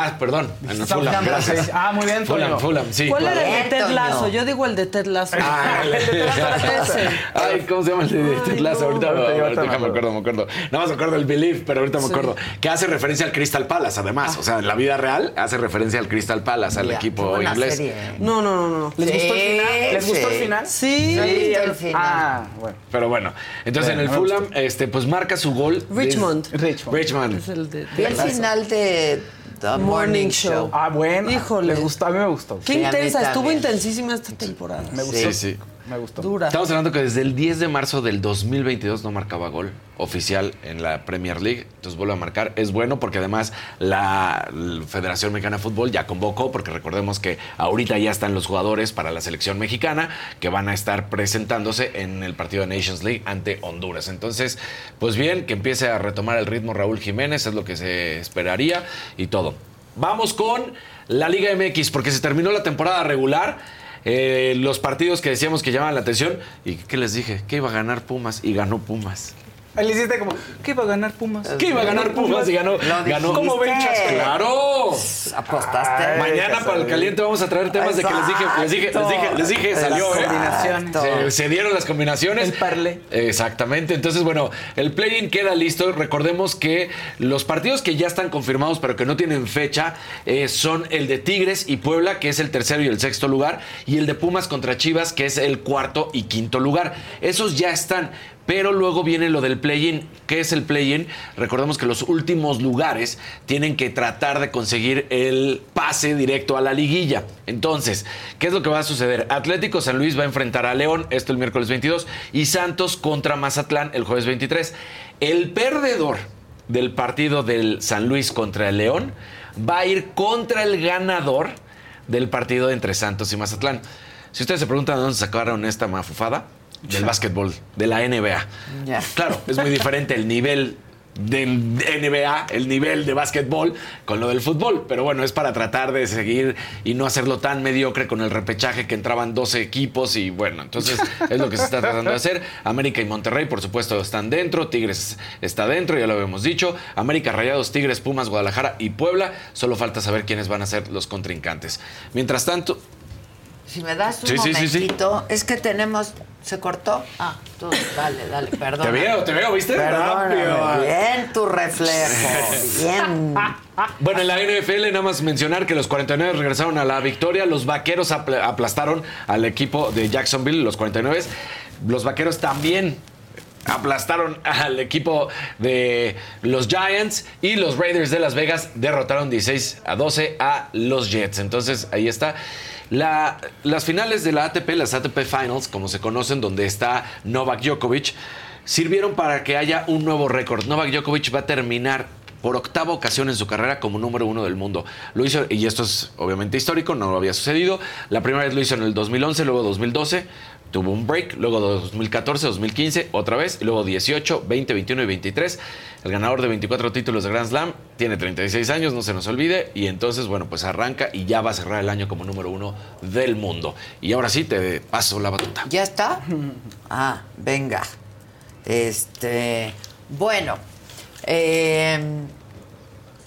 Ah, perdón, en el Fulham, gracias. Ah, muy bien, Fulham. Fulham, sí. ¿Cuál era el de Ted. Lasso? Yo digo el de Ted Lasso. Ah, Ese. Ay, ¿cómo se llama el de Ted Lasso? Ahorita, me acuerdo, me acuerdo. Nada más me acuerdo del Believe, pero ahorita me acuerdo. Que hace referencia al Crystal Palace, además. O sea, en la vida real hace referencia al Crystal Palace, al equipo inglés. No, no, no, no. ¿Les gustó el final? ¿Les gustó el sí. final? Sí. El el- final. Ah, bueno. Pero bueno, entonces en el Fulham, este, pues marca su gol. Richmond. Richmond. Richmond. El de el final de The Morning, Show. Ah, bueno. Híjole. Les gustó, a mí me gustó. Qué intensa, estuvo intensísima esta temporada. Me gustó. Sí, sí. Me gustó. Dura. Estamos hablando que desde el 10 de marzo del 2022 no marcaba gol oficial en la Premier League. Entonces vuelve a marcar. Es bueno porque además la, la Federación Mexicana de Fútbol ya convocó, porque recordemos que ahorita ya están los jugadores para la selección mexicana que van a estar presentándose en el partido de Nations League ante Honduras. Entonces, pues bien, que empiece a retomar el ritmo Raúl Jiménez, es lo que se esperaría y todo. Vamos con la Liga MX, porque se terminó la temporada regular. Eh, los partidos que decíamos que llamaban la atención. ¿Y qué les dije? Que iba a ganar Pumas y ganó Pumas. Ahí le hiciste como, ¿qué iba a ganar Pumas? ¿Qué iba a ganar Pumas y ganó? Ganó. ¿Cómo ven, dijiste. Chasco? ¡Claro! Apostaste. Ay, Mañana para el caliente vamos a traer temas de que les dije, les dije, les dije, les dije, Exacto. salió, ¿eh? combinaciones. Se, se dieron las combinaciones. El parlé. Exactamente. Entonces, bueno, el play-in queda listo. Recordemos que los partidos que ya están confirmados, pero que no tienen fecha, eh, son el de Tigres y Puebla, que es el tercero y el sexto lugar, y el de Pumas contra Chivas, que es el cuarto y quinto lugar. Esos ya están. Pero luego viene lo del play-in. ¿Qué es el play-in? Recordemos que los últimos lugares tienen que tratar de conseguir el pase directo a la liguilla. Entonces, ¿qué es lo que va a suceder? Atlético San Luis va a enfrentar a León, esto el miércoles 22, y Santos contra Mazatlán el jueves 23. El perdedor del partido del San Luis contra el León va a ir contra el ganador del partido entre Santos y Mazatlán. Si ustedes se preguntan de dónde sacaron esta mafufada, del básquetbol, de la NBA. Claro, es muy diferente el nivel del NBA, el nivel de básquetbol con lo del fútbol, pero bueno, es para tratar de seguir y no hacerlo tan mediocre con el repechaje que entraban 12 equipos y bueno, entonces es lo que se está tratando de hacer. América y Monterrey, por supuesto, están dentro, Tigres está dentro, ya lo habíamos dicho, América, Rayados, Tigres, Pumas, Guadalajara y Puebla, solo falta saber quiénes van a ser los contrincantes. Mientras tanto, Si me das un Sí, sí, sí, sí. momentito, es que tenemos... ¿Se cortó? Ah, tú, dale, dale, perdón. Te veo, te veo, ¿viste? Bien tu reflejo, bien. Bueno, en la NFL nada más mencionar que los 49 regresaron a la victoria. Los vaqueros apl- aplastaron al equipo de Jacksonville, los 49. Los vaqueros también aplastaron al equipo de los Giants y los Raiders de Las Vegas derrotaron 16 a 12 a los Jets. Entonces ahí está. La- las finales de la ATP, las ATP Finals, como se conocen, donde está Novak Djokovic, sirvieron para que haya un nuevo récord. Novak Djokovic va a terminar por octava ocasión en su carrera como número uno del mundo. Lo hizo, y esto es obviamente histórico, no lo había sucedido. La primera vez lo hizo en el 2011, luego 2012, tuvo un break, luego 2014, 2015, otra vez, y luego 18, 20, 21 y 23. El ganador de 24 títulos de Grand Slam tiene 36 años, no se nos olvide, y entonces, bueno, pues arranca y ya va a cerrar el año como número uno del mundo. Y ahora sí, te paso la batuta. ¿Ya está? Ah, venga. Este, bueno, eh,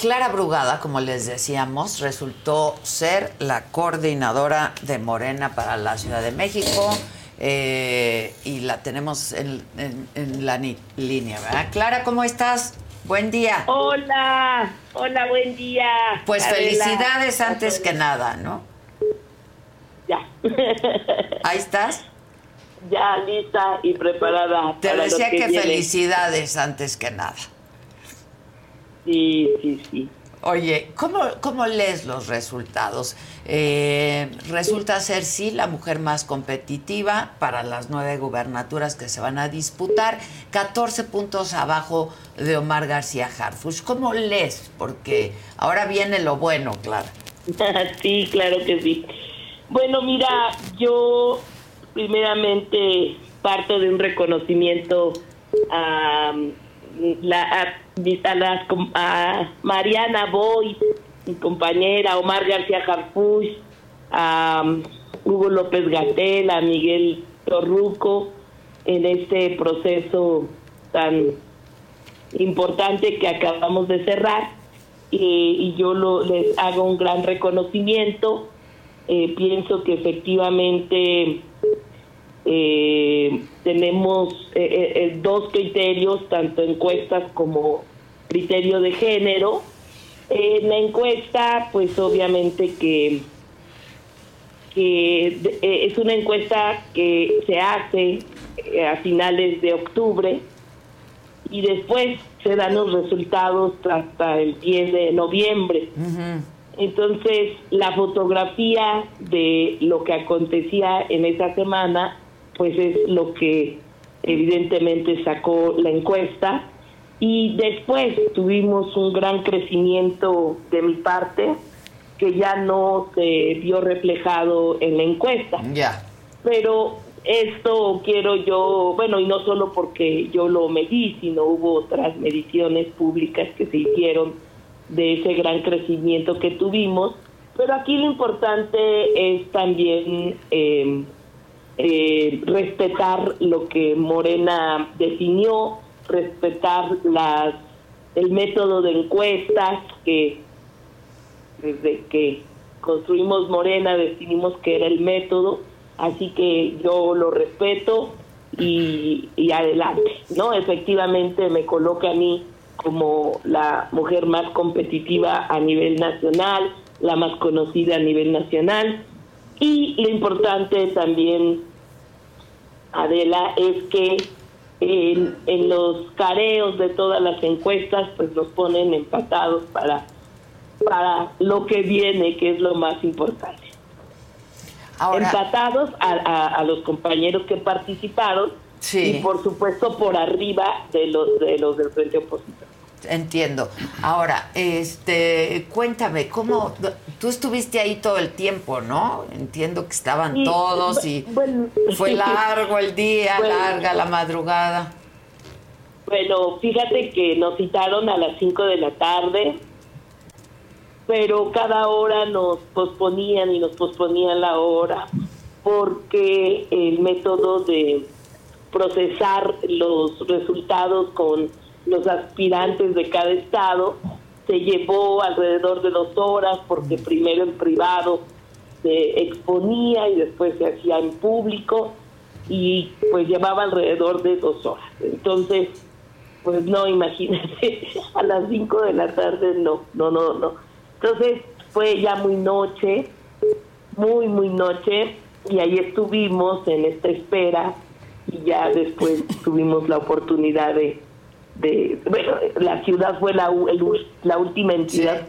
Clara Brugada, como les decíamos, resultó ser la coordinadora de Morena para la Ciudad de México. Eh, y la tenemos en, en- en la línea, ¿verdad? Clara, ¿cómo estás? Buen día. Hola, hola, buen día. Pues Adela. felicidades antes que nada, ¿no? Ya. Ahí estás. Ya lista y preparada. Te para lo decía que, felicidades antes que nada. Sí, sí, sí. Oye, ¿cómo, cómo lees los resultados? Eh, resulta ser, sí, la mujer más competitiva para las nueve gubernaturas que se van a disputar, 14 puntos abajo de Omar García Harfuch. ¿Cómo lees? Porque ahora viene lo bueno, claro. sí, claro que sí. Bueno, mira, yo primeramente parto de un reconocimiento a, la, a a Mariana Boy, mi compañera, Omar García Harfuch, a um, Hugo López Gatel, a Miguel Torruco, en este proceso tan importante que acabamos de cerrar y yo lo, les hago un gran reconocimiento. Eh, pienso que efectivamente eh, tenemos eh, eh, dos criterios, tanto encuestas como criterio de género. En la encuesta, pues obviamente que, que eh, es una encuesta que se hace eh, a finales de octubre y después se dan los resultados hasta el 10 de noviembre. Entonces, la fotografía de lo que acontecía en esa semana, pues es lo que evidentemente sacó la encuesta. Y después tuvimos un gran crecimiento de mi parte que ya no se vio reflejado en la encuesta. Ya. Pero esto quiero yo, bueno, y no solo porque yo lo medí, sino hubo otras mediciones públicas que se hicieron de ese gran crecimiento que tuvimos. Pero aquí lo importante es también eh, eh, respetar lo que Morena definió, respetar las el método de encuestas que desde que construimos Morena definimos que era el método, así que yo lo respeto y, y adelante, ¿no? Efectivamente me coloca a mí como la mujer más competitiva a nivel nacional, la más conocida a nivel nacional y lo importante también, Adela, es que en, en los careos de todas las encuestas pues nos ponen empatados para para lo que viene, que es lo más importante. Empatados a, a- a los compañeros que participaron Sí. y por supuesto por arriba de los de los del frente opositor. Entiendo. Ahora, este, cuéntame, ¿cómo? Tú estuviste ahí todo el tiempo, ¿no? Entiendo que estaban Sí, todos y bueno, fue largo el día, Bueno. larga la madrugada. Bueno, fíjate que nos citaron a las 5 de la tarde, pero cada hora nos posponían y nos posponían la hora porque el método de procesar los resultados con los aspirantes de cada estado se llevó alrededor de dos horas porque primero en privado se exponía y después se hacía en público y pues llevaba alrededor de dos horas. Entonces, pues no, imagínate, a las 5 de la tarde no, no, no, no. Entonces fue ya muy noche, muy, muy noche, y ahí estuvimos en esta espera y ya después tuvimos la oportunidad de, de bueno, la ciudad fue la, el la última entidad.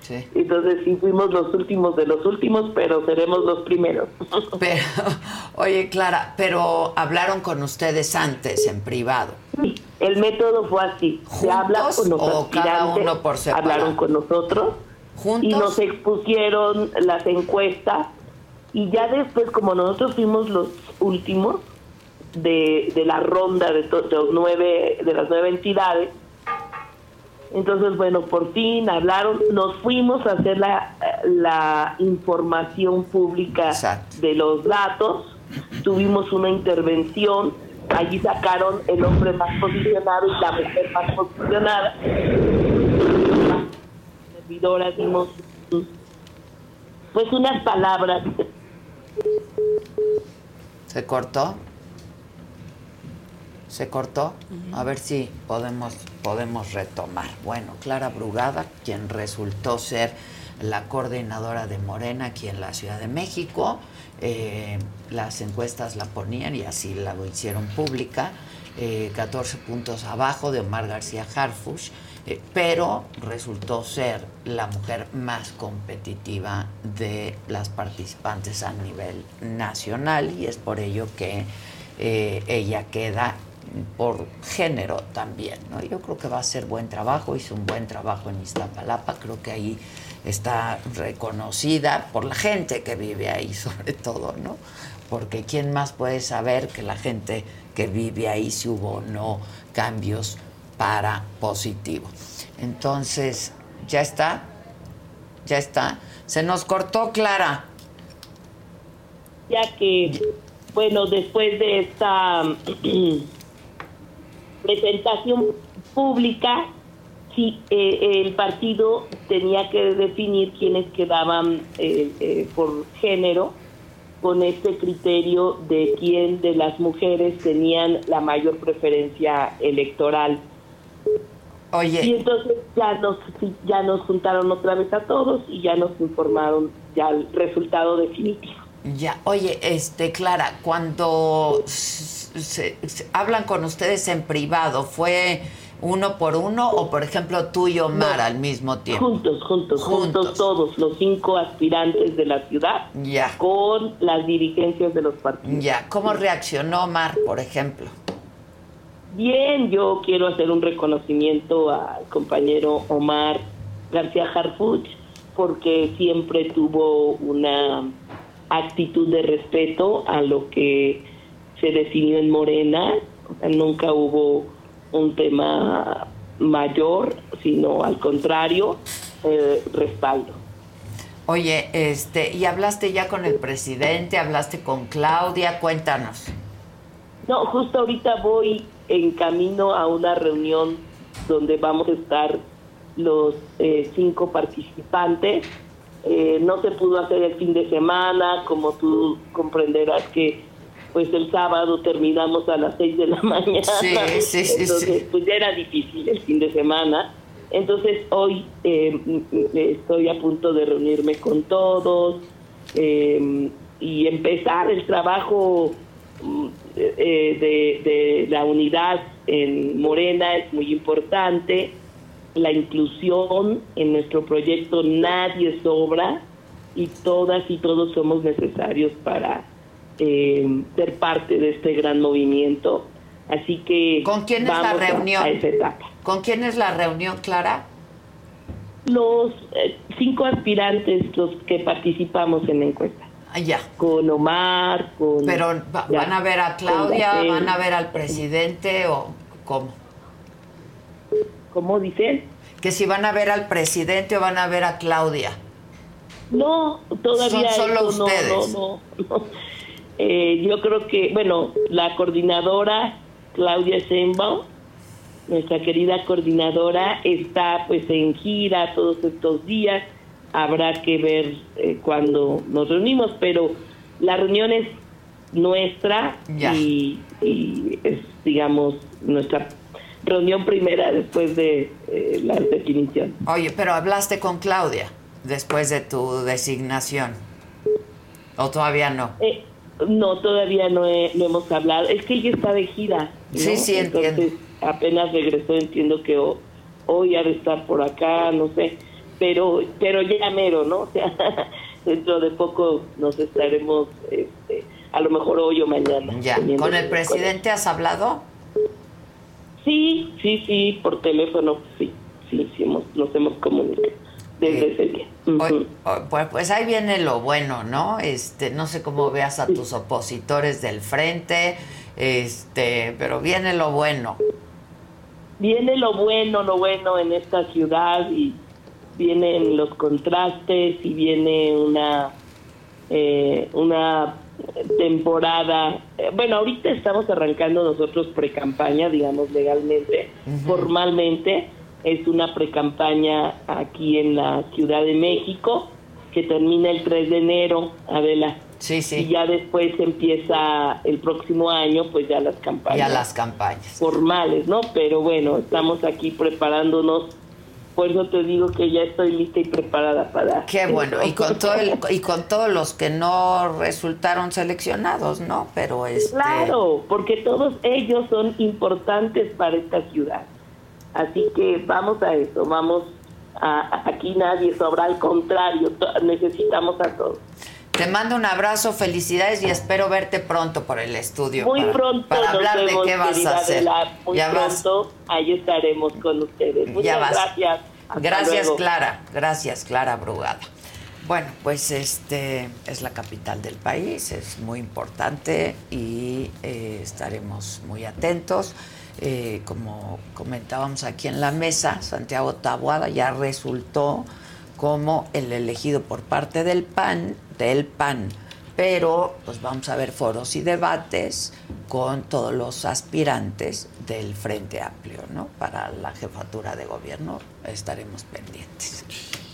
Sí. Entonces sí fuimos los últimos de los últimos, pero seremos los primeros. Pero, oye, Clara, pero hablaron con ustedes antes en privado. El método fue así. Se habla con los o cada uno por separado? hablaron con nosotros y nos expusieron las encuestas y ya después, como nosotros fuimos los últimos de, de la ronda de, to- de los nueve de las nueve entidades, entonces bueno, por fin hablaron, nos fuimos a hacer la, la información pública de los datos, tuvimos una intervención, allí sacaron el hombre más posicionado y la mujer más posicionada. Servidora dimos pues unas palabras. ¿Se cortó? ¿Se cortó? A ver si podemos, podemos retomar. Bueno, Clara Brugada, quien resultó ser la coordinadora de Morena aquí en la Ciudad de México, eh, las encuestas la ponían y así la hicieron pública, eh, 14 puntos abajo de Omar García Harfush, eh, pero resultó ser la mujer más competitiva de las participantes a nivel nacional y es por ello que eh, ella queda por género también, ¿no? Yo creo que va a ser buen trabajo, hizo un buen trabajo en Iztapalapa, creo que ahí está reconocida por la gente que vive ahí sobre todo, ¿no? Porque quién más puede saber que la gente que vive ahí si hubo o no cambios para positivo. Entonces, ¿ya está? ¿Ya está? Se nos cortó, Clara. Ya que, bueno, después de esta presentación pública, sí, eh, el partido tenía que definir quiénes quedaban eh, eh, por género con este criterio de quién de las mujeres tenían la mayor preferencia electoral. Oye. Y entonces ya nos, ya nos juntaron otra vez a todos y ya nos informaron ya el resultado definitivo. Ya, oye, este, Clara, cuando se, se- hablan con ustedes en privado, ¿fue uno por uno o, por ejemplo, tú y Omar al mismo tiempo? Juntos, juntos, juntos todos, los cinco aspirantes de la ciudad, Ya. con las dirigencias de los partidos. Ya, ¿cómo reaccionó Omar, por ejemplo? Bien, yo quiero hacer un reconocimiento al compañero Omar García Harfuch, porque siempre tuvo una actitud de respeto a lo que se definió en Morena. O sea, nunca hubo un tema mayor, sino al contrario, eh, respaldo. Oye, este, ¿y hablaste ya con el presidente? ¿Hablaste con Claudia? Cuéntanos. No, justo ahorita voy en camino a una reunión donde vamos a estar los eh, cinco participantes. Eh, no se pudo hacer el fin de semana, como tú comprenderás que pues el sábado terminamos a las seis de la mañana. Sí, sí, sí, Entonces, pues ya era difícil el fin de semana. Entonces hoy eh, estoy a punto de reunirme con todos eh, y empezar el trabajo mm, eh, de, de la unidad en Morena es muy importante. La inclusión en nuestro proyecto nadie sobra y todas y todos somos necesarios para eh, ser parte de este gran movimiento. Así que ¿Con quién es la a- reunión? a esa etapa. ¿Con quién es la reunión, Clara? Los eh, cinco aspirantes, los que participamos en la encuesta. Ah, ya. Con Omar, con... Pero va- ya, van a ver a Claudia, van a ver al presidente o cómo? ¿Cómo dicen? Que si van a ver al presidente o van a ver a Claudia. No, todavía Son solo eso ustedes. no, no, no. Eh, yo creo que, bueno, la coordinadora Claudia Sheinbaum, nuestra querida coordinadora, está pues en gira todos estos días. Habrá que ver eh, cuando nos reunimos, pero la reunión es nuestra y, y es, digamos, nuestra reunión primera después de eh, la definición. Oye, pero hablaste con Claudia después de tu designación. ¿O todavía no? Eh, no, todavía no, he- no hemos hablado. Es que ella está de gira. ¿no? Sí, sí, Entonces, apenas regresó, entiendo que ho- hoy ha de estar por acá, no sé. Pero, pero ya mero, ¿no? O sea, dentro de poco nos estaremos, este, a lo mejor hoy o mañana. Ya. ¿Con el presidente has hablado? Sí, sí, sí, por teléfono, sí, sí, sí, hemos- nos hemos comunicado desde ese día. Pues, pues ahí viene lo bueno, ¿no? Este, no sé cómo veas a tus opositores del frente, este, pero viene lo bueno. viene lo bueno, lo bueno en esta ciudad y vienen los contrastes y viene una eh, una temporada. eh, bueno, ahorita estamos arrancando nosotros pre-campaña, digamos legalmente, formalmente es una pre-campaña aquí en la Ciudad de México que termina el 3 de enero, Adela. Sí, sí. Y ya después empieza el próximo año, pues ya las campañas. Ya las campañas. Formales, ¿no? Pero bueno, estamos aquí preparándonos. Por eso te digo que ya estoy lista y preparada para. Qué bueno, y con todo el- y con todos los que no resultaron seleccionados, ¿no? Pero este Claro, porque todos ellos son importantes para esta ciudad. Así que vamos a eso, vamos a, a- aquí nadie sobra, al contrario, necesitamos a todos. te mando un abrazo, felicidades y espero verte pronto por el estudio. Muy para, pronto para nos hablar de qué vas a hacer. Adela, muy ya vas. pronto ahí estaremos con ustedes. Muchas Ya vas. gracias. Hasta Gracias, luego. Clara. Gracias, Clara Brugada. Bueno, pues este es la capital del país, es muy importante y eh, estaremos muy atentos. Eh, como comentábamos aquí en la mesa, Santiago Tabuada ya resultó como el elegido por parte del PAN, del PAN. Pero pues vamos a ver foros y debates con todos los aspirantes del Frente Amplio, ¿no? Para la jefatura de gobierno estaremos pendientes.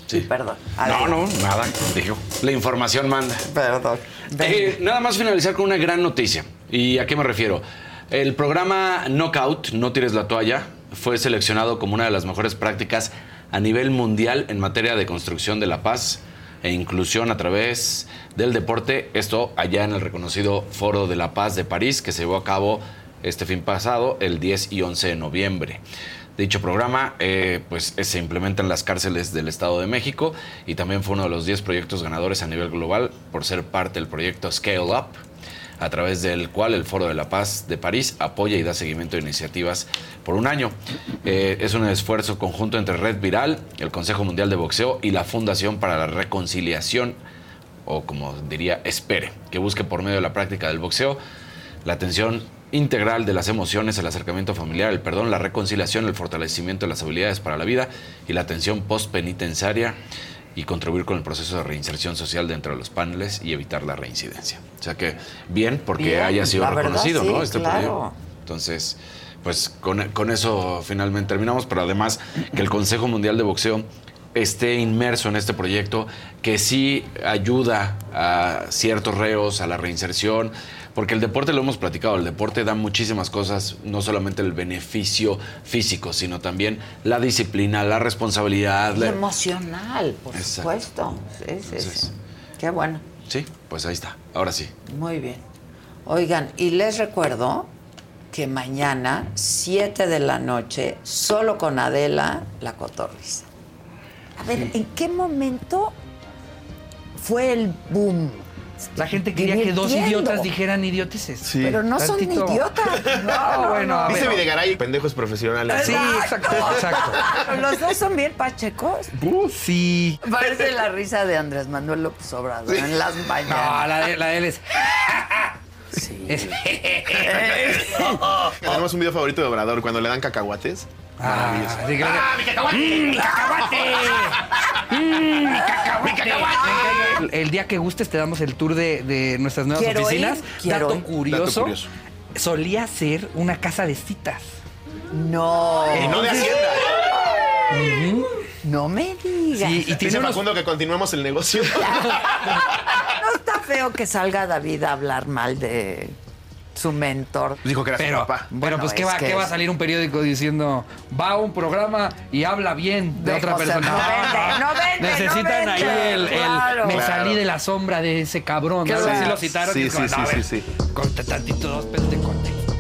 Sí. Perdón. No, no, nada. Dijo. La información manda. Perdón. Eh, nada más finalizar con una gran noticia. ¿Y a qué me refiero? El programa Knockout, No tires la toalla, fue seleccionado como una de las mejores prácticas a nivel mundial en materia de construcción de la paz e inclusión a través del deporte. Esto allá en el reconocido Foro de la Paz de París, que se llevó a cabo este fin pasado, el 10 y 11 de noviembre. Dicho programa eh, pues, se implementa en las cárceles del Estado de México y también fue uno de los 10 proyectos ganadores a nivel global por ser parte del proyecto Scale Up, a través del cual el Foro de la Paz de París apoya y da seguimiento a iniciativas por un año. Eh, es un esfuerzo conjunto entre Red Viral, el Consejo Mundial de Boxeo y la Fundación para la Reconciliación, o como diría, espere, que busque por medio de la práctica del boxeo la atención integral de las emociones, el acercamiento familiar, el perdón, la reconciliación, el fortalecimiento de las habilidades para la vida y la atención postpenitenciaria y contribuir con el proceso de reinserción social dentro de los paneles y evitar la reincidencia. O sea que bien porque Bien, haya sido verdad, reconocido, sí, ¿no? Este claro. proyecto. Entonces, pues con, con eso finalmente terminamos, pero además que el Consejo Mundial de Boxeo esté inmerso en este proyecto, que sí ayuda a ciertos reos a la reinserción, porque el deporte lo hemos platicado, el deporte da muchísimas cosas, no solamente el beneficio físico, sino también la disciplina, la responsabilidad. Y la- emocional, por Exacto. supuesto. Sí, sí, sí. Entonces- Qué bueno. Sí, pues ahí está, ahora sí. Muy bien. Oigan, y les recuerdo que mañana, 7 de la noche, solo con Adela, la cotorriza. A ver, ¿en qué momento fue el boom? La gente quería que dos idiotas dijeran idioteces. Pero no son Tantito. idiotas. No, no, bueno, no. a ver. Dice Videgaray, pendejos profesionales. Sí, exacto, exacto. Los dos son bien pachecos. sí. Parece la risa de Andrés Manuel López Obrador en las mañanas. No, la de, la de él es. Sí. Es- Tenemos un video favorito de Obrador cuando le dan cacahuates. Maravilloso. así que le- ¡Mm, mi cacahuate! ¡Mm, mi cacahuate! El, el día que gustes te damos el tour de, de nuestras nuevas Quiero ir, oficinas. quiero Dato ir. curioso, Dato curioso. Solía ser una casa de citas. No. Y no de Hacienda. No me digas. Sí, y tiene unos- Facundo que continuemos el negocio. No está feo que salga David a hablar mal de su mentor. Dijo que era Pero, su papá. bueno, Bueno, pues ¿qué va, que qué va a salir un periódico diciendo va a un programa y habla bien de, De otra José, persona? no vende, no vende, Necesitan no ahí vende, el, el- claro. me Claro. salí de la sombra de ese cabrón. ¿no? Claro. Así lo citaron. Sí, como, sí, no, a sí, ver, sí, Corta tantito dos pesos de contexto.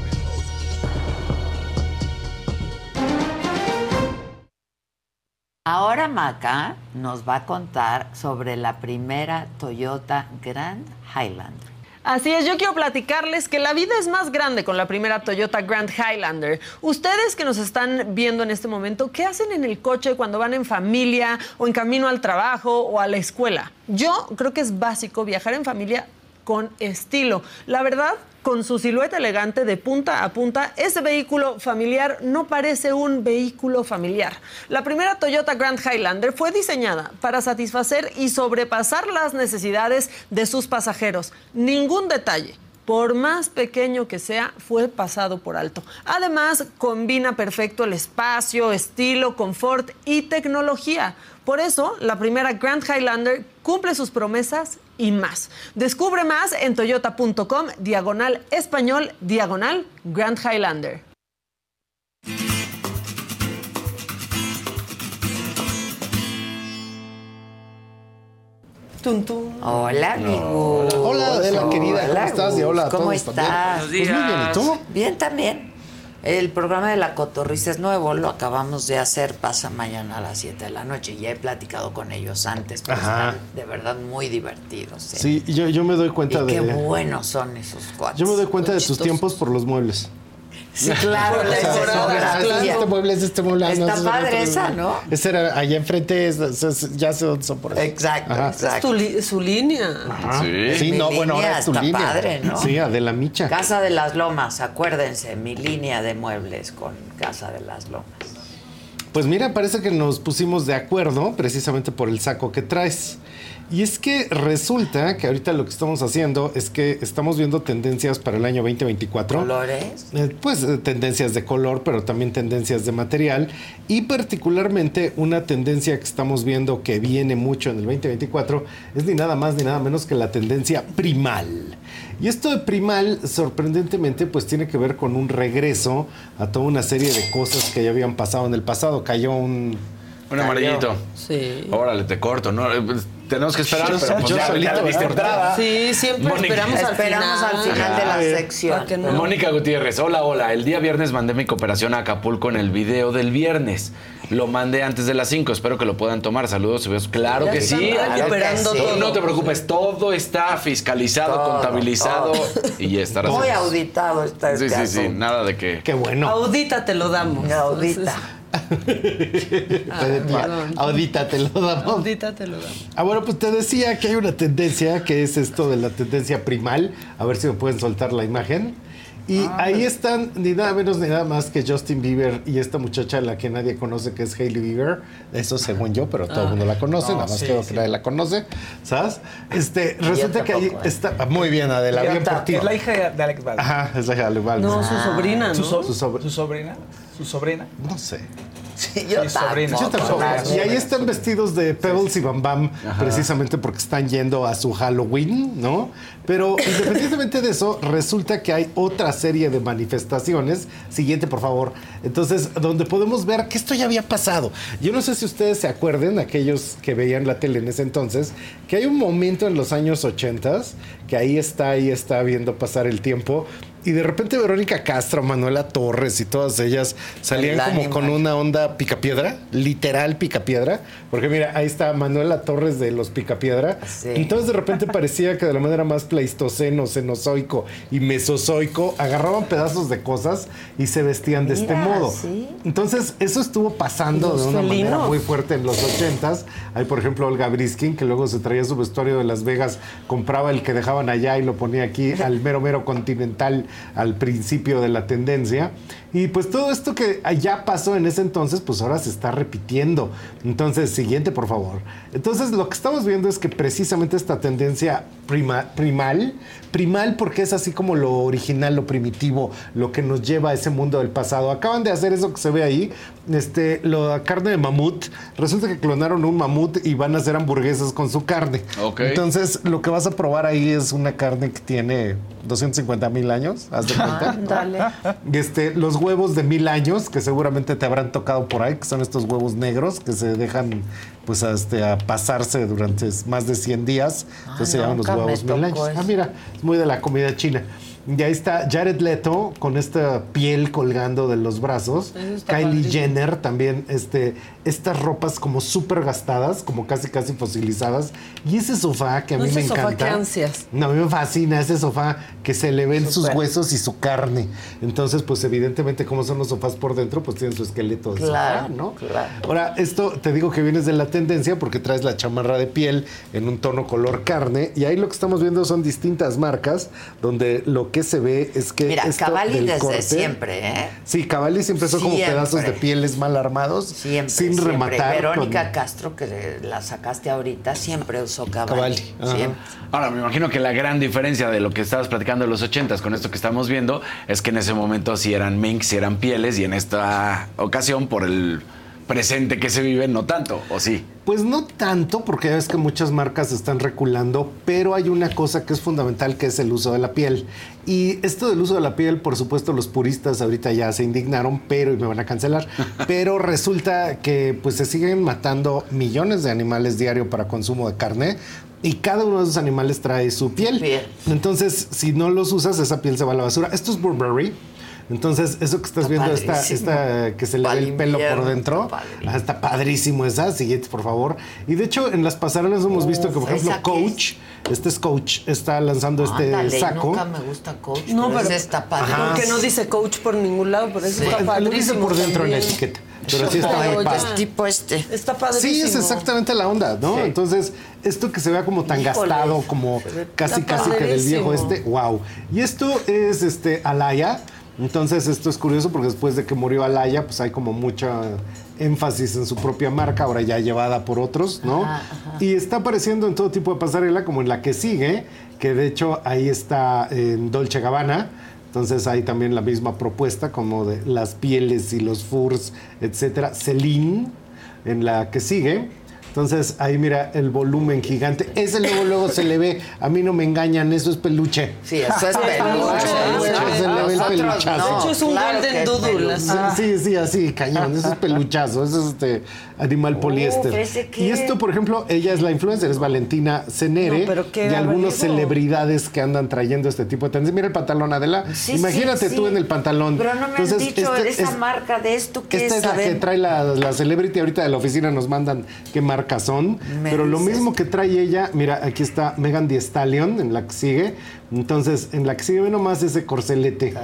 Ahora Maca nos va a contar sobre la primera Toyota Grand Highlander. Así es, yo quiero platicarles que la vida es más grande con la primera Toyota Grand Highlander. Ustedes que nos están viendo en este momento, ¿qué hacen en el coche cuando van en familia o en camino al trabajo o a la escuela? Yo creo que es básico viajar en familia con estilo. La verdad, con su silueta elegante de punta a punta, ese vehículo familiar no parece un vehículo familiar. La primera Toyota Grand Highlander fue diseñada para satisfacer y sobrepasar las necesidades de sus pasajeros. Ningún detalle por más pequeño que sea, fue pasado por alto. Además, combina perfecto el espacio, estilo, confort y tecnología. Por eso, la primera Grand Highlander cumple sus promesas y más. Descubre más en toyota.com, diagonal español, diagonal Grand Highlander. Tum, tum. Hola, amigo. Hola, Adela, querida. ¿Cómo estás? Y hola a ¿Cómo todos también. estás? Buenos días. Pues muy bien, ¿y tú? Bien, también. El programa de La Cotorrisa es nuevo, lo acabamos de hacer, pasa mañana a las 7 de la noche. Ya he platicado con ellos antes, pero están de verdad muy divertidos. ¿eh? Sí, yo, yo me doy cuenta y de. qué buenos son esos cuates. Yo me doy cuenta de chistosos. tiempos por los muebles. Sí, claro, la O sea, escenografía. es Este mueble es este mueble. Está no, es padre otro. esa, ¿no? Esa era allá enfrente, es- es- es- ya sé dónde son por eso. Exacto, Ajá. Es tu li- su línea. Ajá. Sí. Sí, no, bueno, ahora es tu está línea. padre, ¿no? Sí, Adela Micha. Casa de las Lomas, acuérdense, mi línea de muebles con Casa de las Lomas. Pues mira, parece que nos pusimos de acuerdo precisamente por el saco que traes. Y es que resulta que ahorita lo que estamos haciendo es que estamos viendo tendencias para el año 2024. ¿Colores? Eh, Pues eh, tendencias de color, pero también tendencias de material. Y particularmente una tendencia que estamos viendo que viene mucho en el 2024 es ni nada más ni nada menos que la tendencia primal. Y esto de primal, sorprendentemente, pues tiene que ver con un regreso a toda una serie de cosas que ya habían pasado en el pasado. Cayó un... Un amarillito. Sí. Órale, te corto, ¿no? Eh, pues, Tenemos que esperar, Yo- pero pues yo ya, solito ya. Sí, siempre Mónica. esperamos al Esperamos final. al final de la sección. No- Mónica Gutiérrez, hola, hola. El día viernes mandé mi cooperación a Acapulco en el video del viernes. Lo mandé antes de las 5, espero que lo puedan tomar. Saludos y besos. Claro que sí. recuperando No, todo. No te preocupes, todo está fiscalizado, Todo, contabilizado y ya estará. Muy auditado está Sí, este sí, sí, nada de que. Qué bueno. Audita te lo damos. Audita. Ah. Audita, te lo damos. Audita te lo damos. Ah, bueno, pues te decía que hay una tendencia que es esto de la tendencia primal. A ver si me pueden soltar la imagen. Y Ah, ahí están ni nada menos ni nada más que Justin Bieber y esta muchacha a la que nadie conoce que es Hailey Bieber. Eso según yo, pero todo el Ah. mundo la conoce, No, nada más sí, creo sí. que nadie la conoce, ¿sabes? Este, resulta que ahí ¿eh? está ah, muy bien Adela, bien por ti. Es la hija de Alex Baldwin. Ajá, es la hija de Alex Baldwin. No, su sobrina, ¿Su, ¿no? so- Su su sobrina? ¿Su sobrina? No sé. Sí, yo sobrina. Yo tampoco. Y ahí están vestidos de Pebbles y Bam Bam, precisamente porque están yendo a su Halloween, ¿no? Pero independientemente de eso, resulta que hay otra serie de manifestaciones. Siguiente, por favor. Entonces, donde podemos ver que esto ya había pasado. Yo no sé si ustedes se acuerden, aquellos que veían la tele en ese entonces, que hay un momento en los años 80 que ahí está, ahí está viendo pasar el tiempo. Y de repente Verónica Castro, Manuela Torres y todas ellas salían El como con una onda picapiedra, literal picapiedra, porque mira, ahí está Manuela Torres de los picapiedra. Sí. Entonces de repente parecía que de la manera más pleistoceno, cenozoico y mesozoico agarraban pedazos de cosas y se vestían de este modo. sí. Entonces eso estuvo pasando de una manera muy fuerte en los ochentas. Hay por ejemplo Olga Briskin que luego se traía su vestuario de Las Vegas, compraba el que dejaban allá y lo ponía aquí al mero mero continental al principio de la tendencia. Y pues todo esto que ya pasó en ese entonces, pues ahora se está repitiendo. Entonces, siguiente, por favor. Entonces, lo que estamos viendo es que precisamente esta tendencia prima- primal, primal porque es así como lo original, lo primitivo, lo que nos lleva a ese mundo del pasado. Acaban de hacer eso que se ve ahí, este, la carne de mamut. Resulta que clonaron un mamut y van a hacer hamburguesas con su carne. Entonces, lo que vas a probar ahí es una carne que tiene 250 mil años, haz de cuenta. Ándale. Este, los huevos de mil años, que seguramente te habrán tocado por ahí, que son estos huevos negros que se dejan pues este, a pasarse durante más de 100 días. Entonces se llaman los huevos mil tocó años. eso. Ah, mira, es muy de la comida china. Y ahí está Jared Leto con esta piel colgando de los brazos. Kylie padrísimo. Jenner también, este, estas ropas como súper gastadas, como casi casi fosilizadas. Y ese sofá que a No, mí ese me sofá, encanta. qué ansias. No, a mí me fascina ese sofá que se le ven sus Súper. huesos y su carne. Entonces, pues evidentemente, como son los sofás por dentro, pues tienen su esqueleto de Claro, sofá, ¿no? claro. Ahora, esto te digo que vienes de la tendencia porque traes la chamarra de piel en un tono color carne. Y ahí lo que estamos viendo son distintas marcas donde lo que se ve es que. Mira, esto Cavalli del desde corte- siempre, ¿eh? Sí, Cavalli siempre son como pedazos de pieles mal armados, Siempre, sin siempre. rematar. Verónica con- Castro, que la sacaste ahorita, siempre usó Cavalli. Cavalli. Ahora, me imagino que la gran diferencia de lo que estabas platicando de los ochentas con esto que estamos viendo es que en ese momento sí eran minks, sí eran pieles y en esta ocasión por el presente que se vive no tanto, ¿o sí? Pues no tanto, porque ya ves que muchas marcas están reculando, pero hay una cosa que es fundamental, que es el uso de la piel. Y esto del uso de la piel, por supuesto, los puristas ahorita ya se indignaron, pero y me van a cancelar. pero resulta que pues se siguen matando millones de animales diario para consumo de carne. Y cada uno de esos animales trae su piel. Entonces, si no los usas, esa piel se va a la basura. Esto es Burberry. Entonces, eso que estás viendo, esta, padrísimo. esta que se le Pa'l ve el pelo invierno, por dentro, ah, está padrísimo esa. Siguiente, por favor. Y de hecho, en las pasarelas hemos visto que, por Uf, ejemplo, ¿esa qué Coach, este es Coach, está lanzando este saco. nunca me gusta Coach, No, pero, pero está padre. Porque no dice coach por ningún lado, pero eso Sí. está Lo dice padrísimo. por dentro en la etiqueta. Pero sí está muy padre. tipo este. Está padrísimo. Sí, es exactamente la onda, ¿no? Entonces, esto que se vea como tan Híjole. gastado, como casi Está casi que del viejo padrísimo. este, wow. Y esto es este Alaya. Entonces, esto es curioso porque después de que murió Alaya, pues hay como mucha énfasis en su propia marca, ahora ya llevada por otros, ¿no? Ajá, Y está apareciendo en todo tipo de pasarela, como en la que sigue, que de hecho ahí está en Dolce Gabbana. Entonces hay también la misma propuesta como de las pieles y los furs, etcétera. Celine, en la que sigue. Entonces ahí mira el volumen gigante. Ese luego luego se le ve. A mí no me engañan, eso es peluche. Sí, eso es peluche. Peluche, se le ve el peluchazo. no, De hecho, es un claro golden que doodle. Ah, Sí, sí, así, cañón. Eso es peluchazo. Eso es este animal poliéster. Y esto, por ejemplo, ella es la influencer, es Valentina Cenere. No, y algunas celebridades que andan trayendo este tipo de tendencias. Mira el pantalón, Adela. Sí, Imagínate sí, tú sí. en el pantalón. Pero no me Entonces, han dicho este- esa es- marca de esto que esta es, es la que trae la, la celebrity. Ahorita de la oficina nos mandan qué marcas Pero lo mismo que trae ella, mira, aquí está Megan Thee Stallion en la que sigue. Entonces, en la que sigue ve nomás ese corcelete.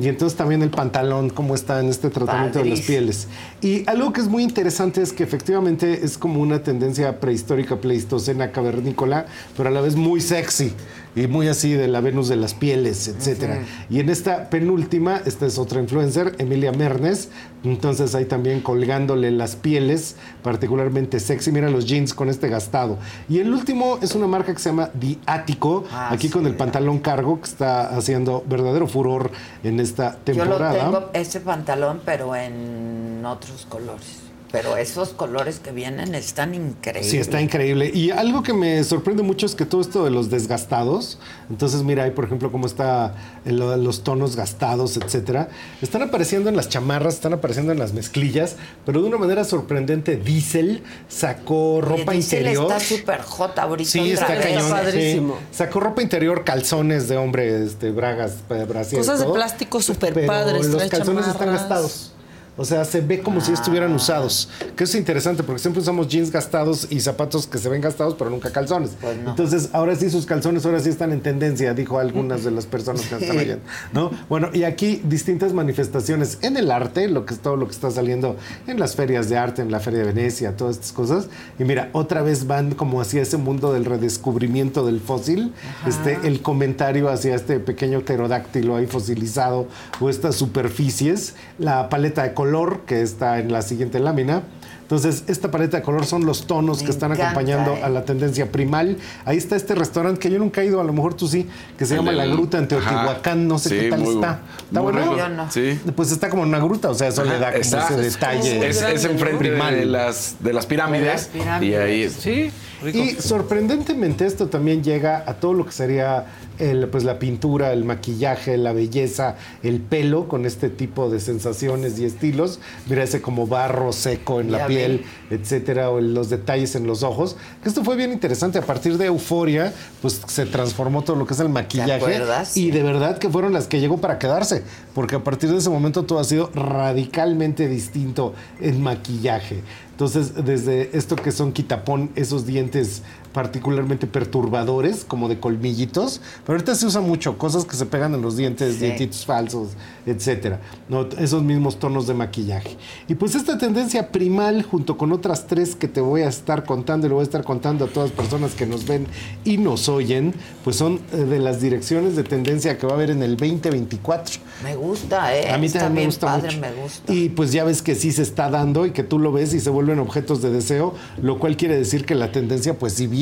Y entonces también el pantalón, cómo está en este tratamiento de las pieles. Y algo que es muy interesante es que efectivamente es como una tendencia prehistórica, pleistocena, cavernícola, pero a la vez muy sexy y muy así de la Venus de las pieles, etcétera. Y en esta penúltima, esta es otra influencer, Emilia Mernes. Entonces ahí también colgándole las pieles, particularmente sexy. Mira los jeans con este gastado. Y el último es una marca que se llama The Ático, Ah, aquí sí, con el pantalón cargo, que está haciendo verdadero furor en esta Yo lo temporada. tengo, ese pantalón, pero en otros colores. Pero esos colores que vienen están increíbles. Sí, está increíble. Y algo que me sorprende mucho es que todo esto de los desgastados, entonces mira ahí por ejemplo cómo está el- los tonos gastados, etcétera, están apareciendo en las chamarras, están apareciendo en las mezclillas, pero de una manera sorprendente Diesel sacó ropa Diesel interior. está súper hot ahorita. Sí, está vez. cañón. padrísimo. sí. Sacó ropa interior, calzones de hombre, este, bragas, eh, brasieres, Cosas de plástico súper padres. Los calzones están gastados. O sea, se ve como si estuvieran usados. Que es interesante porque siempre usamos jeans gastados y zapatos que se ven gastados, pero nunca calzones. Entonces, ahora sí sus calzones ahora sí están en tendencia, dijo algunas de las personas que están oyendo. ¿no? Bueno, y aquí distintas manifestaciones en el arte, lo que es todo lo que está saliendo en las ferias de arte, en la Feria de Venecia, todas estas cosas. Y mira, otra vez van como hacia ese mundo del redescubrimiento del fósil. Este, el comentario hacia este pequeño pterodáctilo ahí fosilizado o estas superficies, la paleta de color que está en la siguiente lámina. Entonces, esta paleta de color son los tonos Me que están encanta, acompañando eh. a la tendencia primal. Ahí está este restaurante que yo nunca he ido, a lo mejor tú sí, que se El llama La del- Gruta en Ajá. Teotihuacán, no sé Sí, qué tal muy- está. ¿Está muy bueno? rico. No. Sí. Pues está como en una gruta, o sea, eso le da como Está- ese detalle. Es, es enfrente primal. de las, de las pirámides. De las pirámides. Y ahí, sí, rico. Y sorprendentemente esto también llega a todo lo que sería el, pues, la pintura, el maquillaje, la belleza, el pelo, con este tipo de sensaciones y estilos. Mira ese como barro seco en la piel, etcétera, o los detalles en los ojos. Que esto fue bien interesante. A partir de Euforia, pues se transformó todo lo que es el maquillaje. Y de verdad que fueron las que llegó para quedarse. Porque a partir de ese momento todo ha sido radicalmente distinto en maquillaje. Entonces, desde esto que son quitapón, esos dientes particularmente perturbadores, como de colmillitos, pero ahorita se usa mucho, cosas que se pegan en los dientes, Sí. dientitos falsos, etcétera. ¿no? Esos mismos tonos de maquillaje. Y pues esta tendencia primal, junto con otras tres que te voy a estar contando y lo voy a estar contando a todas las personas que nos ven y nos oyen, pues son eh, de las direcciones de tendencia que va a haber en el 2024. Me gusta, ¿eh? A mí también me gusta padre, mucho. me gusta. Y pues ya ves que sí se está dando y que tú lo ves y se vuelven objetos de deseo, lo cual quiere decir que la tendencia pues sí viene,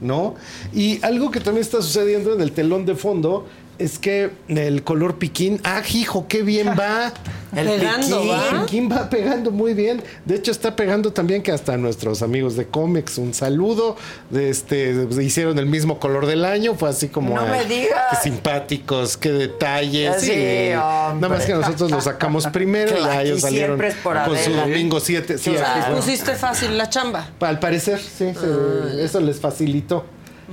¿no? Y algo que también está sucediendo en el telón de fondo es que el color piquín, ah, hijo, qué bien va. El Pegando, piquín, ¿va? el piquín va pegando muy bien. De hecho, está pegando también que hasta nuestros amigos de Comex, un saludo. De este, hicieron el mismo color del año, fue así como. No ay, me digas. Qué simpáticos, qué detalles. Sí, Nada más que nosotros lo sacamos primero y Claro, ya ellos y salieron siempre es por con su domingo 7. Sí, fue. pusiste fácil la chamba. Al parecer, sí, se- eso les facilitó.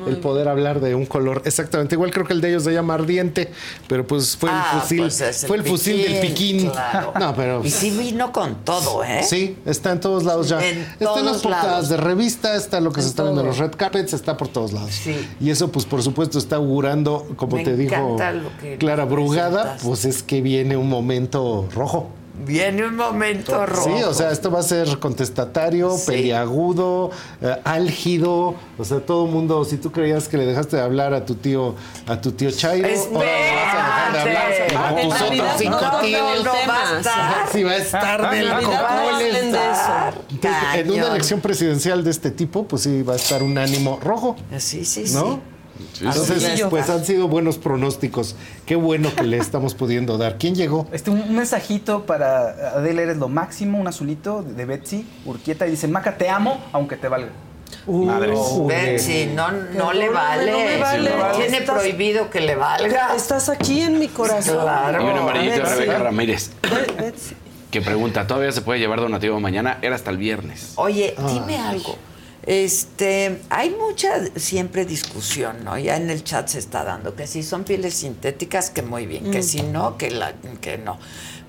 El poder hablar de un color exactamente igual creo que el de ellos se llama ardiente pero pues fue Ah, el fusil pues es el fue el fusil del piquín, claro. no pero Y sí vino con todo, ¿eh? Sí, está en todos lados ya. En está en las portadas de revista, está lo que En se está viendo en los red carpets, está por todos lados. Sí. Y eso, pues, por supuesto, está augurando, como Me te dijo Clara Brugada, pues es que viene un momento rojo. Viene un momento rojo. Sí, o sea, esto va a ser contestatario, Sí. peliagudo, eh, álgido, o sea, todo el mundo, si tú creías que le dejaste de hablar a tu tío, a tu tío Chairo, ahora le vas a dejar de hablar a tus En otros cinco no, tíos. no, no va a estar. Sí, va a estar de eso. Entonces, en una elección presidencial de este tipo, pues sí, va a estar un ánimo rojo. Sí, sí, sí. ¿No? Sí, Entonces, sí. pues han sido buenos pronósticos. Qué bueno que le estamos pudiendo dar. ¿Quién llegó? Este, un un mensajito para Adela, eres lo máximo, un azulito de Betsy Urquieta y dice, Maca, te amo, aunque te valga. Madres. Betsy, no, no le vale. no me vale. Tiene Estás- prohibido que le valga. Estás aquí en mi corazón. Claro. Y un amarillito de. Rebeca Ramírez. Be- Betsy. Que pregunta, ¿todavía se puede llevar donativo mañana? Era hasta el viernes. Oye, Ah. dime algo. Este, hay mucha siempre discusión, ¿no? Ya en el chat se está dando que si son pieles sintéticas, que muy bien, que Mm. si no, que la, que no.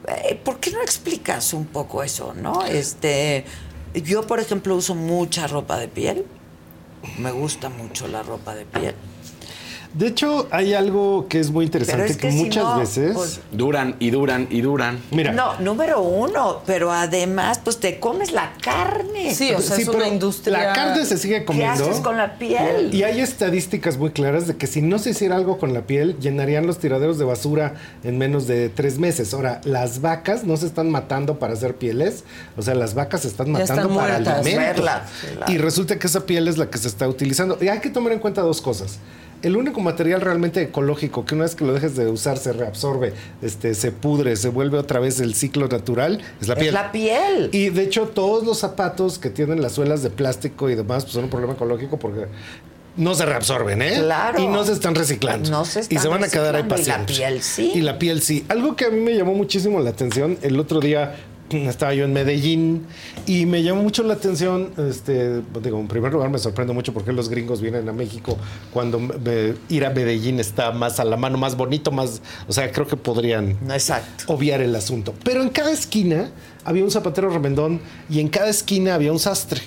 Eh, ¿Por qué no explicas un poco eso, no? Este, yo por ejemplo uso mucha ropa de piel. Me gusta mucho la ropa de piel. De hecho, hay algo que es muy interesante, es que, que si muchas no, veces... pues- Duran y duran y duran. Mira, No, número uno, pero además, pues te comes la carne. Sí, o sea, Sí, es una industria. La carne se sigue ¿Qué comiendo. haces con la piel? Y hay estadísticas muy claras de que si no se hiciera algo con la piel, llenarían los tiraderos de basura en menos de tres meses. Ahora, las vacas no se están matando para hacer pieles, o sea, las vacas se están Ya matando están para alimentos. Y resulta que esa piel es la que se está utilizando. Y hay que tomar en cuenta dos cosas. El único material realmente ecológico que una vez que lo dejes de usar se reabsorbe, este, se pudre, se vuelve otra vez el ciclo natural, es la Es piel. la piel. Y de hecho, todos los zapatos que tienen las suelas de plástico y demás, pues son un problema ecológico porque no se reabsorben, ¿eh? Claro. Y no se están reciclando. No se están Y se van a quedar ahí reciclando, y la piel sí. Y la piel sí. Algo que a mí me llamó muchísimo la atención, el otro día estaba yo en Medellín y me llamó mucho la atención, este, digo, en primer lugar me sorprende mucho porque los gringos vienen a México cuando me- ir a Medellín está más a la mano, más bonito, más, o sea, creo que podrían Exacto. obviar el asunto. Pero en cada esquina había un zapatero remendón y en cada esquina había un sastre.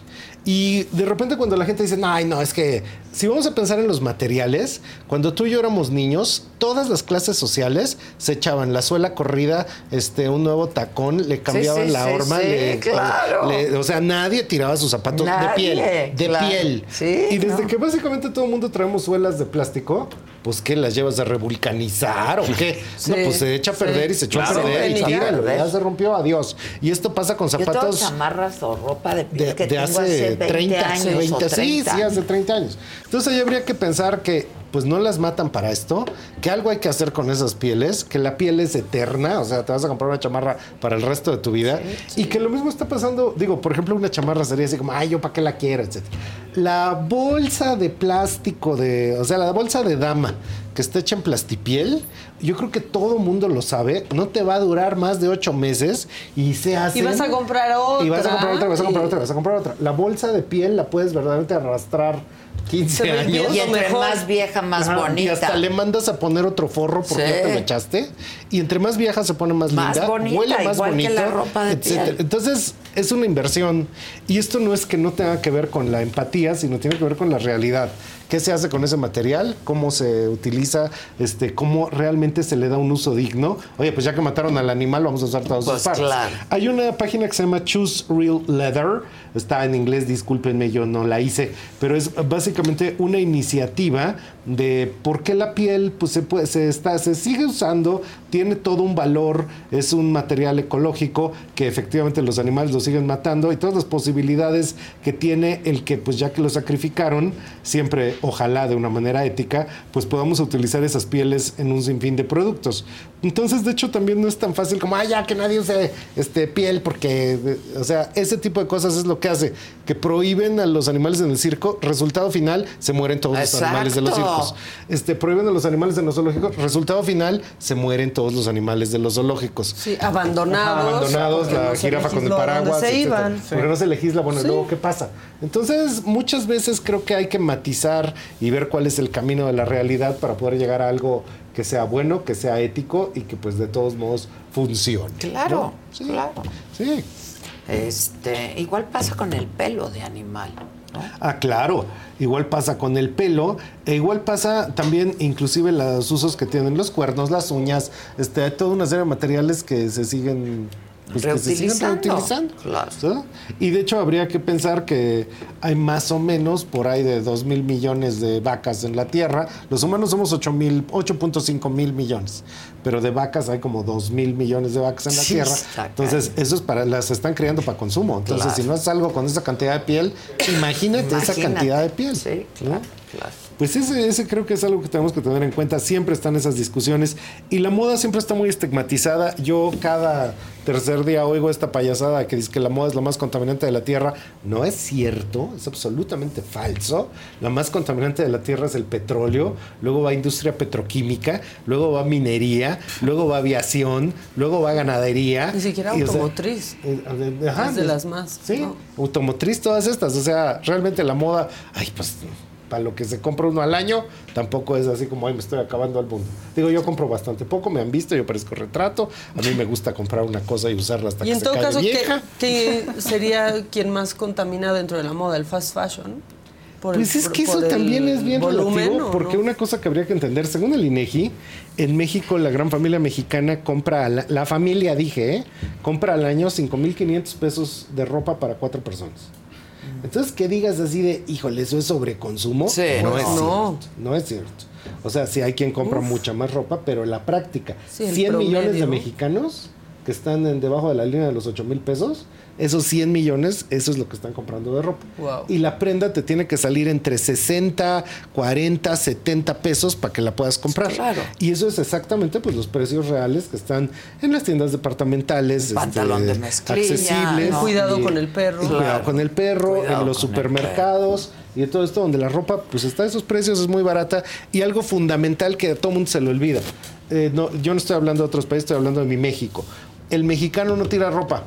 Y de repente cuando la gente dice, ay, no, es que si vamos a pensar en los materiales, cuando tú y yo éramos niños, todas las clases sociales se echaban la suela corrida, este, un nuevo tacón, le cambiaban sí, la sí, horma, sí, le- claro. le- o sea, nadie tiraba sus zapatos de Nadie, piel, de claro. piel. Sí, y desde ¿no? que básicamente todo el mundo traemos suelas de plástico, pues ¿qué? ¿Las llevas a revulcanizar o qué? Sí, no, pues se echa a sí. perder y se echó Claro, a perder y tíralo, ya se rompió, adiós. Y esto pasa con Yo zapatos chamarras o ropa de piel de, que de tengo hace 20 30, años o 20, sí, 30. sí, hace 30 años. Entonces ahí habría que pensar que pues no las matan para esto, que algo hay que hacer con esas pieles, que la piel es eterna, o sea, te vas a comprar una chamarra para el resto de tu vida y que lo mismo está pasando, digo, por ejemplo, una chamarra sería así como, ay, yo para qué la quiero, etcétera. La bolsa de plástico de, o sea, la bolsa de dama que está hecha en plastipiel, yo creo que todo mundo lo sabe, no te va a durar más de ocho meses y se hace Y vas a comprar otra. y vas a comprar otra, vas a comprar otra, vas a comprar otra. La bolsa de piel la puedes verdaderamente arrastrar 15 Se ve años. Y entre mejor. más vieja, más Ajá, bonita. Y hasta le mandas a poner otro forro porque Sí. ya te lo echaste. Y entre más vieja se pone más, Más linda. bonita, huele más igual que bonito, la ropa de etcétera. piel. Entonces, es una inversión. Y esto no es que no tenga que ver con la empatía, sino tiene que ver con la realidad. ¿Qué se hace con ese material? ¿Cómo se utiliza? Este, ¿Cómo realmente se le da un uso digno? Oye, pues ya que mataron al animal, vamos a usar todos Pues sus partes. claro. Hay una página que se llama Choose Real Leather. Está en inglés, discúlpenme, yo no la hice. Pero es básicamente una iniciativa de por qué la piel pues, se, se, está, se sigue usando, tiene todo un valor, es un material ecológico que efectivamente los animales lo siguen matando y todas las posibilidades que tiene el que pues ya que lo sacrificaron, siempre ojalá de una manera ética, pues podamos utilizar esas pieles en un sinfín de productos. Entonces, de hecho, también no es tan fácil como, ah, ya que nadie use este, piel, porque, o sea, ese tipo de cosas es lo que hace, que prohíben a los animales en el circo, resultado final, se mueren todos los animales de los Exacto. Circos. Este, prohíben a los animales en los zoológicos, resultado final, se mueren todos los animales de los zoológicos. Sí, abandonados. Abandonados, la no jirafa con el paraguas. se iban. Porque no se legisla, bueno, ¿y Sí. luego qué pasa? Entonces, muchas veces creo que hay que matizar y ver cuál es el camino de la realidad para poder llegar a algo que sea bueno, que sea ético y que pues de todos modos funcione. Claro, ¿no? Sí, claro. Sí. Este, igual pasa con el pelo de animal. Ah, claro. Igual pasa con el pelo, e igual pasa también inclusive los usos que tienen los cuernos, las uñas, este, toda una serie de materiales que se siguen pues, que se siguen Reutilizando. ¿sí? Y de hecho habría que pensar que hay más o menos por ahí de 2 mil millones de vacas en la Tierra. Los humanos somos 8 mil, 8.5 mil millones, pero de vacas hay como 2 mil millones de vacas en la Sí, Tierra. Entonces, eso es para, las están criando para consumo. Entonces, Claro. si no haces algo con esa cantidad de piel, imagínate, esa cantidad de piel. Sí, ¿no? Claro. Pues ese, ese creo que es algo que tenemos que tener en cuenta. Siempre están esas discusiones. Y la moda siempre está muy estigmatizada. Yo cada tercer día oigo esta payasada que dice que la moda es la más contaminante de la Tierra. No es cierto, es absolutamente falso. La más contaminante de la Tierra es el petróleo, luego va industria petroquímica, luego va minería, luego va aviación, luego va ganadería. Ni siquiera Y, o sea, automotriz. eh, eh, ajá, es de las más. Sí, ¿no? automotriz, todas estas. O sea, realmente la moda, ay, pues para lo que se compra uno al año, tampoco es así como, ay, me estoy acabando al mundo. Digo, yo compro bastante poco, me han visto, yo parezco retrato. A mí me gusta comprar una cosa y usarla hasta Y que en se todo caso, ¿qué, vieja. qué sería quien más contamina dentro de la moda? ¿El fast fashion? Por el- Pues es por- que eso también es bien volumen, relativo, ¿o porque no? una cosa que habría que entender, según el INEGI, en México la gran familia mexicana compra, la, familia dije, ¿eh? compra al año 5.500 pesos de ropa para cuatro personas. Entonces, que digas así de, híjole, eso es sobreconsumo, Sí, no, no. es cierto. No es cierto. O sea, sí hay quien compra mucha más ropa, pero en la práctica, Sí, el 100 millones de mexicanos que están en debajo de la línea de los 8 mil pesos, esos 100 millones, eso es lo que están comprando de ropa. Wow. Y la prenda te tiene que salir entre 60, 40, 70 pesos para que la puedas comprar. Claro. Y eso es exactamente pues los precios reales que están en las tiendas departamentales. Pantalón este, de mezclilla, accesibles. ¿no? Cuidado Y- con el perro. y cuidado con el perro, Cuidado en los supermercados y de todo esto donde la ropa pues está a esos precios, es muy barata y algo fundamental que a todo mundo se le olvida. Eh, no, yo no estoy hablando de otros países, estoy hablando de mi México. El mexicano no tira ropa.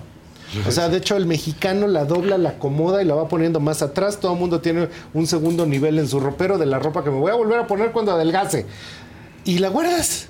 O sea, de hecho, el mexicano la dobla, la acomoda y la va poniendo más atrás. Todo el mundo tiene un segundo nivel en su ropero de la ropa que me voy a volver a poner cuando adelgace. Y la guardas.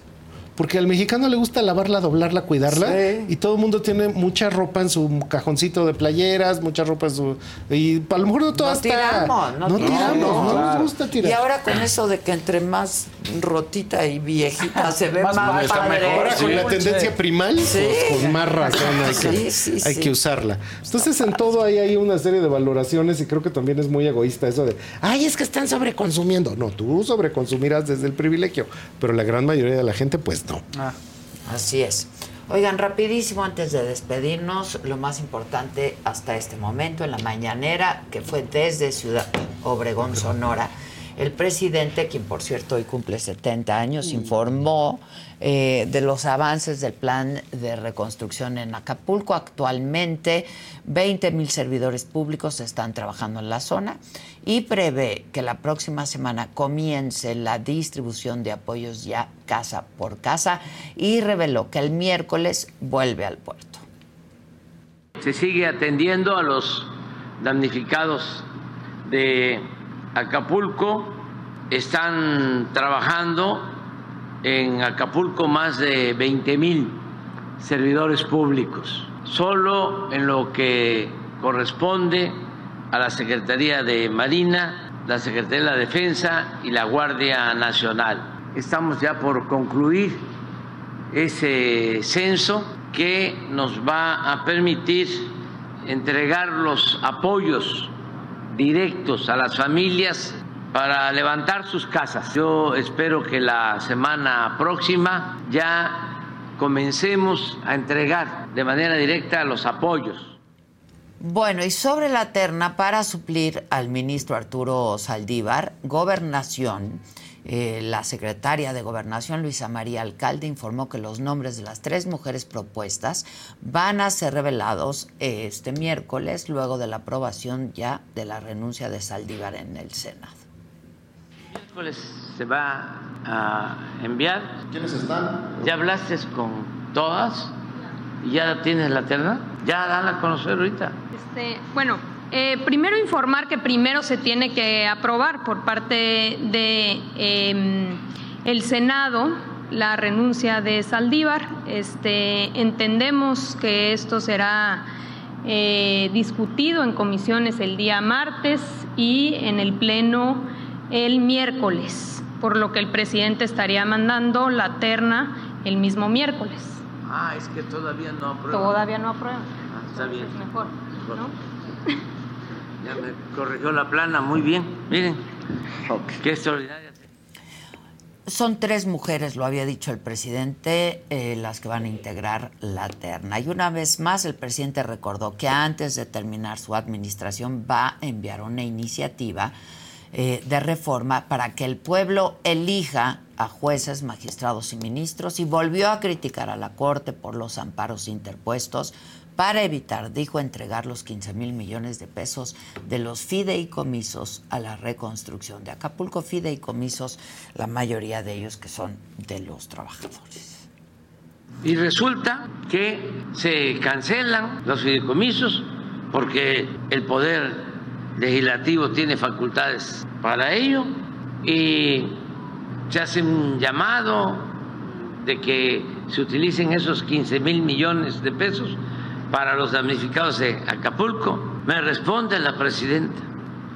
Porque al mexicano le gusta lavarla, doblarla, cuidarla. Sí. Y todo el mundo tiene mucha ropa en su cajoncito de playeras, mucha ropa en su. Y a lo mejor no toda No tiramos, no tiramos, tiramos. no Claro. nos gusta tirar. Y ahora con eso de que entre más rotita y viejita se ve Más más, padre, está padre. mejor, Ahora con la tendencia primal, Sí. pues, con más razón hay que, Sí, sí, hay sí. que usarla. Entonces, en todo ahí hay una serie de valoraciones y creo que también es muy egoísta eso de, ay, es que están sobreconsumiendo. No, tú sobreconsumirás desde el privilegio, pero la gran mayoría de la gente, pues no. Ah. Así es. Oigan, rapidísimo antes de despedirnos, lo más importante hasta este momento en la mañanera, que fue desde Ciudad Obregón, Sonora. El presidente, quien por cierto hoy cumple 70 años, informó eh, de los avances del plan de reconstrucción en Acapulco. Actualmente, 20 mil servidores públicos están trabajando en la zona y prevé que la próxima semana comience la distribución de apoyos ya casa por casa y reveló que el miércoles vuelve al puerto. Se sigue atendiendo a los damnificados de Acapulco. Están trabajando en Acapulco más de 20 mil servidores públicos. Solo en lo que corresponde a la Secretaría de Marina, la Secretaría de la Defensa y la Guardia Nacional. Estamos ya por concluir ese censo que nos va a permitir entregar los apoyos directos a las familias para levantar sus casas. Yo espero que la semana próxima ya comencemos a entregar de manera directa los apoyos. Bueno, y sobre la terna para suplir al ministro Arturo Saldívar, Gobernación, eh, la secretaria de Gobernación, Luisa María Alcalde, informó que los nombres de las tres mujeres propuestas van a ser revelados este miércoles, luego de la aprobación ya de la renuncia de Saldívar en el Senado. miércoles se va a enviar. ¿Quiénes están? ¿Ya hablaste con todas? ¿Y ya tienes la terna? Ya dala a conocer ahorita. Este, bueno, eh, primero informar que primero se tiene que aprobar por parte de eh, el Senado la renuncia de Saldívar. Este, entendemos que esto será eh, discutido en comisiones el día martes y en el pleno el miércoles, por lo que el presidente estaría mandando la terna el mismo miércoles. Ah, es que todavía no aprueba. Todavía no aprueba. Ah, está bien. Es mejor, ¿no? Ya me corrigió la plana, muy bien. Miren, qué extraordinaria. Son tres mujeres, lo había dicho el presidente, eh, las que van a integrar la terna. Y una vez más, el presidente recordó que antes de terminar su administración va a enviar una iniciativa eh, de reforma para que el pueblo elija a jueces, magistrados y ministros y volvió a criticar a la Corte por los amparos interpuestos para evitar, dijo, entregar los 15 mil millones de pesos de los fideicomisos a la reconstrucción de Acapulco. Fideicomisos, la mayoría de ellos que son de los trabajadores. Y resulta que se cancelan los fideicomisos porque el poder legislativo tiene facultades para ello y se hace un llamado de que se utilicen esos 15 mil millones de pesos para los damnificados de Acapulco. Me responde la presidenta,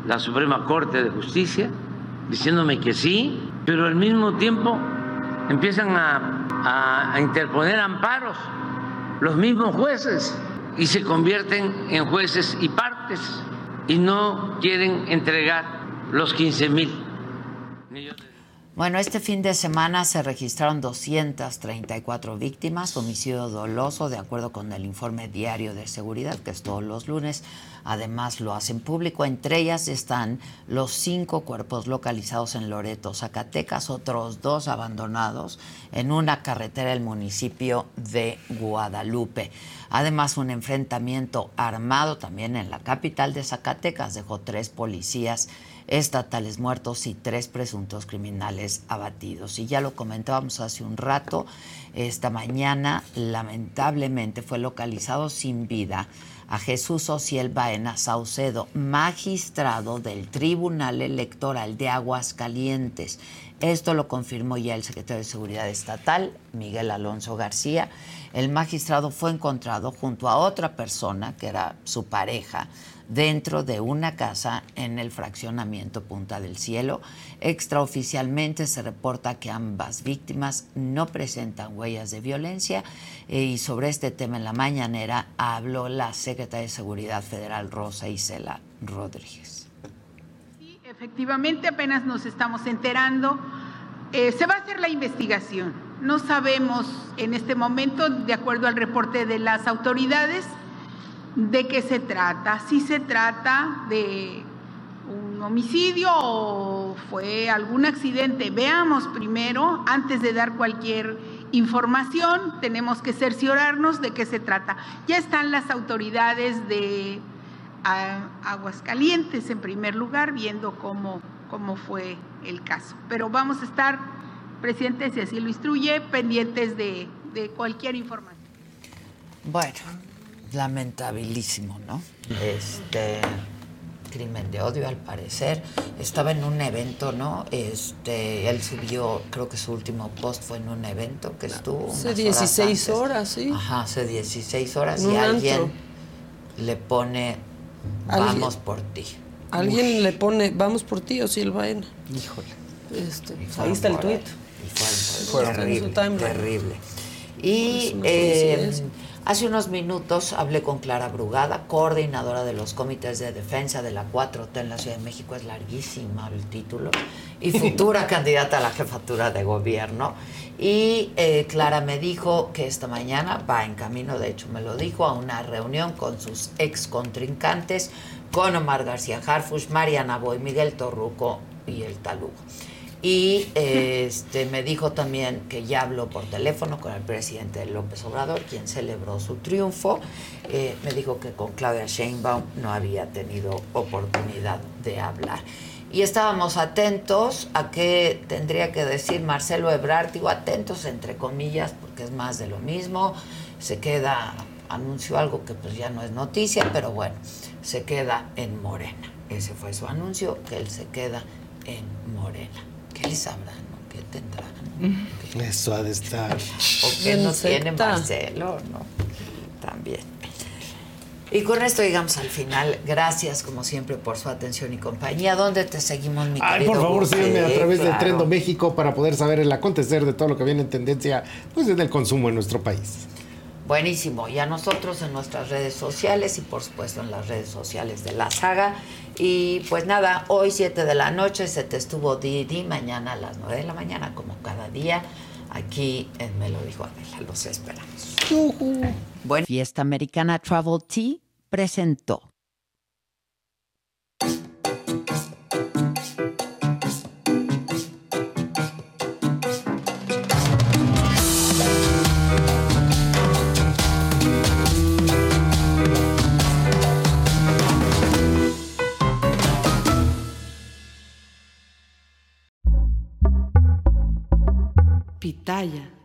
la Suprema Corte de Justicia, diciéndome que sí, pero al mismo tiempo empiezan a, a- interponer amparos los mismos jueces y se convierten en jueces y partes y no quieren entregar los 15 mil Bueno, este fin de semana se registraron 234 víctimas, homicidio doloso, de acuerdo con el informe diario de seguridad, que es todos los lunes. Además, lo hacen público. Entre ellas están los cinco cuerpos localizados en Loreto, Zacatecas, otros dos abandonados en una carretera del municipio de Guadalupe. Además, un enfrentamiento armado también en la capital de Zacatecas dejó tres policías estatales muertos y tres presuntos criminales abatidos. Y ya lo comentábamos hace un rato, esta mañana lamentablemente fue localizado sin vida a Jesús Ociel Baena Saucedo, magistrado del Tribunal Electoral de Aguascalientes. Esto lo confirmó ya el secretario de Seguridad Estatal, Miguel Alonso García. El magistrado fue encontrado junto a otra persona, que era su pareja, dentro de una casa en el fraccionamiento Punta del Cielo. Extraoficialmente se reporta que ambas víctimas no presentan huellas de violencia eh, y sobre este tema en la mañanera habló la secretaria de Seguridad Federal Rosa Isela Rodríguez. Efectivamente, apenas nos estamos enterando. Eh, se va a hacer la investigación. No sabemos en este momento, de acuerdo al reporte de las autoridades, de qué se trata. Si se trata de un homicidio o fue algún accidente. Veamos primero, antes de dar cualquier información, tenemos que cerciorarnos de qué se trata. Ya están las autoridades de a Aguascalientes en primer lugar, viendo cómo, cómo fue el caso. Pero vamos a estar, presidente, si así lo instruye, pendientes de, de cualquier información. Bueno, lamentabilísimo, ¿no? Este, crimen de odio, al parecer. Estaba en un evento, ¿no? Este, él subió, creo que su último post fue en un evento que estuvo. Hace unas 16 antes. horas, sí. Ajá, hace 16 horas y alguien le pone Alguien- vamos por ti. Alguien le pone, vamos por ti, o si él va en. Híjole. Este, ahí está el en su terrible, terrible. Y eh. Hace unos minutos hablé con Clara Brugada, coordinadora de los comités de defensa de la 4T en la Ciudad de México, es larguísima el título, y futura candidata a la jefatura de gobierno. Y eh, Clara me dijo que esta mañana va en camino, de hecho me lo dijo, a una reunión con sus ex contrincantes, con Omar García Harfush, Mariana Boy, Miguel Torruco y el Talugo. Y este, me dijo también que ya habló por teléfono con el presidente López Obrador, quien celebró su triunfo. Eh, me dijo que con Claudia Sheinbaum no había tenido oportunidad de hablar. Y estábamos atentos a qué tendría que decir Marcelo Ebrard, digo atentos entre comillas, porque es más de lo mismo. Se queda, anunció algo que pues ya no es noticia, pero bueno, se queda en Morena. Ese fue su anuncio, que él se queda en Morena. ¿Qué les sabrán? ¿no? ¿Qué tendrán? Eso ha de estar. ¿O qué no tiene Marcelo? ¿no? También. Y con esto llegamos al final. Gracias, como siempre, por su atención y compañía. ¿Dónde te seguimos, mi Ay, querido por favor, síganme a través de Claro. Trendo México para poder saber el acontecer de todo lo que viene en tendencia pues, en el consumo en nuestro país. Buenísimo. Y a nosotros en nuestras redes sociales y por supuesto en las redes sociales de la saga. Y pues nada, hoy 7 de la noche se te estuvo Didi, mañana a las 9 de la mañana, como cada día, aquí en Me lo dijo Adela. Los esperamos. Bueno, Fiesta Americana Travel Tea presentó. Pitaya.